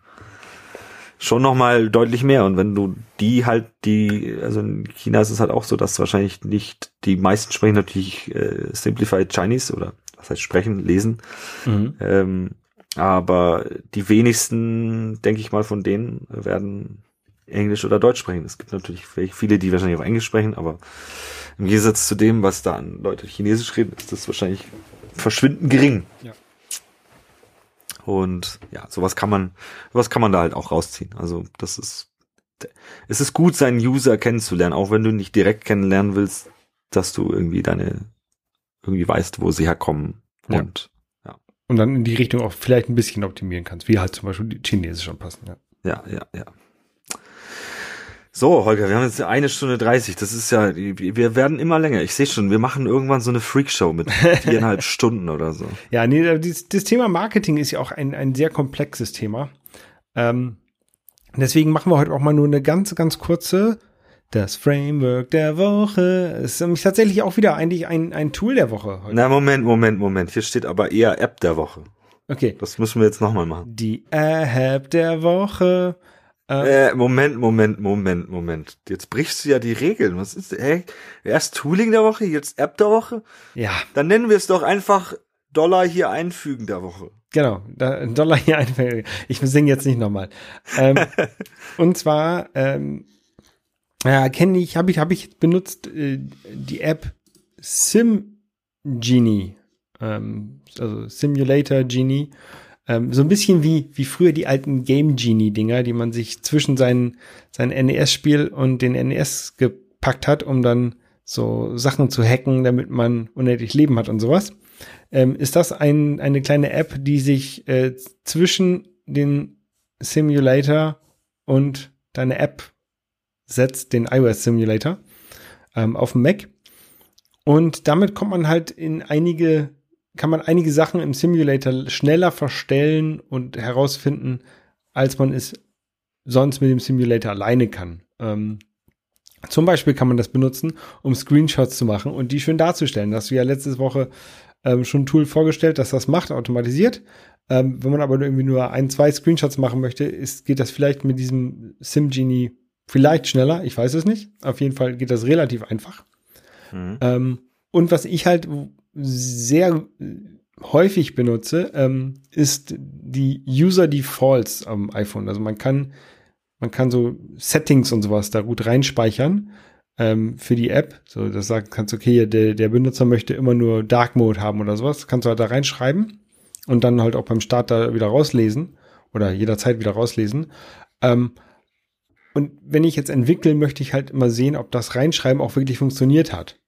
schon nochmal deutlich mehr. Und wenn du die halt, die, also in China ist es halt auch so, dass wahrscheinlich nicht, die meisten sprechen natürlich äh, Simplified Chinese oder was heißt sprechen, lesen. Mhm. Ähm, aber die wenigsten, denke ich mal, von denen werden Englisch oder Deutsch sprechen. Es gibt natürlich viele, die wahrscheinlich auch Englisch sprechen, aber im Gegensatz zu dem, was da an Leute Chinesisch reden, ist das wahrscheinlich verschwindend gering. Ja. Und ja, sowas kann man, sowas kann man da halt auch rausziehen. Also das ist, es ist gut, seinen User kennenzulernen, auch wenn du nicht direkt kennenlernen willst, dass du irgendwie deine, irgendwie weißt, wo sie herkommen. Und und dann in die Richtung auch vielleicht ein bisschen optimieren kannst, wie halt zum Beispiel die Chinesisch anpassen. Ja, ja, ja. ja. So, Holger, wir haben jetzt eine Stunde dreißig. Das ist ja, wir werden immer länger. Ich sehe schon, wir machen irgendwann so eine Freakshow mit [LAUGHS] viereinhalb Stunden oder so. Ja, nee, das, das, Thema Marketing ist ja auch ein, ein sehr komplexes Thema. Ähm, deswegen machen wir heute auch mal nur eine ganz, ganz kurze das Framework der Woche ist nämlich tatsächlich auch wieder eigentlich ein, ein Tool der Woche. Heute. Na, Moment, Moment, Moment. Hier steht aber eher App der Woche. Okay. Das müssen wir jetzt nochmal machen. Die App der Woche. Ähm, äh, Moment, Moment, Moment, Moment. Jetzt brichst du ja die Regeln. Was ist, hä? Erst Tooling der Woche, jetzt App der Woche? Ja. Dann nennen wir es doch einfach Dollar hier einfügen der Woche. Genau, Dollar hier einfügen. Ich singe jetzt nicht nochmal. Ähm, [LAUGHS] und zwar, ähm, ja, kenne ich, habe ich, habe ich benutzt äh, die App Sim Genie, ähm, also Simulator Genie. Ähm, so ein bisschen wie, wie früher die alten Game Genie-Dinger, die man sich zwischen seinen, sein NES-Spiel und den NES gepackt hat, um dann so Sachen zu hacken, damit man unendlich Leben hat und sowas. Ähm, ist das ein, eine kleine App, die sich äh, zwischen den Simulator und deine App setzt, den iOS Simulator, ähm, auf dem Mac. Und damit kommt man halt in einige, kann man einige Sachen im Simulator schneller verstellen und herausfinden, als man es sonst mit dem Simulator alleine kann. Ähm, zum Beispiel kann man das benutzen, um Screenshots zu machen und die schön darzustellen. Das hast du ja letzte Woche ähm, schon ein Tool vorgestellt, das das macht, automatisiert. Ähm, wenn man aber irgendwie nur ein, zwei Screenshots machen möchte, ist, geht das vielleicht mit diesem SimGenie Vielleicht schneller, ich weiß es nicht. Auf jeden Fall geht das relativ einfach. Mhm. Ähm, und was ich halt sehr häufig benutze, ähm, ist die User Defaults am iPhone. Also man kann, man kann so Settings und sowas da gut reinspeichern. ähm, für die App. So, das sagt, kannst okay, der, der Benutzer möchte immer nur Dark Mode haben oder sowas. Kannst du halt da reinschreiben und dann halt auch beim Start da wieder rauslesen oder jederzeit wieder rauslesen. Ähm, und wenn ich jetzt entwickeln, möchte ich halt immer sehen, ob das Reinschreiben auch wirklich funktioniert hat.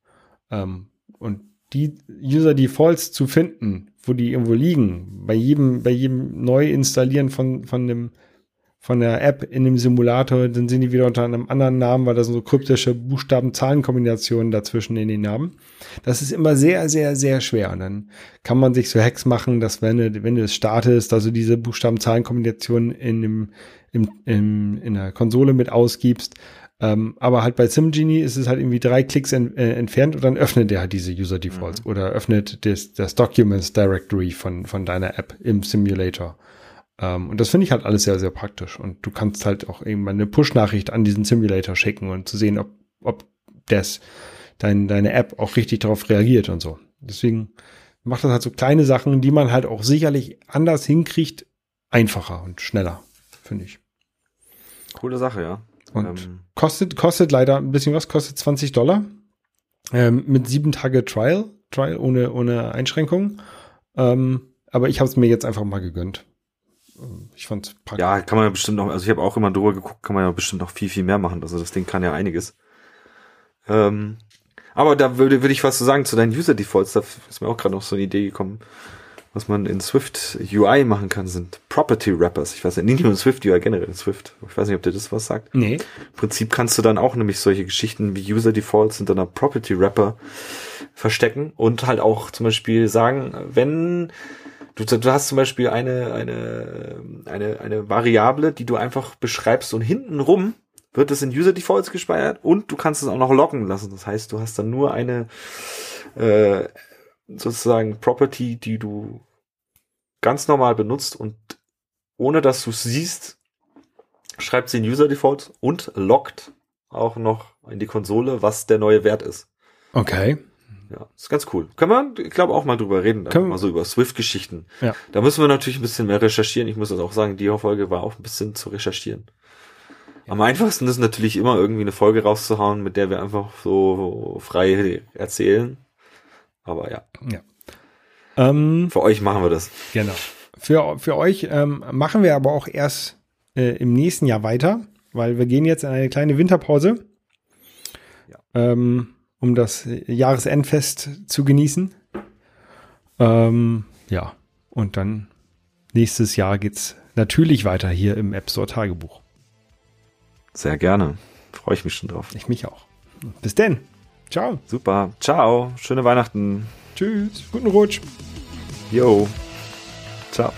Ähm, und die User Defaults zu finden, wo die irgendwo liegen, bei jedem, bei jedem Neuinstallieren von, von dem, von der App in dem Simulator, dann sind die wieder unter einem anderen Namen, weil da so kryptische Buchstaben-Zahlen-Kombinationen dazwischen in den Namen. Das ist immer sehr, sehr, sehr schwer. Und dann kann man sich so Hacks machen, dass wenn du, wenn du es startest, also diese Buchstaben-Zahlen-Kombination in dem, im, im, in der Konsole mit ausgibst, ähm, aber halt bei SimGenie ist es halt irgendwie drei Klicks en, äh, entfernt und dann öffnet der halt diese User Defaults mhm. oder öffnet das, das Documents Directory von, von deiner App im Simulator. Ähm, und das finde ich halt alles sehr, sehr praktisch. Und du kannst halt auch irgendwann eine Push-Nachricht an diesen Simulator schicken und zu sehen, ob, ob das dein, deine App auch richtig darauf reagiert und so. Deswegen macht das halt so kleine Sachen, die man halt auch sicherlich anders hinkriegt, einfacher und schneller, finde ich. Coole Sache, ja. Und ähm. kostet, kostet leider ein bisschen was, kostet 20 Dollar. Ähm, mit sieben Tage Trial, Trial ohne, ohne Einschränkungen. Ähm, aber ich habe es mir jetzt einfach mal gegönnt. Ähm, ich fand's praktisch. Ja, kann man ja bestimmt noch, also ich habe auch immer drüber geguckt, kann man ja bestimmt noch viel, viel mehr machen. Also das Ding kann ja einiges. Ähm, aber da würde, würde ich was zu sagen zu deinen User Defaults. Da ist mir auch gerade noch so eine Idee gekommen was man in Swift UI machen kann, sind Property Wrappers. Ich weiß nicht, nicht nur in Swift UI, generell in Swift. Ich weiß nicht, ob dir das was sagt. Nee. Im Prinzip kannst du dann auch nämlich solche Geschichten wie User Defaults in deiner Property Wrapper verstecken und halt auch zum Beispiel sagen, wenn du, du hast zum Beispiel eine, eine, eine, eine Variable, die du einfach beschreibst und hintenrum wird es in User Defaults gespeichert und du kannst es auch noch loggen lassen. Das heißt, du hast dann nur eine äh, sozusagen Property, die du ganz normal benutzt und ohne dass du es siehst, schreibt sie in User Default und lockt auch noch in die Konsole, was der neue Wert ist. Okay. Ja, ist ganz cool. Können wir, ich glaube, auch mal drüber reden, Können mal so über Swift-Geschichten. Ja. Da müssen wir natürlich ein bisschen mehr recherchieren. Ich muss das auch sagen, die Folge war auch ein bisschen zu recherchieren. Am einfachsten ist natürlich immer irgendwie eine Folge rauszuhauen, mit der wir einfach so frei erzählen. Aber ja. Ja. Ähm, für euch machen wir das. Genau. Für, für euch ähm, machen wir aber auch erst äh, im nächsten Jahr weiter, weil wir gehen jetzt in eine kleine Winterpause, ja. ähm, um das Jahresendfest zu genießen. Ähm, ja, und dann nächstes Jahr geht's natürlich weiter hier im App Store Tagebuch. Sehr gerne. Freue ich mich schon drauf. Ich mich auch. Bis denn. Ciao. Super. Ciao. Schöne Weihnachten. Tschüss. Guten Rutsch. Jo. Ciao.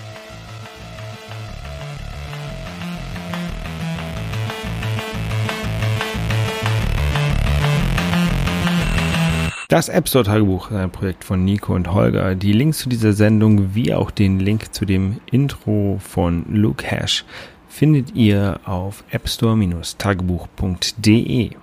Das App Store Tagebuch ist ein Projekt von Nico und Holger. Die Links zu dieser Sendung wie auch den Link zu dem Intro von Luke Hash findet ihr auf appstore-tagebuch.de.